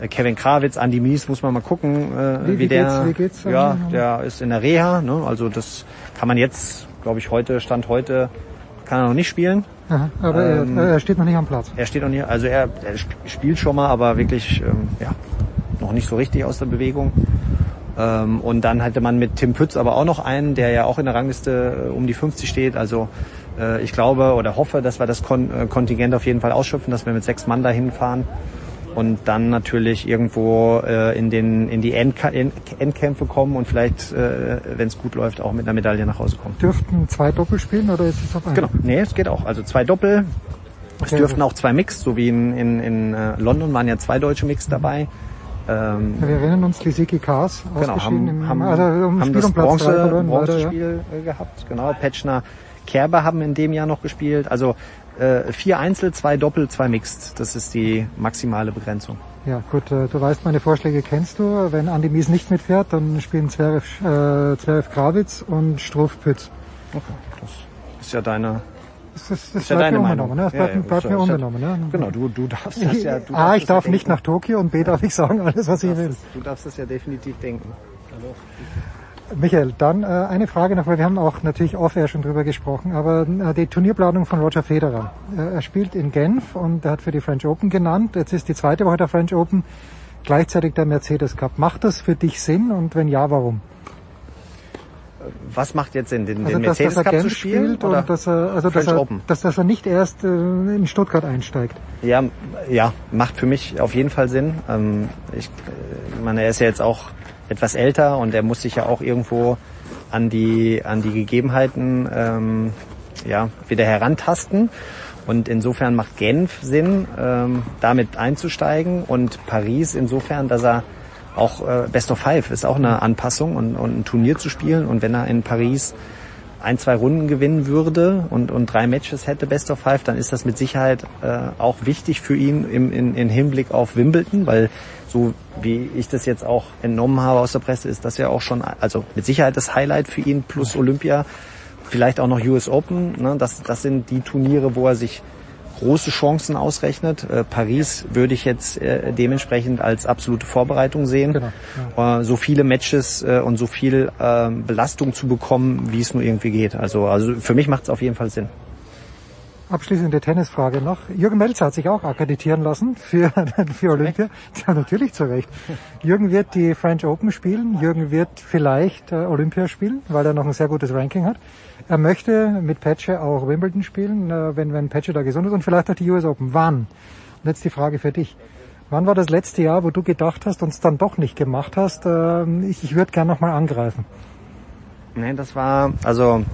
[SPEAKER 20] äh, Kevin Krawitz, Andy Mies, muss man mal gucken, äh,
[SPEAKER 14] Wie-
[SPEAKER 20] wie,
[SPEAKER 14] wie
[SPEAKER 20] der,
[SPEAKER 14] geht's- wie geht's,
[SPEAKER 20] ja, der ist in der Reha, ne? also das kann man jetzt, glaube ich, heute, Stand heute, kann er noch nicht spielen.
[SPEAKER 14] Aha, aber
[SPEAKER 20] Ähm,
[SPEAKER 14] er, er steht noch nicht am Platz.
[SPEAKER 20] Er steht noch nicht, also er, er sp- spielt schon mal, aber wirklich ähm, ja, noch nicht so richtig aus der Bewegung. Ähm, und dann hatte man mit Tim Pütz aber auch noch einen, der ja auch in der Rangliste äh, um die 50 steht. Also äh, ich glaube oder hoffe, dass wir das Kon äh, Kontingent auf jeden Fall ausschöpfen, dass wir mit sechs Mann dahin fahren und dann natürlich irgendwo äh, in den in die Endka End Endkämpfe kommen und vielleicht, äh, wenn es gut läuft, auch mit einer Medaille nach Hause kommen.
[SPEAKER 14] Dürften zwei Doppel spielen oder ist es auf einen?
[SPEAKER 20] Genau, nee, es geht auch. Also zwei Doppel. Es
[SPEAKER 14] Okay.
[SPEAKER 20] dürften auch zwei Mix, so wie in, in, in äh, London waren ja zwei deutsche Mix dabei. Ähm,
[SPEAKER 14] Ja, Wir erinnern uns, Lisicki Kars,
[SPEAKER 20] genau, haben,
[SPEAKER 14] im,
[SPEAKER 20] haben,
[SPEAKER 14] also um
[SPEAKER 20] haben das Bronze,
[SPEAKER 14] verloren, leider, ja.
[SPEAKER 20] Bronzespiel äh, gehabt. Genau, Petschner, Kerber haben in dem Jahr noch gespielt. Also äh, vier Einzel, zwei Doppel, zwei Mixed. Das ist die maximale Begrenzung.
[SPEAKER 14] Ja, gut, äh, du weißt, meine Vorschläge kennst du. Wenn Andi Mies nicht mitfährt, dann spielen Zverev, äh, Zverev Krawitz und Struff Pütz.
[SPEAKER 20] Okay, das ist ja deine
[SPEAKER 14] Das, das, das
[SPEAKER 20] Ist ja deine
[SPEAKER 14] mir
[SPEAKER 20] Meinung.
[SPEAKER 14] unbenommen. Ne? Das
[SPEAKER 20] Ja,
[SPEAKER 14] bleibt,
[SPEAKER 20] ja,
[SPEAKER 14] bleibt mir unbenommen. Ne?
[SPEAKER 20] Genau, du, du darfst das ja. Du
[SPEAKER 14] A,
[SPEAKER 20] darfst
[SPEAKER 14] ich darf
[SPEAKER 20] ja
[SPEAKER 14] nicht
[SPEAKER 20] denken.
[SPEAKER 14] nach Tokio und B, darf ich sagen alles, was ich will.
[SPEAKER 20] du darfst das ja definitiv denken. Also,
[SPEAKER 14] Michael, dann äh, eine Frage noch, weil wir haben auch natürlich off-air schon drüber gesprochen, aber äh, die Turnierplanung von Roger Federer. Äh, er spielt in Genf und er hat für die French Open genannt. Jetzt ist die zweite Woche der French Open, gleichzeitig der Mercedes Cup. Macht das für dich Sinn und wenn ja, warum?
[SPEAKER 20] was macht jetzt Sinn, den,
[SPEAKER 14] Also
[SPEAKER 20] den
[SPEAKER 14] dass,
[SPEAKER 20] Mercedes
[SPEAKER 14] dass er
[SPEAKER 20] Cup zu spielen
[SPEAKER 14] spielt
[SPEAKER 20] oder
[SPEAKER 14] und dass er, also dass
[SPEAKER 20] French
[SPEAKER 14] er,
[SPEAKER 20] Open?
[SPEAKER 14] dass, dass er nicht erst äh, in Stuttgart einsteigt.
[SPEAKER 20] Ja, ja, macht für mich auf jeden Fall Sinn. Ähm, ich äh, meine, er ist ja jetzt auch etwas älter und er muss sich ja auch irgendwo an die an die Gegebenheiten ähm, ja wieder herantasten. Und insofern macht Genf Sinn, ähm, damit einzusteigen und Paris insofern, dass er auch äh, Best of Five ist auch eine Anpassung und, und ein Turnier zu spielen. Und wenn er in Paris ein, zwei Runden gewinnen würde und, und drei Matches hätte Best of Five, dann ist das mit Sicherheit äh, auch wichtig für ihn im, in, in Hinblick auf Wimbledon, weil so wie ich das jetzt auch entnommen habe aus der Presse, ist das ja auch schon, also mit Sicherheit das Highlight für ihn plus Olympia, vielleicht auch noch US Open. Ne? Das, das sind die Turniere, wo er sich große Chancen ausrechnet. Äh, Paris würde ich jetzt äh, dementsprechend als absolute Vorbereitung sehen, äh, so viele Matches äh, und so viel äh, Belastung zu bekommen, wie es nur irgendwie geht. Also, also für mich macht es auf jeden Fall Sinn.
[SPEAKER 14] Abschließende Tennisfrage noch. Jürgen Melzer hat sich auch akkreditieren lassen für, für Olympia. Ja, natürlich zu Recht. Jürgen wird die French Open spielen. Jürgen wird vielleicht äh, Olympia spielen, weil er noch ein sehr gutes Ranking hat. Er möchte mit Patche auch Wimbledon spielen, äh, wenn, wenn Patche da gesund ist und vielleicht auch die US Open. Wann? Und jetzt die Frage für dich. Wann war das letzte Jahr, wo du gedacht hast und es dann doch nicht gemacht hast, äh, ich, ich würde gern nochmal angreifen?
[SPEAKER 20] Nee, das war, also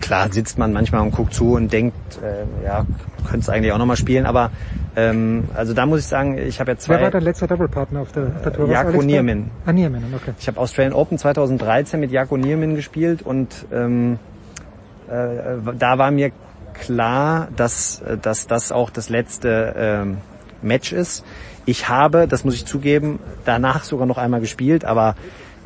[SPEAKER 20] klar sitzt man manchmal und guckt zu und denkt, äh, ja, könnte es eigentlich auch nochmal spielen, aber ähm, also da muss ich sagen, ich habe ja zwei...
[SPEAKER 14] Wer war dein letzter Doppelpartner auf der, auf der Tour?
[SPEAKER 20] Jako Niermin.
[SPEAKER 14] Ah, Niermin, okay.
[SPEAKER 20] Ich habe Australian Open 2013 mit Jako Niermin gespielt und ähm, äh, da war mir klar, dass, dass das auch das letzte ähm, Match ist. Ich habe, das muss ich zugeben, danach sogar noch einmal gespielt, aber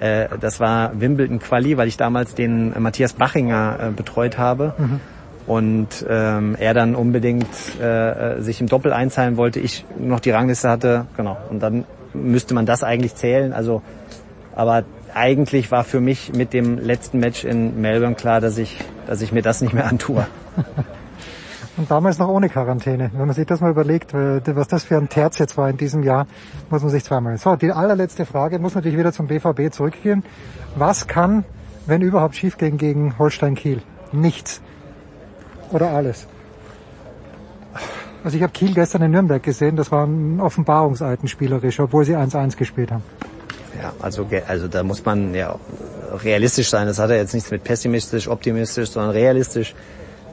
[SPEAKER 20] äh, das war Wimbledon Quali, weil ich damals den Matthias Bachinger äh, betreut habe.
[SPEAKER 14] Mhm.
[SPEAKER 20] Und ähm, er dann unbedingt äh, sich im Doppel einzahlen wollte, ich noch die Rangliste hatte, genau. Und dann müsste man das eigentlich zählen. Also, aber eigentlich war für mich mit dem letzten Match in Melbourne klar, dass ich, dass ich mir das nicht mehr antue.
[SPEAKER 14] Und damals noch ohne Quarantäne. Wenn man sich das mal überlegt, was das für ein Terz jetzt war in diesem Jahr, muss man sich zweimal. So, die allerletzte Frage muss natürlich wieder zum BVB zurückgehen. Was kann, wenn überhaupt, schiefgehen gegen Holstein Kiel? Nichts. Oder alles? Also ich habe Kiel gestern in Nürnberg gesehen, das war ein Offenbarungseiten spielerisch, obwohl sie 1-1 gespielt haben.
[SPEAKER 20] Ja, also, also da muss man ja realistisch sein. Das hat ja jetzt nichts mit pessimistisch, optimistisch, sondern realistisch.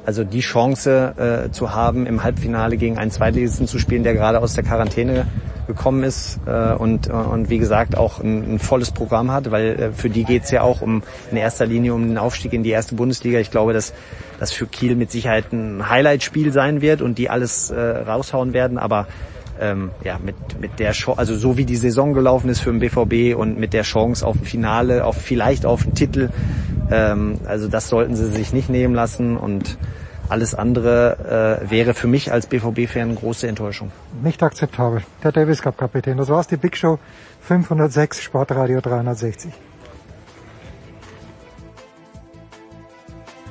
[SPEAKER 20] Also die Chance äh, zu haben, im Halbfinale gegen einen Zweitligisten zu spielen, der gerade aus der Quarantäne gekommen ist äh, und, und wie gesagt auch ein, ein volles Programm hat, weil äh, für die geht's ja auch um in erster Linie um den Aufstieg in die erste Bundesliga. Ich glaube, dass das für Kiel mit Sicherheit ein Highlight-Spiel sein wird und die alles äh, raushauen werden, aber ähm, ja, mit, mit der Chance, also so wie die Saison gelaufen ist für den BVB und mit der Chance auf ein Finale, auf vielleicht auf einen Titel, ähm, also das sollten sie sich nicht nehmen lassen und alles andere äh, wäre für mich als BVB-Fan eine große Enttäuschung.
[SPEAKER 14] Nicht akzeptabel. Der Davis Cup Kapitän. Das war's, die Big Show 506 Sportradio 360.